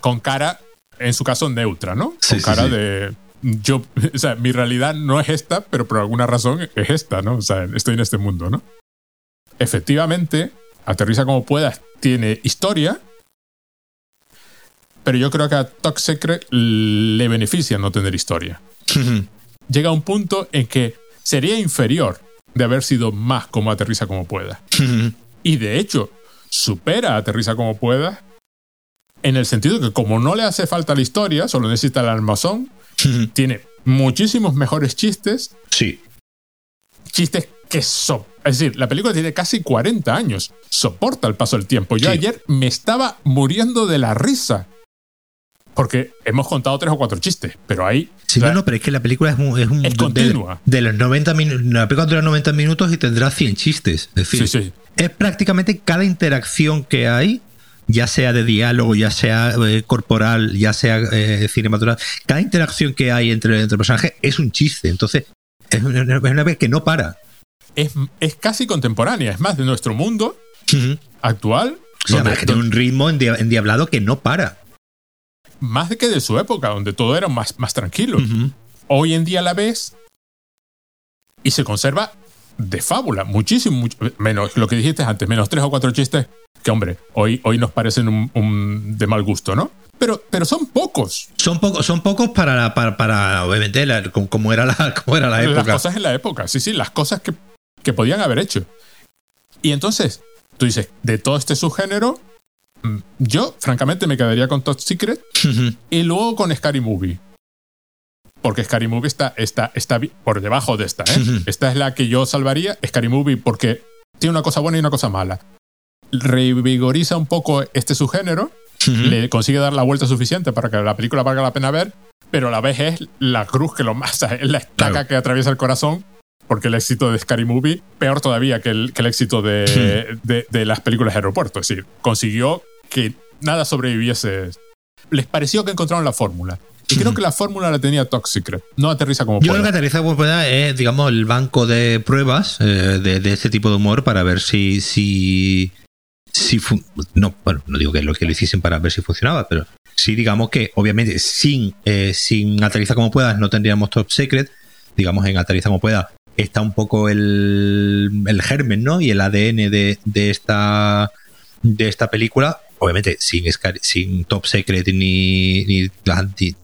A: con cara, en su caso, neutra, ¿no? con cara de. Yo, o sea, mi realidad no es esta, pero por alguna razón es esta, ¿no? O sea, estoy en este mundo, ¿no? Efectivamente, aterriza como puedas, tiene historia, pero yo creo que a Top Secret le beneficia no tener historia. Llega un punto en que sería inferior de haber sido más como aterriza como pueda. Y de hecho, supera a Aterriza como pueda, en el sentido que como no le hace falta la historia, solo necesita el almazón, tiene muchísimos mejores chistes.
B: Sí.
A: Chistes que son... Es decir, la película tiene casi 40 años, soporta el paso del tiempo. Yo ayer me estaba muriendo de la risa porque hemos contado tres o cuatro chistes, pero ahí.
B: Sí, no, no, pero es que la película es un. Es, un,
A: es continua.
B: De, los 90 minutos. La película dura 90 minutos y tendrá 100 chistes. Es decir,
A: sí, sí.
B: es prácticamente cada interacción que hay ya sea de diálogo, ya sea eh, corporal, ya sea eh, cinematográfico, cada interacción que hay entre, entre personajes es un chiste. Entonces, es una, vez que no para.
A: Es, es, casi contemporánea, es más de nuestro mundo actual.
B: O sea, tiene un ritmo endiablado que no para.
A: Más de que de su época, donde todo era más, más tranquilo. Hoy en día la ves y se conserva de fábula, muchísimo, menos lo que dijiste antes, menos tres o cuatro chistes que, hombre, hoy, hoy nos parecen un, de mal gusto, ¿no? Pero, pero son pocos.
B: Son pocos, son pocos para, para, para obviamente, como, era la, como era la época.
A: Las cosas en la época, sí, sí, las cosas que, que podían haber hecho. Y entonces, tú dices, de todo este subgénero, mm, yo, francamente, me quedaría con Top Secret y luego con Scary Movie. Porque Scary Movie está, está, está por debajo de esta, ¿eh? Esta es la que yo salvaría, Scary Movie, porque tiene una cosa buena y una cosa mala. Revigoriza un poco este subgénero, le consigue dar la vuelta suficiente para que la película valga la pena ver, pero a la vez es la cruz que lo masa, es la estaca que atraviesa el corazón porque el éxito de Scary Movie, peor todavía que el, que el éxito de, de, las películas de aeropuerto. Es decir, consiguió que nada sobreviviese. Les pareció que encontraron la fórmula. Y creo que la fórmula la tenía Toxic, no aterriza como
B: Yo creo que aterriza como pueda es, digamos, el banco de pruebas eh, de, de, este tipo de humor para ver si. si, si no, bueno, no digo que lo que lo hiciesen para ver si funcionaba, pero sí, digamos que, obviamente, sin, eh, sin aterriza como puedas, no tendríamos Top Secret. Digamos, en aterriza como pueda, está un poco el, el germen, ¿no? Y el ADN de, de, esta, de esta película. Obviamente, sin, sin Top Secret ni, ni,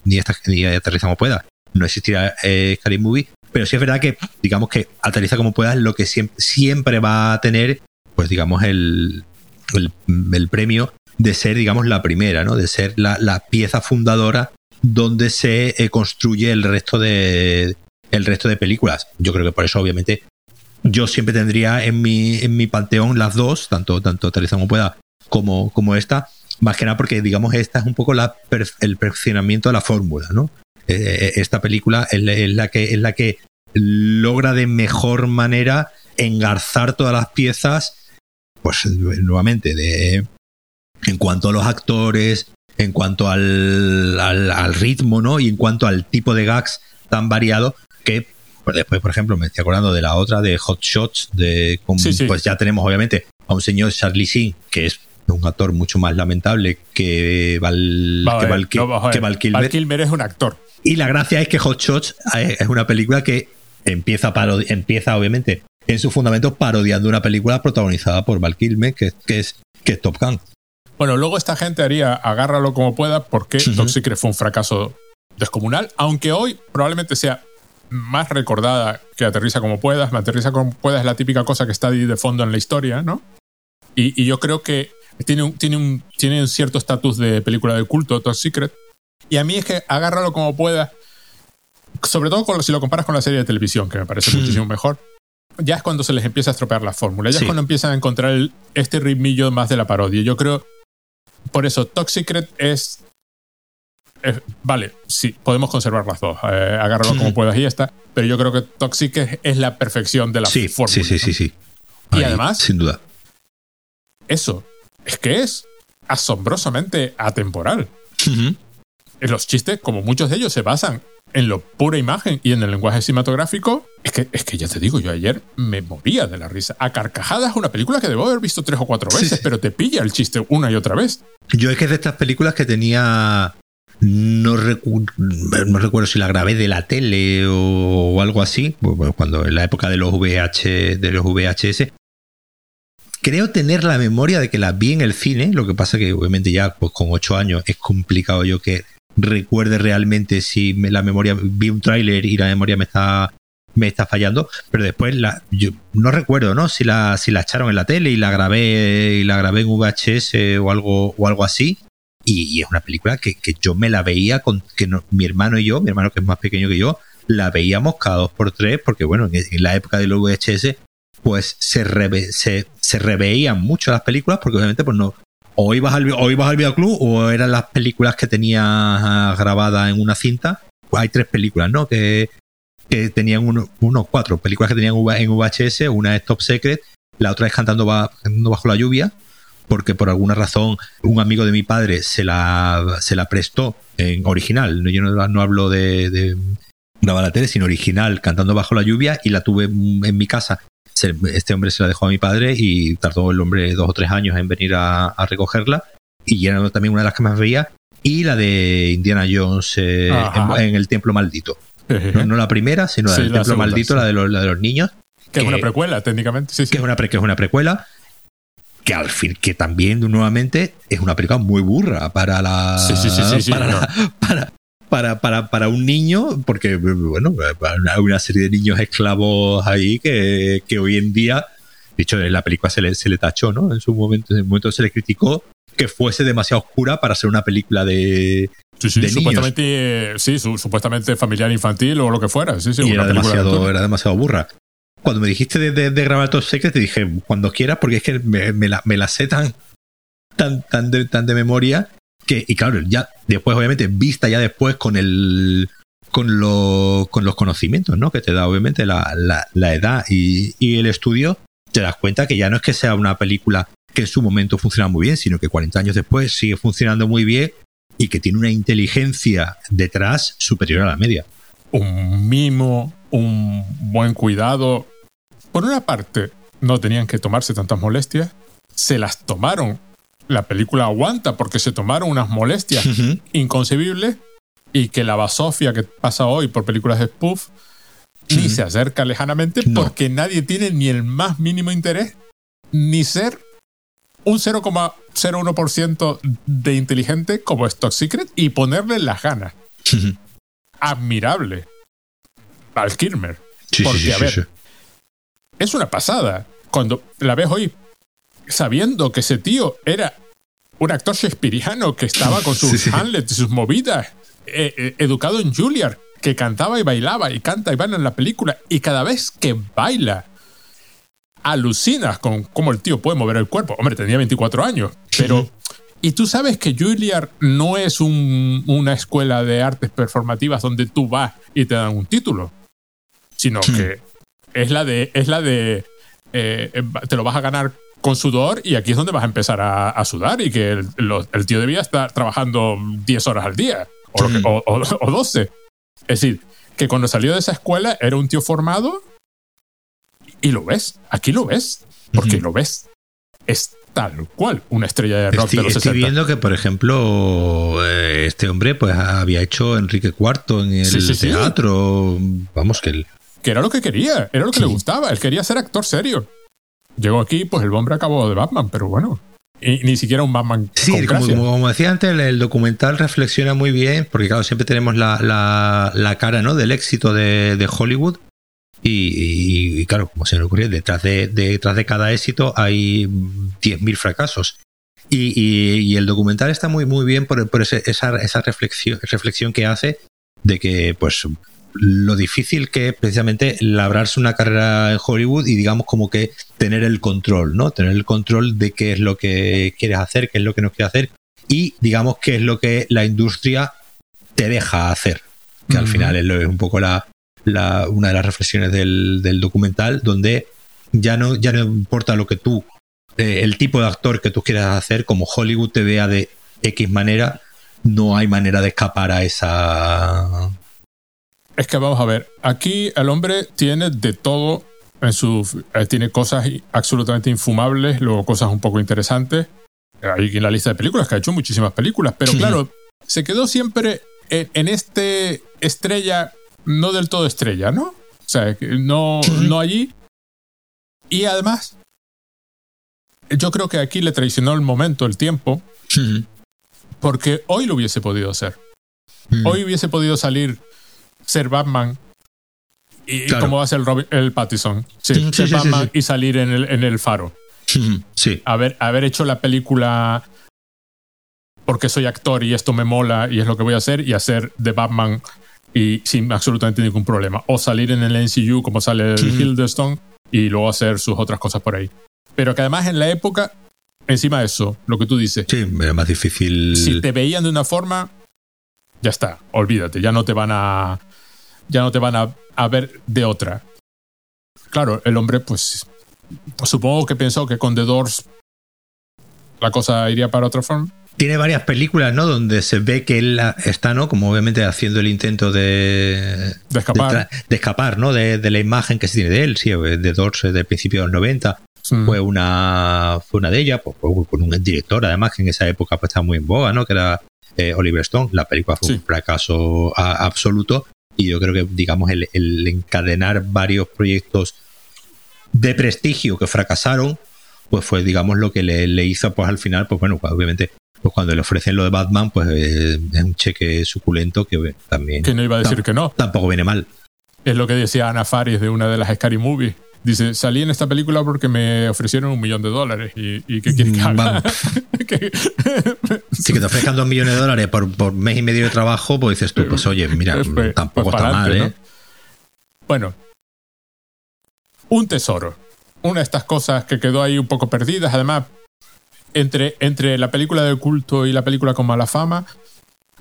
B: ni, esta, ni Aterriza como pueda, no existiría eh, Movie. Pero sí es verdad que, digamos que Aterriza como pueda lo que siempre, siempre va a tener, pues digamos, el, el, premio de ser, digamos, la primera, ¿no? De ser la, la pieza fundadora donde se eh, construye el resto de, el resto de películas. Yo creo que por eso, obviamente, yo siempre tendría en mi, en mi panteón las dos, tanto, tanto Teresa como pueda, como, como esta, más que nada porque, digamos, esta es un poco la, el perfeccionamiento de la fórmula, ¿no? Eh, eh, esta película es la, que, es la que logra de mejor manera engarzar todas las piezas, pues nuevamente, de, en cuanto a los actores, en cuanto al, al, al ritmo, ¿no? Y en cuanto al tipo de gags tan variado, que pues después, por ejemplo, me estoy acordando de la otra de Hot Shots, de pues ya tenemos obviamente a un señor Charlie Sheen, que es un actor mucho más lamentable que Val, que Val, Kilmer.
A: Val Kilmer es un actor.
B: Y la gracia es que Hot Shots es una película que empieza, empieza obviamente en su fundamento parodiando una película protagonizada por Val Kilmer, que, que, es, que Top Gun.
A: Bueno, luego esta gente haría agárralo como pueda porque Top Secret fue un fracaso descomunal, aunque hoy probablemente sea más recordada que Aterriza como puedas. Aterriza como puedas es la típica cosa que está ahí de fondo en la historia, ¿no? Y, yo creo que tiene un, tiene un, tiene un cierto estatus de película de culto, Top Secret. Y a mí es que agárralo como puedas, sobre todo si lo comparas con la serie de televisión, que me parece muchísimo mejor. Ya es cuando se les empieza a estropear la fórmula. Ya es cuando empiezan a encontrar este ritmillo más de la parodia. Yo creo, por eso, Top Secret es vale, sí, podemos conservar las dos. Eh, agárralo como puedas y ya está. Pero yo creo que Toxic es, la perfección de la
B: sí,
A: fórmula.
B: Sí, sí, sí, sí.
A: y además.
B: Sin duda.
A: Eso. Es que es asombrosamente atemporal. Los chistes, como muchos de ellos, se basan en lo pura imagen y en el lenguaje cinematográfico. Es que, es que ya te digo, yo ayer me moría de la risa. A carcajadas, una película que debo haber visto tres o cuatro veces, pero te pilla el chiste una y otra vez.
B: Yo es que es de estas películas que tenía no, no, recuerdo si la grabé de la tele o, algo así, cuando en la época de los, VH, de los VHS. Creo tener la memoria de que la vi en el cine, lo que pasa que obviamente ya pues con ocho años es complicado yo que recuerde realmente si la memoria, vi un tráiler y la memoria me está me está fallando, pero después la, yo no recuerdo, ¿no? Si la, si la echaron en la tele y la grabé y la grabé en VHS o algo, o algo así. Y, es una película que, yo me la veía con que mi hermano y yo, mi hermano que es más pequeño que yo, la veíamos cada dos por tres, porque bueno, en, la época del VHS, pues se, se, se reveían mucho las películas, porque obviamente pues no, o ibas al, o ibas al videoclub o eran las películas que tenías grabadas en una cinta. Hay tres películas, ¿no? Que, que tenían unos uno, cuatro películas que tenían en VHS. Una es Top Secret, la otra es Cantando, Bajo la Lluvia, porque por alguna razón un amigo de mi padre se la, se la prestó en original. Yo no, no hablo de, de la tele, sino original, Cantando Bajo la Lluvia, y la tuve en mi casa este hombre se la dejó a mi padre y tardó el hombre dos o tres años en venir a, recogerla. Y era también una de las que más veía. Y la de Indiana Jones eh, en, el Templo Maldito. No, la primera, sino la del Templo Maldito, la, de los, de los niños.
A: Que, es una precuela, técnicamente. Sí,
B: Que, es una que es una precuela. Que al fin, que también nuevamente es una película muy burra para la. para, para, para, para, para un niño, porque, bueno, hay una serie de niños esclavos ahí que, que hoy en día, dicho en la película se le, se le tachó, ¿no? En su momento, en su momento se le criticó que fuese demasiado oscura para ser una película de,
A: Sí, sí, supuestamente, sí, supuestamente familiar infantil o lo que fuera. Sí, sí,
B: y era, demasiado, era demasiado burra. Cuando me dijiste de, de, grabar Top Secret, te dije, cuando quieras, porque es que me, me, la, me la sé tan, tan, tan, de, tan de memoria y claro, ya después, obviamente, vista ya después con el con, con los conocimientos, ¿no? Que te da, obviamente, la, la, edad y, y, el estudio, te das cuenta que ya no es que sea una película que en su momento funciona muy bien, sino que 40 años después sigue funcionando muy bien y que tiene una inteligencia detrás superior a la media.
A: Un mimo, un buen cuidado. Por una parte, no tenían que tomarse tantas molestias, se las tomaron la película aguanta porque se tomaron unas molestias inconcebibles y que la basofia que pasa hoy por películas de spoof ni se acerca lejanamente porque nadie tiene ni el más mínimo interés ni ser un 0,01% de inteligente como Stock Secret y ponerle las ganas. Admirable. Al Kirmer. porque, a ver, es una pasada. Cuando la ves hoy, sabiendo que ese tío era un actor shakespeariano que estaba con sus Hamlet y sus movidas, eh, eh, educado en Juilliard, que cantaba y bailaba y canta y baila en la película, y cada vez que baila, alucinas con cómo el tío puede mover el cuerpo. Hombre, tenía 24 años, pero... Y tú sabes que Juilliard no es una escuela de artes performativas donde tú vas y te dan un título, sino que es la de, es la de eh, te lo vas a ganar con sudor y aquí es donde vas a empezar a, sudar y que el, tío debía estar trabajando 10 horas al día o, o, 12. Es decir, que cuando salió de esa escuela era un tío formado y lo ves, aquí lo ves, porque lo ves. Es tal cual una estrella de rock
B: estoy,
A: de los 60.
B: Estoy viendo que, por ejemplo, eh, este hombre pues había hecho Enrique IV en el teatro. Vamos, que él...
A: Que era lo que quería, era lo que le gustaba. Él quería ser actor serio. Llegó aquí, pues el hombre acabó de Batman, pero bueno. Y ni siquiera un Batman.
B: Sí, como, como, decía antes, el, documental reflexiona muy bien, porque claro, siempre tenemos la, la, cara ¿no? del éxito de, de Hollywood. Y, claro, como se me ocurrió, detrás de, detrás de cada éxito hay 10.000 fracasos. Y, y, el documental está muy, muy bien por, por esa, esa reflexión, reflexión que hace de que, pues, lo difícil que es precisamente labrarse una carrera en Hollywood y digamos como que tener el control, ¿no? Tener el control de qué es lo que quieres hacer, qué es lo que no quieres hacer y digamos qué es lo que la industria te deja hacer. Que al final es, un poco la, una de las reflexiones del, documental donde ya no, ya no importa lo que tú, eh, el tipo de actor que tú quieras hacer, como Hollywood te vea de X manera, no hay manera de escapar a esa
A: es que vamos a ver, aquí el hombre tiene de todo en su... Eh, tiene cosas absolutamente infumables, luego cosas un poco interesantes. Hay en la lista de películas, que ha hecho muchísimas películas, pero claro, se quedó siempre en, este estrella, no del todo estrella, ¿no? O sea, no, no allí. Y además, yo creo que aquí le traicionó el momento, el tiempo, porque hoy lo hubiese podido hacer. Hoy hubiese podido salir ser Batman y cómo va a ser el, el Pattison. ser Batman y salir en el, en el faro.
B: Sí.
A: Haber, haber hecho la película porque soy actor y esto me mola y es lo que voy a hacer y hacer de Batman y sin absolutamente ningún problema. O salir en el NCU como sale el Hiddleston y luego hacer sus otras cosas por ahí. Pero que además en la época encima de eso, lo que tú dices.
B: Sí, era más difícil.
A: Si te veían de una forma, ya está, olvídate, ya no te van a. Ya no te van a, a ver de otra. Claro, el hombre, pues. Supongo que pensó que con The Doors la cosa iría para otra forma.
B: Tiene varias películas, ¿no? Donde se ve que él está, ¿no? Como obviamente haciendo el intento de.
A: De escapar.
B: De, escapar, ¿no? De, de, la imagen que se tiene de él, sí, de Doors del principio de los 90.
A: Mm.
B: Fue una fue una de ellas, pues, con un director, además, que en esa época pues, estaba muy en boga, ¿no? Que era eh, Oliver Stone. La película fue
A: Sí.
B: un fracaso a- absoluto. Y yo creo que, digamos, el, el encadenar varios proyectos de prestigio que fracasaron, pues fue, digamos, lo que le, le hizo, pues al final, pues bueno, pues, obviamente, pues cuando le ofrecen lo de Batman, pues eh, es un cheque suculento que eh, también
A: Que no iba a decir que no.
B: tampoco viene mal.
A: Es lo que decía Ana Faris de una de las Scary Movies. Dice, salí en esta película porque me ofrecieron un millón de dólares. ¿Y, y qué quieres que
B: Mm,
A: haga?
B: Si que te ofrezcan dos millones de dólares por, por mes y medio de trabajo, pues dices tú, pues oye, mira,
A: Pues,
B: tampoco
A: pues
B: está mal, ¿eh?
A: ¿no? Bueno, un tesoro. Una de estas cosas que quedó ahí un poco perdidas. Además, entre, entre la película de culto y la película con mala fama,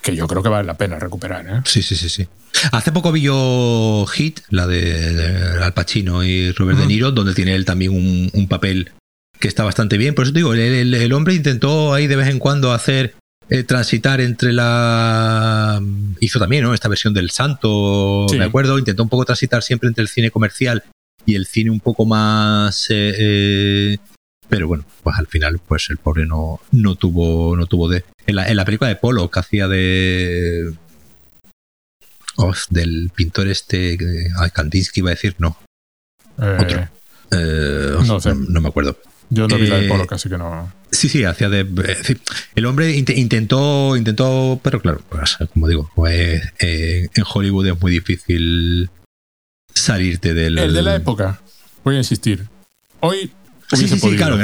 A: que yo creo que vale la pena recuperar. ¿eh?
B: Sí, sí, sí, sí. Hace poco vi yo Hit, la de, de Al Pacino y Robert De. Niro, donde tiene él también un, un papel que está bastante bien. Por eso te digo, el, el- el hombre intentó ahí de vez en cuando hacer eh, transitar entre la hizo también ¿no? esta versión del Santo
A: Sí.
B: me acuerdo intentó un poco transitar siempre entre el cine comercial y el cine un poco más eh, eh, pero bueno pues al final pues el pobre no no tuvo no tuvo de en la, en la película de Polo que hacía de oh, del pintor este ay, Kandinsky iba a decir no
A: Eh,
B: Otro. Eh,
A: No sé.
B: no me acuerdo
A: yo no vi la de
B: Eh,
A: Polo, casi que no.
B: Sí, sí, hacía de. decir, el hombre int- intentó, intentó, pero claro, pues, como digo, pues, eh, en Hollywood es muy difícil salirte del.
A: El de la época, voy a insistir. Hoy
B: Sí, sí, sí, claro.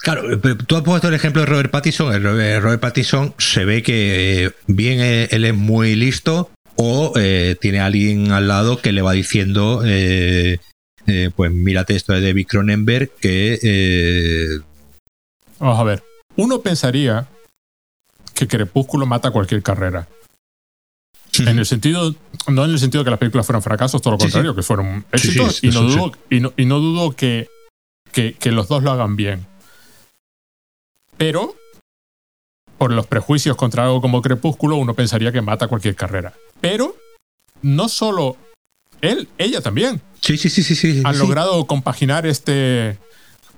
B: Claro, tú has puesto el ejemplo de Robert Pattinson. El Robert, Pattinson se ve que eh, bien él es muy listo o eh, tiene alguien al lado que le va diciendo, eh, eh, pues mírate esto de David Cronenberg que
A: Vamos a ver. Uno pensaría que Crepúsculo mata cualquier carrera. En el sentido, no en el sentido de que las películas fueran fracasos, todo lo
B: Sí,
A: contrario, que fueron
B: sí,
A: éxitos, y, no dudo, y, no, y no dudo que, que, que los dos lo hagan bien. Pero, por los prejuicios contra algo como Crepúsculo, uno pensaría que mata cualquier carrera. Pero, no solo él, ella también
B: sí, sí, sí, sí, sí,
A: han
B: sí.
A: logrado compaginar este.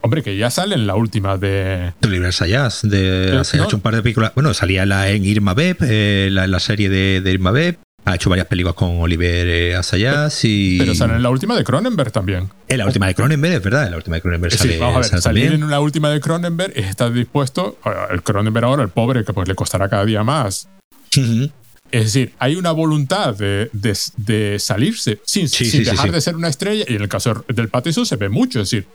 A: Hombre, que ya sale en la última de.
B: de Universal Jazz, de,
A: no-
B: hecho un par de películas. Bueno, salía la, en Irma Beb, eh, la, la serie de, de Irma Beb. Ha hecho varias películas con Oliver eh, Assayas y.
A: Pero sale en la última de Cronenberg también.
B: en la última de Cronenberg, es verdad. En la última de Cronenberg sale,
A: decir, vamos a ver,
B: sale
A: salir
B: también.
A: en una última de Cronenberg es estar dispuesto. El Cronenberg ahora, el pobre, que pues le costará cada día más.
B: Ujú.
A: Es decir, hay una voluntad de, de- de salirse sin,
B: Sí,
A: sin
B: sí, sí,
A: dejar
B: sí.
A: de ser una estrella. Y en el caso del Pattinson se ve mucho. Es decir,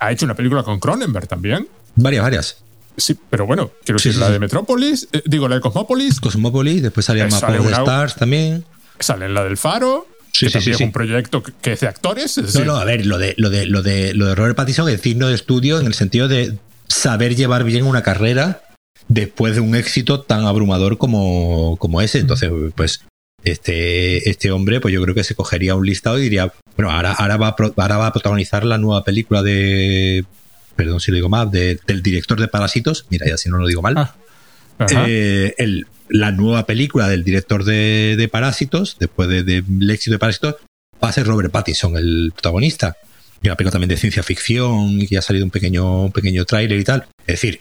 A: ha hecho una película con Cronenberg también.
B: Varias, varias.
A: Sí, pero bueno, quiero
B: Sí,
A: decir,
B: sí,
A: la
B: sí.
A: de Metrópolis, eh, digo, la de Cosmópolis,
B: Cosmopolis, después salía
A: Eh,
B: Map
A: sale
B: of the
A: una-
B: Stars también.
A: sale en la del Faro,
B: Sí,
A: que también es un proyecto que, es de actores. Es
B: No,
A: decir,
B: no, a ver, lo de, lo de, lo de, lo de Robert Pattinson es digno de estudio en el sentido de saber llevar bien una carrera después de un éxito tan abrumador como, como ese. Entonces, pues, este, este hombre, pues yo creo que se cogería un listado y diría, bueno, ahora, ahora, va, a ahora va a protagonizar la nueva película de, perdón si lo digo mal, de- del director de Parásitos. Mira, ya si no lo digo mal.
A: Ah.
B: Eh, el- la nueva película del director de, de Parásitos, después de- del éxito de Parásitos, va a ser Robert Pattinson el protagonista. Y una película también de ciencia ficción y que ha salido un pequeño, un pequeño tráiler y tal. Es decir,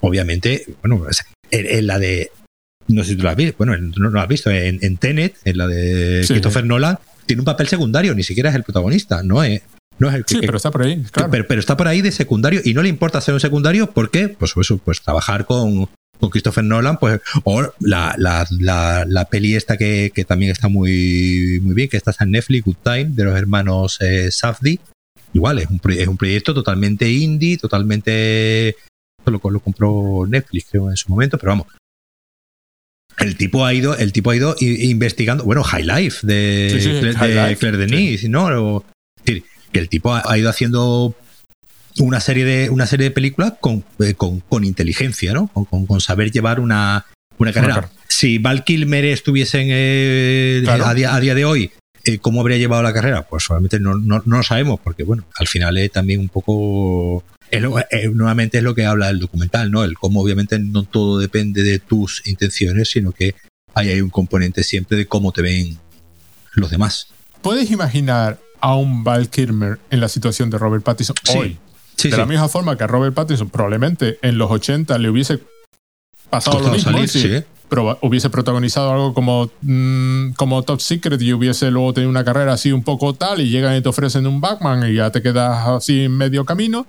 B: obviamente, bueno, en, la de. No sé si tú la has visto, bueno, en- no, la has visto, en, en Tenet, en la de
A: Sí.
B: Christopher Nolan, tiene un papel secundario, ni siquiera es el protagonista, no es, no es el que,
A: sí, pero está por ahí, claro.
B: pero, pero está por ahí de secundario y no le importa ser un secundario porque, pues eso, pues trabajar con, con Christopher Nolan, pues, o la, la, la, la peli esta que, que también está muy, muy bien, que está en Netflix, Good Time, de los hermanos eh, Safdie. Igual, es un, es un proyecto totalmente indie, totalmente. Lo, lo compró Netflix, creo, en su momento, pero vamos. El tipo ha ido, el tipo ha ido investigando, bueno, High Life de,
A: Sí, sí,
B: Claire-
A: High
B: de
A: Life,
B: Claire Denis, ¿no? O- es decir, que el tipo ha, ha ido haciendo una serie de, una serie de películas con, eh, con, con inteligencia, ¿no? Con, con, saber llevar una, una carrera. si Val Kilmer estuviese en, eh, a, día, a, día, de hoy, eh, ¿cómo habría llevado la carrera? Pues solamente no, no, no, lo sabemos, porque bueno, al final es también un poco... nuevamente es lo que habla el documental, ¿no? El cómo obviamente no todo depende de tus intenciones, sino que ahí hay un componente siempre de cómo te ven los demás.
A: ¿Puedes imaginar a un Val Kilmer en la situación de Robert Pattinson hoy? de la misma forma que a Robert Pattinson probablemente en los 80 le hubiese pasado lo mismo. Pero hubiese protagonizado algo como, mm, como Top Secret y hubiese luego tenido una carrera así un poco tal y llegan y te ofrecen un Batman y ya te quedas así en medio camino.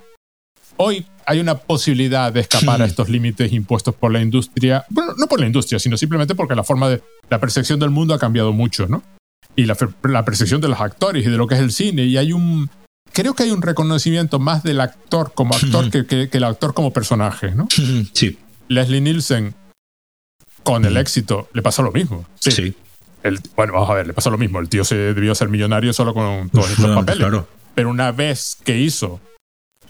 A: Hoy hay una posibilidad de escapar a estos límites impuestos por la industria. Bueno, no por la industria, sino simplemente porque la forma de la percepción del mundo ha cambiado mucho, ¿no? Y la, la percepción de los actores y de lo que es el cine. Y hay un, creo que hay un reconocimiento más del actor como actor que, que, el actor como personaje, ¿no?
B: Sí.
A: Leslie Nielsen, con el éxito, le pasó lo mismo.
B: Sí.
A: El, bueno, vamos a ver, le pasó lo mismo. El tío se debió ser millonario solo con todos estos papeles. Claro. Pero una vez que hizo,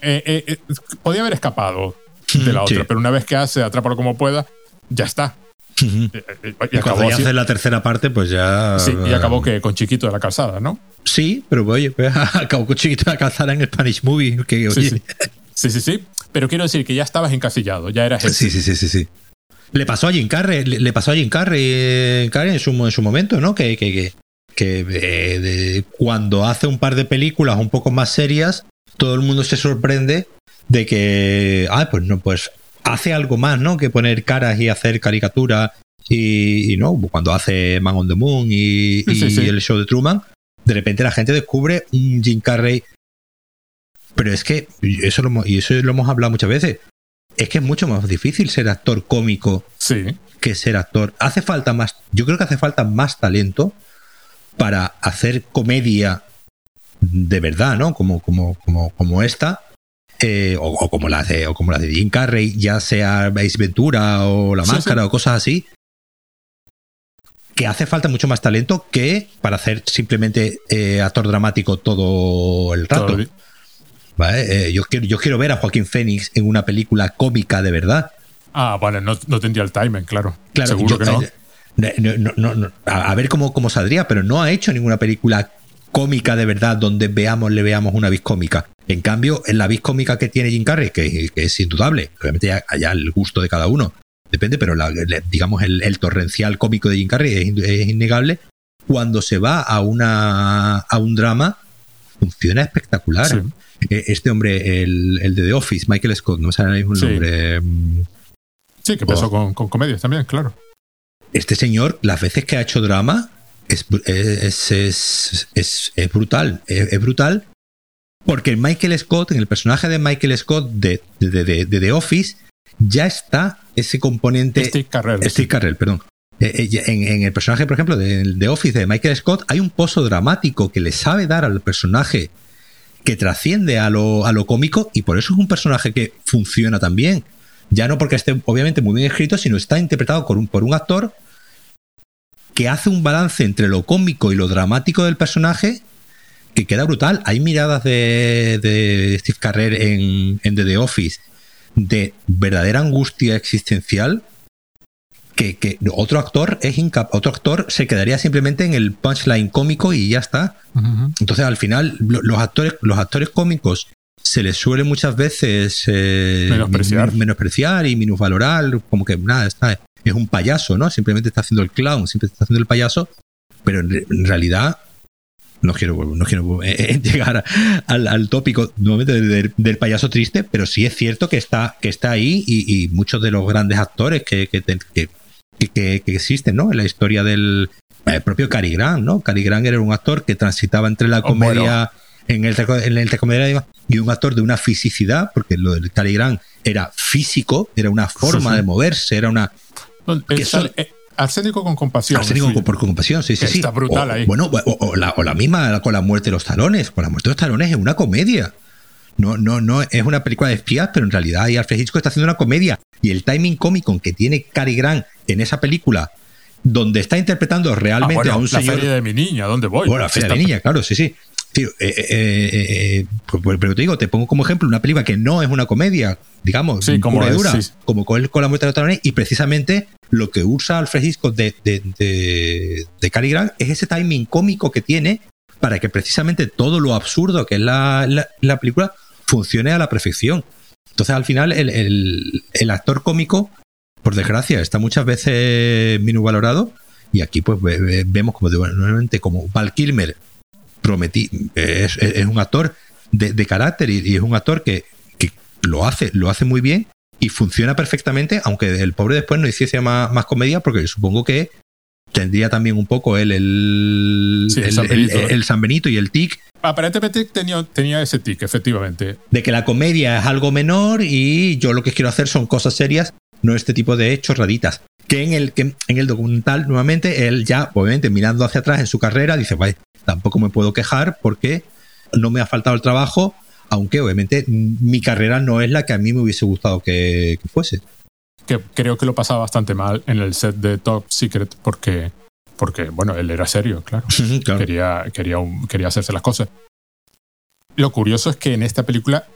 A: eh, eh, eh, podía haber escapado de la otra, pero una vez que hace, atrápalo como pueda, ya está.
B: Y, acabó ya hace la tercera parte, pues ya.
A: Sí, y acabó que con Chiquito de la Calzada, ¿no?
B: Sí, pero oye, acabó con Chiquito de la Calzada en Spanish Movie. Que,
A: sí, sí, sí, sí. Pero quiero decir que ya estabas encasillado, ya eras
B: Sí, sí, sí, sí, sí. Le pasó a Jim Carrey, le, pasó a Jim Carrey, eh, en, su, en su momento, ¿no? Que, que, que, eh, cuando hace un par de películas un poco más serias, todo el mundo se sorprende de que, ah, pues no, pues hace algo más, ¿no? Que poner caras y hacer caricaturas y, no, cuando hace Man on the Moon y, el show de Truman, de repente la gente descubre un Jim Carrey. Pero es que, eso lo, y eso lo hemos hablado muchas veces, es que es mucho más difícil ser actor cómico que ser actor. Hace falta más, yo creo que hace falta más talento para hacer comedia de verdad, ¿no? Como, como, como, como esta. Eh, o, como la de, o como la de Jim Carrey, ya sea Ace Ventura o La Máscara o cosas así, que hace falta mucho más talento que para hacer simplemente eh, actor dramático todo el rato. Eh, yo, quiero, yo quiero ver a Joaquín Phoenix en una película cómica de verdad.
A: Ah, vale, no, tendría el timing, claro. Seguro que no.
B: Eh, a, ver cómo, cómo saldría, pero no ha hecho ninguna película cómica de verdad donde veamos, le veamos una vis cómica. En cambio, en la vis cómica que tiene Jim Carrey, que, es indudable, obviamente allá el gusto de cada uno, depende, pero digamos el, torrencial cómico de Jim Carrey es, innegable. Cuando se va a, una, a un drama, funciona espectacular. E, este hombre, el, de The Office, Michael Scott, no sé el nombre. Mm,
A: sí, que empezó con, comedias también, claro.
B: Este señor, las veces que ha hecho drama, es, es, es, brutal. Es, brutal porque Michael Scott, en el personaje de Michael Scott de, de, The Office, ya está ese componente.
A: Steve Carrell.
B: Steve Carrell, perdón. Eh, eh, en, el personaje, por ejemplo, de, The Office de Michael Scott, hay un pozo dramático que le sabe dar al personaje que trasciende a lo, a lo cómico y por eso es un personaje que funciona también. Ya no porque esté obviamente muy bien escrito, sino está interpretado por un, por un actor que hace un balance entre lo cómico y lo dramático del personaje que queda brutal. Hay miradas de, de Steve Carrer en, en The Office de verdadera angustia existencial que, otro actor es otro actor se quedaría simplemente en el punchline cómico y ya está. Entonces, al final, los actores, los actores cómicos se les suele muchas veces eh, menospreciar. y minusvalorar, como que nada, está, es un payaso, ¿no? Simplemente está haciendo el clown, siempre está haciendo el payaso, pero en, realidad no quiero, no quiero eh, eh, llegar al, tópico nuevamente del, payaso triste, pero sí es cierto que está, que está ahí y, muchos de los grandes actores que, que, que, existen, ¿no? En la historia del propio Cary Grant, ¿no? Cary Grant era un actor que transitaba entre la oh, comedia, en, el, en el comedia y un actor de una fisicidad, porque lo del Cary Grant era físico, era una forma de moverse, era una...
A: Eh, arsénico con compasión.
B: Arsénico con, compasión, sí, sí, sí.
A: Está brutal ahí.
B: Bueno, o, la, o, la, misma con la muerte de los talones. Con la muerte de los talones es una comedia. No, no, no es una película de espías, pero en realidad Alfred Hitchcock está haciendo una comedia. Y el timing cómico que tiene Cary Grant en esa película, donde está interpretando realmente
A: ah,
B: a un señor.
A: La feria de mi niña, ¿dónde voy?
B: Bueno, la feria de mi niña, claro, sí, sí. Tío, eh, eh, eh, pues, pues, pero te digo, te pongo como ejemplo una película que no es una comedia, digamos,
A: Sí, como es,
B: dura,
A: sí.
B: como con, la muerte de Otarones, y precisamente lo que usa Alfred Hitchcock de, de, de, de Cary Grant es ese timing cómico que tiene para que precisamente todo lo absurdo que es la, la- la película funcione a la perfección. Entonces, al final, el, el- el actor cómico, por desgracia, está muchas veces minusvalorado. Y aquí, pues, ve- ve- vemos como, nuevamente, como Val Kilmer prometí, es, es- es un actor de, de carácter y, y es un actor que, que lo hace, lo hace muy bien y funciona perfectamente, aunque el pobre después no hiciese más, más comedia, porque supongo que tendría también un poco él el,
A: Sí, el
B: el,
A: San Benito.
B: el- el San Benito y el tic
A: Aparentemente tenía, tenía ese tic, efectivamente.
B: de que la comedia es algo menor y yo lo que quiero hacer son cosas serias, no este tipo de chorraditas. Que en el, que en el documental, nuevamente, él ya, obviamente, mirando hacia atrás en su carrera, dice, vaya, tampoco me puedo quejar porque no me ha faltado el trabajo, aunque obviamente mi carrera no es la que a mí me hubiese gustado que, que fuese.
A: Que creo que lo pasaba bastante mal en el set de Top Secret porque, porque bueno, él era serio, claro.
B: Claro.
A: Quería, quería, un- quería hacerse las cosas. Lo curioso es que en esta película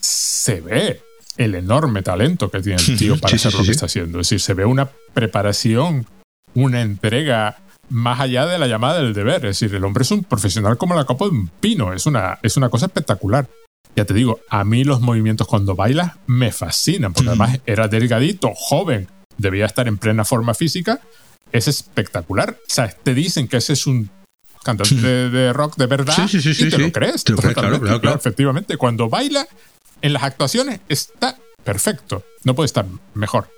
A: se ve el enorme talento que tiene el tío para
B: Sí,
A: hacer
B: sí,
A: lo que
B: sí.
A: está haciendo. Es decir, se ve una preparación, una entrega más allá de la llamada del deber. Es decir, el hombre es un profesional como la copa de un pino. Es una, es una cosa espectacular. Ya te digo, a mí los movimientos cuando bailas me fascinan, porque además era delgadito, joven, debía estar en plena forma física. Es espectacular. O sea, te dicen que ese es un cantante de, de rock de verdad
B: Sí, sí, sí,
A: y te lo crees.
B: Te lo crees, claro, claro, claro.
A: Efectivamente, cuando baila en las actuaciones está perfecto. No puede estar mejor.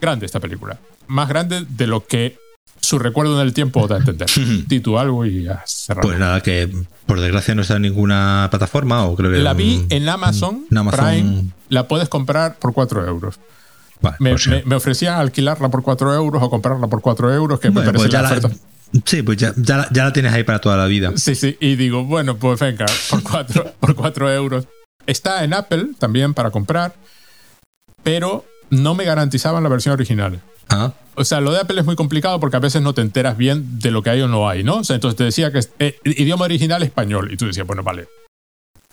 A: Grande esta película. Más grande de lo que su recuerdo en el tiempo da a entender. Di tú algo y ya cerramos.
B: Pues nada, que por desgracia no está en ninguna plataforma o creo que...
A: la vi en Amazon,
B: en Amazon.
A: Prime. La puedes comprar por 4 euros.
B: vale,
A: Me,
B: pues sí.
A: me- me ofrecían alquilarla por 4 euros o comprarla por 4 euros, que me
B: Bueno,
A: parece
B: pues ya
A: la
B: la,
A: oferta.
B: sí, pues ya, ya, la- ya la tienes ahí para toda la vida.
A: Sí, sí, y digo, bueno, pues venga, por 4 por cuatro euros. Está en Apple también para comprar, pero no me garantizaban la versión original.
B: Ah,
A: O sea, lo de Apple es muy complicado porque a veces no te enteras bien de lo que hay o no hay, ¿no? O sea, entonces te decía que es eh, idioma original español y tú decías, bueno, vale.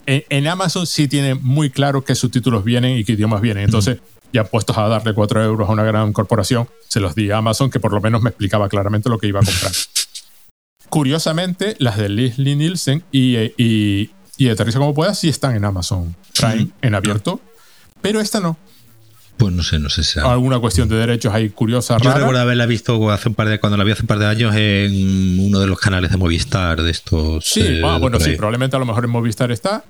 A: En, en Amazon sí tiene muy claro qué subtítulos vienen y qué idiomas vienen. Entonces, ya puestos a darle 4 euros a una gran corporación, se los di a Amazon que por lo menos me explicaba claramente lo que iba a comprar. Curiosamente, las de Leslie Nielsen y, eh, y, y Aterriza como puedas sí están en Amazon Prime, en abierto, pero esta no.
B: pues no sé, no sé si...
A: Alguna cuestión de derechos ahí curiosa,
B: Yo
A: rara.
B: recuerdo haberla visto hace un par de, cuando la vi hace un par de años en uno de los canales de Movistar de estos.
A: Sí,
B: eh,
A: ah, bueno, sí, probablemente a lo mejor en Movistar está.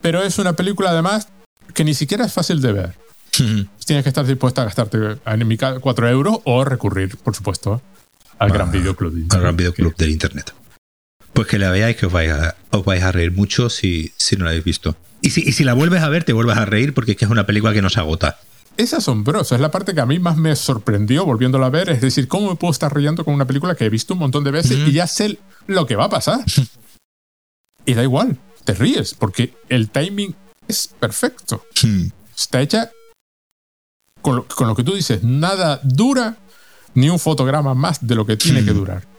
A: Pero es una película además que ni siquiera es fácil de ver. Tienes que estar dispuesta a gastarte en mi caso 4 euros o recurrir, por supuesto, al gran videoclub. de
B: Al gran videoclub del internet. Pues que la veáis que os vais a, os vais a reír mucho si, si no la habéis visto. Y si, y si la vuelves a ver, te vuelves a reír porque es que es una película que no se agota.
A: Es asombroso, es la parte que a mí más me sorprendió volviéndola a ver. Es decir, ¿cómo me puedo estar riendo con una película que he visto un montón de veces y ya sé lo que va a pasar? y da igual, te ríes, porque el timing es perfecto.
B: Hmm.
A: está hecha con lo, con lo que tú dices, nada dura ni un fotograma más de lo que tiene
B: Hmm.
A: que durar.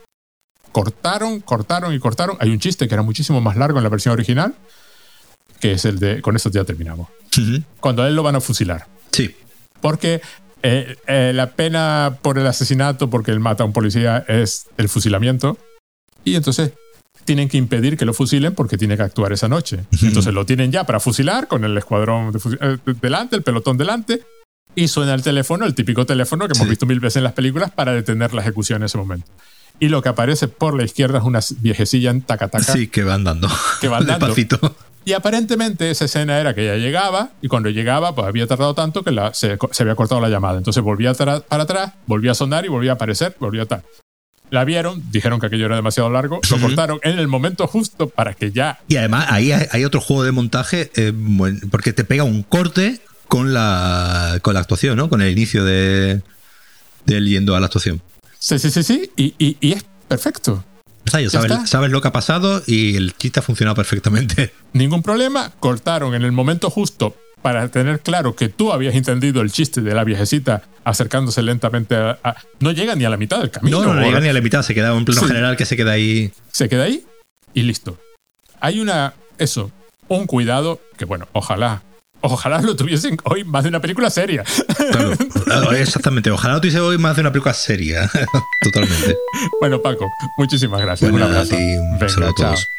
A: Cortaron, cortaron y cortaron. Hay un chiste que era muchísimo más largo en la versión original, que es el de, con esto ya terminamos. Cuando a él lo van a fusilar.
B: Sí.
A: Porque eh, eh, la pena por el asesinato, porque él mata a un policía, es el fusilamiento. Y entonces tienen que impedir que lo fusilen porque tiene que actuar esa noche. Entonces lo tienen ya para fusilar con el escuadrón de eh, delante, el pelotón delante. Y suena el teléfono, el típico teléfono que hemos
B: Sí.
A: visto mil veces en las películas para detener la ejecución en ese momento. Y lo que aparece por la izquierda es una viejecilla en tacataca
B: Sí, que va andando.
A: que va andando.
B: Despacito.
A: Y aparentemente esa escena era que ella llegaba y cuando llegaba pues había tardado tanto que la- se, se había cortado la llamada. Entonces volvía para atrás, volvía a sonar y volvía a aparecer, volvía a tal. La vieron, dijeron que aquello era demasiado largo, lo cortaron en el momento justo para que ya...
B: Y además ahí hay, otro juego de montaje eh, porque te pega un corte con la, con la actuación, ¿no? Con el inicio de, de él yendo a la actuación.
A: Sí, sí, sí, sí, y, y- y es perfecto.
B: Sabes, lo que ha pasado y el chiste ha funcionado perfectamente.
A: Ningún problema, cortaron en el momento justo para tener claro que tú habías entendido el chiste de la viejecita acercándose lentamente a... a- no llega ni a la mitad del camino.
B: No, no, no llega ni a la mitad, se queda un plano
A: Sí.
B: general que se queda ahí.
A: se queda ahí y listo. hay una, eso, un cuidado que, bueno, ojalá Ojalá lo tuviesen hoy más de una película seria.
B: Exactamente. Ojalá lo tuviesen hoy más de una película seria. Totalmente.
A: Bueno, Paco, muchísimas gracias.
B: Un abrazo. A Venga, chao. A todos.